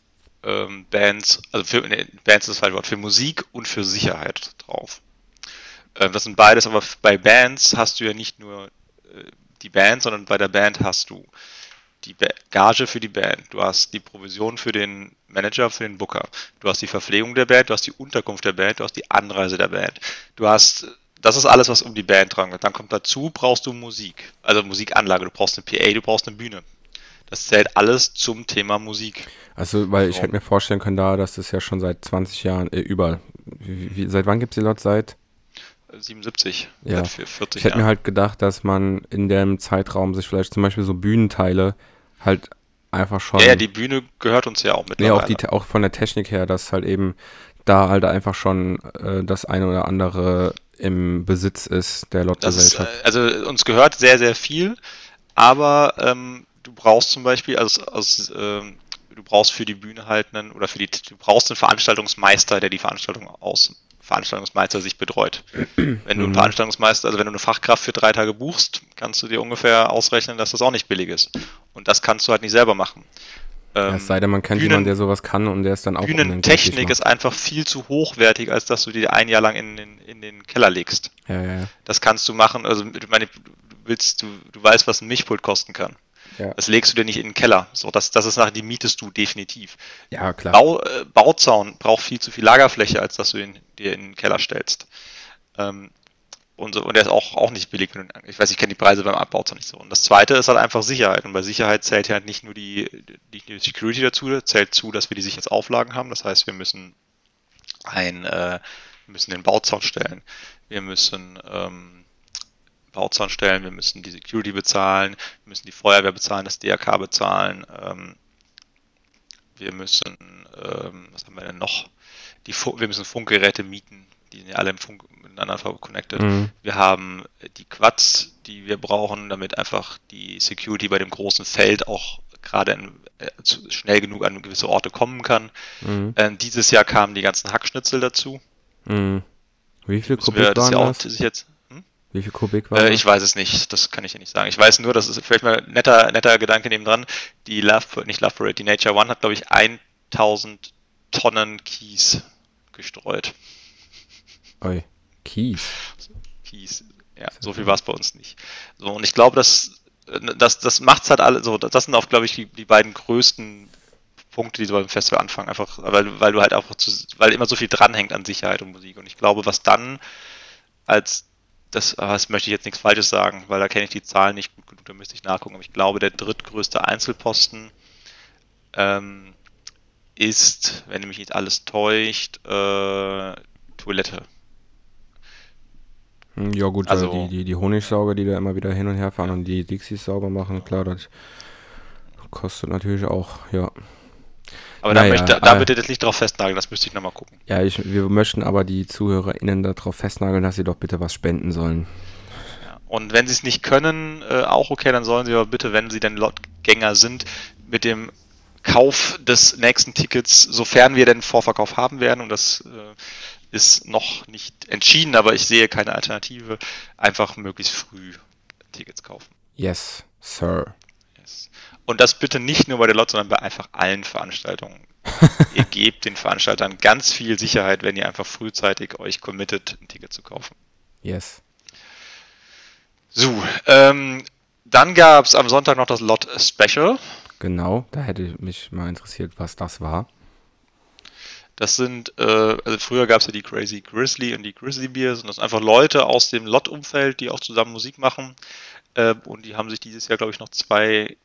Speaker 1: ähm, Bands, also für nee, Bands ist das Wort, für Musik und für Sicherheit drauf. Ähm, das sind beides, aber bei Bands hast du ja nicht nur äh, die Band, sondern bei der Band hast du die Gage für die Band, du hast die Provision für den Manager, für den Booker, du hast die Verpflegung der Band, du hast die Unterkunft der Band, du hast die Anreise der Band, du hast das ist alles, was um die Band dran geht. Dann kommt dazu, brauchst du Musik, also Musikanlage, du brauchst eine PA, du brauchst eine Bühne. Das zählt alles zum Thema Musik.
Speaker 2: Also, weil ich hätte mir vorstellen können, da, dass das ja schon seit 20 Jahren, äh, über, wie, wie, seit wann gibt es die Lot? Seit
Speaker 1: 77,
Speaker 2: Ja.
Speaker 1: seit vier- 40
Speaker 2: Ich hätte mir halt gedacht, dass man in dem Zeitraum sich vielleicht zum Beispiel so Bühnenteile halt einfach schon.
Speaker 1: ja, ja, die Bühne gehört uns ja auch
Speaker 2: nee,
Speaker 1: mittlerweile.
Speaker 2: auch, die, auch von der Technik her, dass halt eben da halt einfach schon äh, das eine oder andere im Besitz ist der
Speaker 1: ist, äh,
Speaker 2: Lotgesellschaft.
Speaker 1: also uns gehört sehr, sehr viel, aber ähm, du brauchst zum Beispiel, also aus, ähm, du brauchst für die Bühne halt einen, oder für die, du brauchst einen Veranstaltungsmeister, der die Veranstaltung aus, Veranstaltungsmeister sich betreut. Wenn du einen
Speaker 2: Mhm.
Speaker 1: Veranstaltungsmeister, also wenn du eine Fachkraft für drei Tage buchst, kannst du dir ungefähr ausrechnen, dass das auch nicht billig ist. Und das kannst du halt nicht selber machen.
Speaker 2: Ja,
Speaker 1: Ähm,
Speaker 2: es sei denn, man kennt
Speaker 1: Bühnen-
Speaker 2: jemanden, der sowas kann und der ist dann auch
Speaker 1: Bühnentechnik ist einfach viel zu hochwertig, als dass du die ein Jahr lang in den, in den Keller legst.
Speaker 2: Ja, ja, ja.
Speaker 1: Das kannst du machen, also ich meine, du willst, du, du weißt, was ein Mischpult kosten kann.
Speaker 2: Ja.
Speaker 1: Das legst du dir nicht in den Keller. So, das, das ist nachher, die mietest du definitiv.
Speaker 2: ja, klar.
Speaker 1: Bau, äh, Bauzaun braucht viel zu viel Lagerfläche, als dass du ihn dir in den Keller stellst. Ähm, und, so, und der ist auch, auch nicht billig. Ich weiß, ich kenne die Preise beim Abbauzaun nicht so. Und das zweite ist halt einfach Sicherheit. Und bei Sicherheit zählt ja halt nicht nur die, nur die Security dazu, zählt zu, dass wir die Sicherheitsauflagen haben. Das heißt, wir müssen ein, äh, müssen den Bauzaun stellen. Wir müssen ähm, Bauzaun stellen, wir müssen die Security bezahlen, wir müssen die Feuerwehr bezahlen, das DRK bezahlen. Ähm, wir müssen, ähm, was haben wir denn noch? Die, wir müssen Funkgeräte mieten, die sind ja alle im Funk miteinander connected. Mhm. Wir haben die Quads, die wir brauchen, damit einfach die Security bei dem großen Feld auch gerade äh, schnell genug an gewisse Orte kommen kann. Mhm. Ähm, dieses Jahr kamen die ganzen Hackschnitzel dazu.
Speaker 2: Mhm. Wie viel das waren das?
Speaker 1: Jetzt?
Speaker 2: Wie viel Kubik
Speaker 1: war äh, Ich weiß es nicht, das kann ich ja nicht sagen. Ich weiß nur, das ist vielleicht mal ein netter, netter Gedanke nebendran. Die Love, nicht Love Parade, die Nature One hat, glaube ich, 1000 Tonnen Kies gestreut.
Speaker 2: Oi, Kies.
Speaker 1: Kies, ja, so viel war es bei uns nicht. So, und ich glaube, dass das, das macht's halt alle so. Das sind auch, glaube ich, die, die beiden größten Punkte, die so beim Festival anfangen. Einfach, weil, weil du halt einfach zu, weil immer so viel dranhängt an Sicherheit und Musik. Und ich glaube, was dann als das, ah, das möchte ich jetzt nichts Falsches sagen, weil da kenne ich die Zahlen nicht gut genug, da müsste ich nachgucken. Aber ich glaube, der drittgrößte Einzelposten ähm, ist, wenn mich nicht alles täuscht, äh, Toilette.
Speaker 2: Hm, ja gut, also, die, die, die Honigsauger, die da immer wieder hin und her fahren und die Dixies sauber machen, klar, das kostet natürlich auch, ja.
Speaker 1: Aber naja, da, möchte, da äh, bitte das nicht drauf festnageln, das müsste ich nochmal gucken.
Speaker 2: Ja, ich, wir möchten aber die ZuhörerInnen darauf festnageln, dass sie doch bitte was spenden sollen.
Speaker 1: Ja, und wenn sie es nicht können, äh, auch okay, dann sollen sie aber bitte, wenn sie denn Lotgänger sind, mit dem Kauf des nächsten Tickets, sofern wir denn Vorverkauf haben werden, und das äh, ist noch nicht entschieden, aber ich sehe keine Alternative. Einfach möglichst früh Tickets kaufen.
Speaker 2: Yes, Sir.
Speaker 1: Und das bitte nicht nur bei der Lot, sondern bei einfach allen Veranstaltungen. ihr gebt den Veranstaltern ganz viel Sicherheit, wenn ihr einfach frühzeitig euch committet, ein Ticket zu kaufen.
Speaker 2: Yes.
Speaker 1: So, ähm, dann gab es am Sonntag noch das Lot Special.
Speaker 2: Genau, da hätte mich mal interessiert, was das war.
Speaker 1: Das sind, äh, also früher gab es ja die Crazy Grizzly und die Grizzly Beers und das sind einfach Leute aus dem Lot-Umfeld, die auch zusammen Musik machen. Äh, und die haben sich dieses Jahr, glaube ich, noch zwei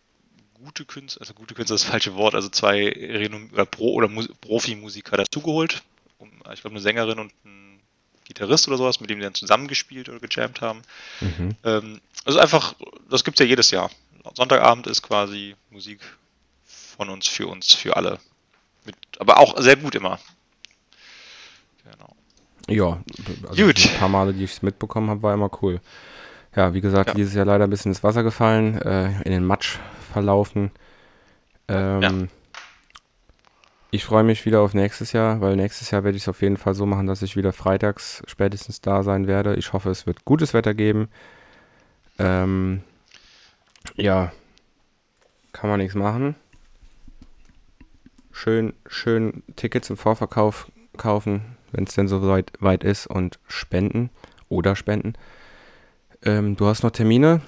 Speaker 1: gute Künstler, also gute Künstler ist das falsche Wort, also zwei Renom oder Pro- oder Profi-Musiker dazugeholt. Ich glaube, eine Sängerin und ein Gitarrist oder sowas, mit dem die dann zusammengespielt oder gejammt haben. Mhm. Ähm, also einfach, das gibt es ja jedes Jahr. Sonntagabend ist quasi Musik von uns, für uns, für alle. Mit, aber auch sehr gut immer.
Speaker 2: Genau. Ja, also gut. ein paar Male, die ich es mitbekommen habe, war immer cool. Ja, wie gesagt, ja. dieses Jahr leider ein bisschen ins Wasser gefallen, äh, in den Matsch verlaufen. Ähm, ja. Ich freue mich wieder auf nächstes Jahr, weil nächstes Jahr werde ich es auf jeden Fall so machen, dass ich wieder freitags spätestens da sein werde. Ich hoffe, es wird gutes Wetter geben. Ähm, ja, kann man nichts machen schön, schön Tickets im Vorverkauf kaufen, wenn es denn so weit, weit ist und spenden oder spenden. Ähm, du hast noch Termine,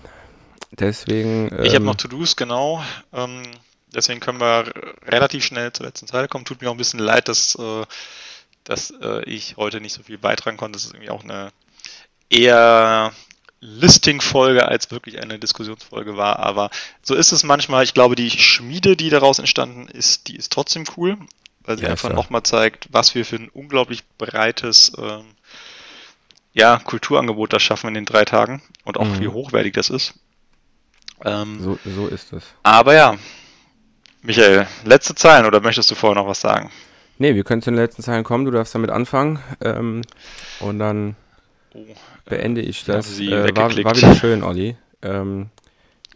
Speaker 2: deswegen.
Speaker 1: Ähm, ich habe noch To-Dos, genau. Ähm, deswegen können wir relativ schnell zur letzten Zeile kommen. Tut mir auch ein bisschen leid, dass, äh, dass äh, ich heute nicht so viel beitragen konnte. Das ist irgendwie auch eine eher Listing-Folge als wirklich eine Diskussionsfolge war. Aber so ist es manchmal. Ich glaube, die Schmiede, die daraus entstanden ist, die ist trotzdem cool, weil sie ja, einfach nochmal zeigt, was wir für ein unglaublich breites ähm, ja, Kulturangebot da schaffen in den drei Tagen und auch mhm. wie hochwertig das ist.
Speaker 2: Ähm, so, so ist es.
Speaker 1: Aber ja, Michael, letzte Zeilen oder möchtest du vorher noch was sagen?
Speaker 2: Nee, wir können zu den letzten Zeilen kommen. Du darfst damit anfangen. Ähm, und dann oh, beende ich das.
Speaker 1: Äh, war,
Speaker 2: war, wieder schön, Olli. Ähm,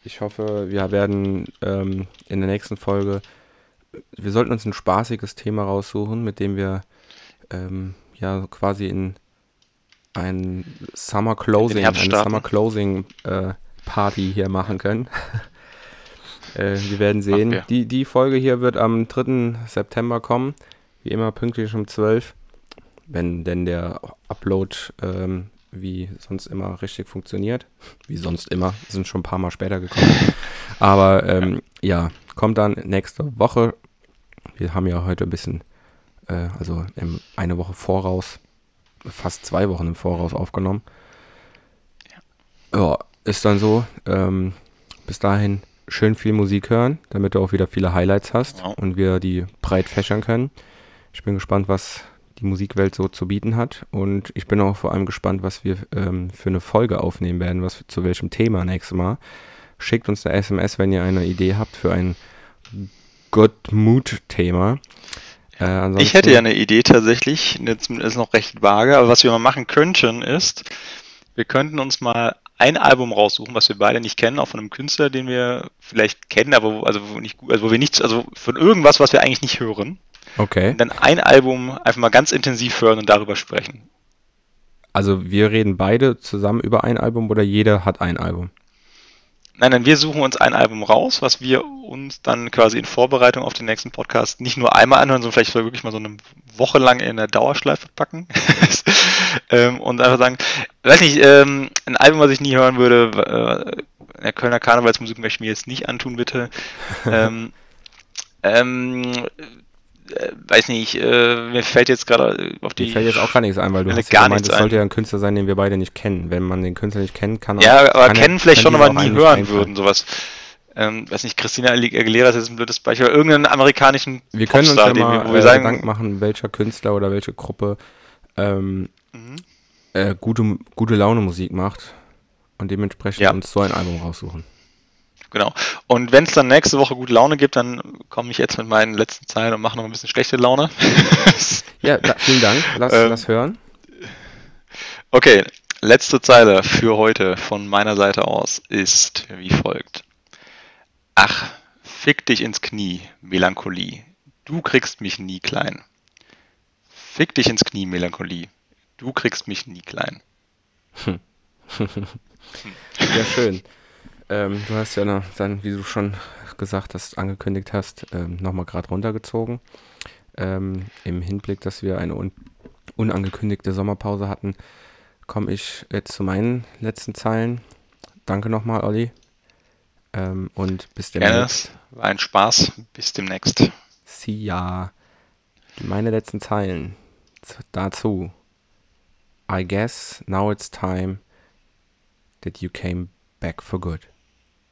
Speaker 2: ich hoffe, wir werden ähm, in der nächsten Folge, wir sollten uns ein spaßiges Thema raussuchen, mit dem wir ähm, ja quasi in ein Summer Closing, eine Summer Closing äh, Party hier machen können. äh, wir werden sehen. Okay. Die, die Folge hier wird am 3. September kommen. Wie immer pünktlich um 12. Wenn denn der Upload ähm, wie sonst immer richtig funktioniert. Wie sonst immer, sind schon ein paar Mal später gekommen. Aber ähm, ja, kommt dann nächste Woche. Wir haben ja heute ein bisschen, äh, also eine Woche voraus, fast zwei Wochen im Voraus aufgenommen. Ja, ist dann so. Ähm, bis dahin schön viel Musik hören, damit du auch wieder viele Highlights hast wow. und wir die breit fächern können. Ich bin gespannt, was die Musikwelt so zu bieten hat. Und ich bin auch vor allem gespannt, was wir ähm, für eine Folge aufnehmen werden, was zu welchem Thema nächstes Mal. Schickt uns eine SMS, wenn ihr eine Idee habt für ein Good Mood Thema.
Speaker 1: Äh, ich hätte ja eine Idee tatsächlich, jetzt ist noch recht vage, aber was wir mal machen könnten ist, wir könnten uns mal ein Album raussuchen, was wir beide nicht kennen, auch von einem Künstler, den wir vielleicht kennen, aber wo, also wo nicht also wo wir nichts, also von irgendwas, was wir eigentlich nicht hören.
Speaker 2: Okay.
Speaker 1: Und dann ein Album einfach mal ganz intensiv hören und darüber sprechen.
Speaker 2: Also wir reden beide zusammen über ein Album oder jeder hat ein Album?
Speaker 1: Nein, nein, wir suchen uns ein Album raus, was wir uns dann quasi in Vorbereitung auf den nächsten Podcast nicht nur einmal anhören, sondern vielleicht wirklich mal so eine Woche lang in der Dauerschleife packen. ähm, und einfach sagen, weiß nicht, ähm, ein Album, was ich nie hören würde, äh, der Kölner Karnevalsmusik möchte ich mir jetzt nicht antun, bitte. ähm, ähm, äh, weiß nicht, äh, mir fällt jetzt gerade auf die.
Speaker 2: Mir fällt jetzt auch gar nichts ein, weil du hast
Speaker 1: gar gemeint,
Speaker 2: es sollte ja ein Künstler sein, den wir beide nicht kennen. Wenn man den Künstler nicht kennt, kann
Speaker 1: Ja, aber kann kennen er, vielleicht schon, aber nie hören würden, sowas. Ähm, weiß nicht, Christina Aguilera ist jetzt ein blödes Beispiel, irgendeinen amerikanischen
Speaker 2: Wir können Popstar, uns ja mal wir, wir äh, sagen, Gedanken machen, welcher Künstler oder welche Gruppe ähm, mhm. äh, gute, gute Laune Musik macht und dementsprechend ja. uns so ein Album raussuchen.
Speaker 1: Genau. Und wenn es dann nächste Woche gute Laune gibt, dann komme ich jetzt mit meinen letzten Zeilen und mache noch ein bisschen schlechte Laune.
Speaker 2: ja, da, vielen Dank. Lass ähm, das hören.
Speaker 1: Okay, letzte Zeile für heute von meiner Seite aus ist wie folgt. Ach, fick dich ins Knie, Melancholie. Du kriegst mich nie klein. Fick dich ins Knie, Melancholie. Du kriegst mich nie klein.
Speaker 2: ja, schön. Ähm, du hast ja dann, wie du schon gesagt hast, angekündigt hast, ähm, nochmal gerade runtergezogen. Ähm, Im Hinblick, dass wir eine un unangekündigte Sommerpause hatten, komme ich jetzt zu meinen letzten Zeilen. Danke nochmal, Olli. Ähm, und bis demnächst.
Speaker 1: Gerne, war ein Spaß. Bis demnächst.
Speaker 2: See ya. Meine letzten Zeilen dazu. I guess now it's time that you came back for good.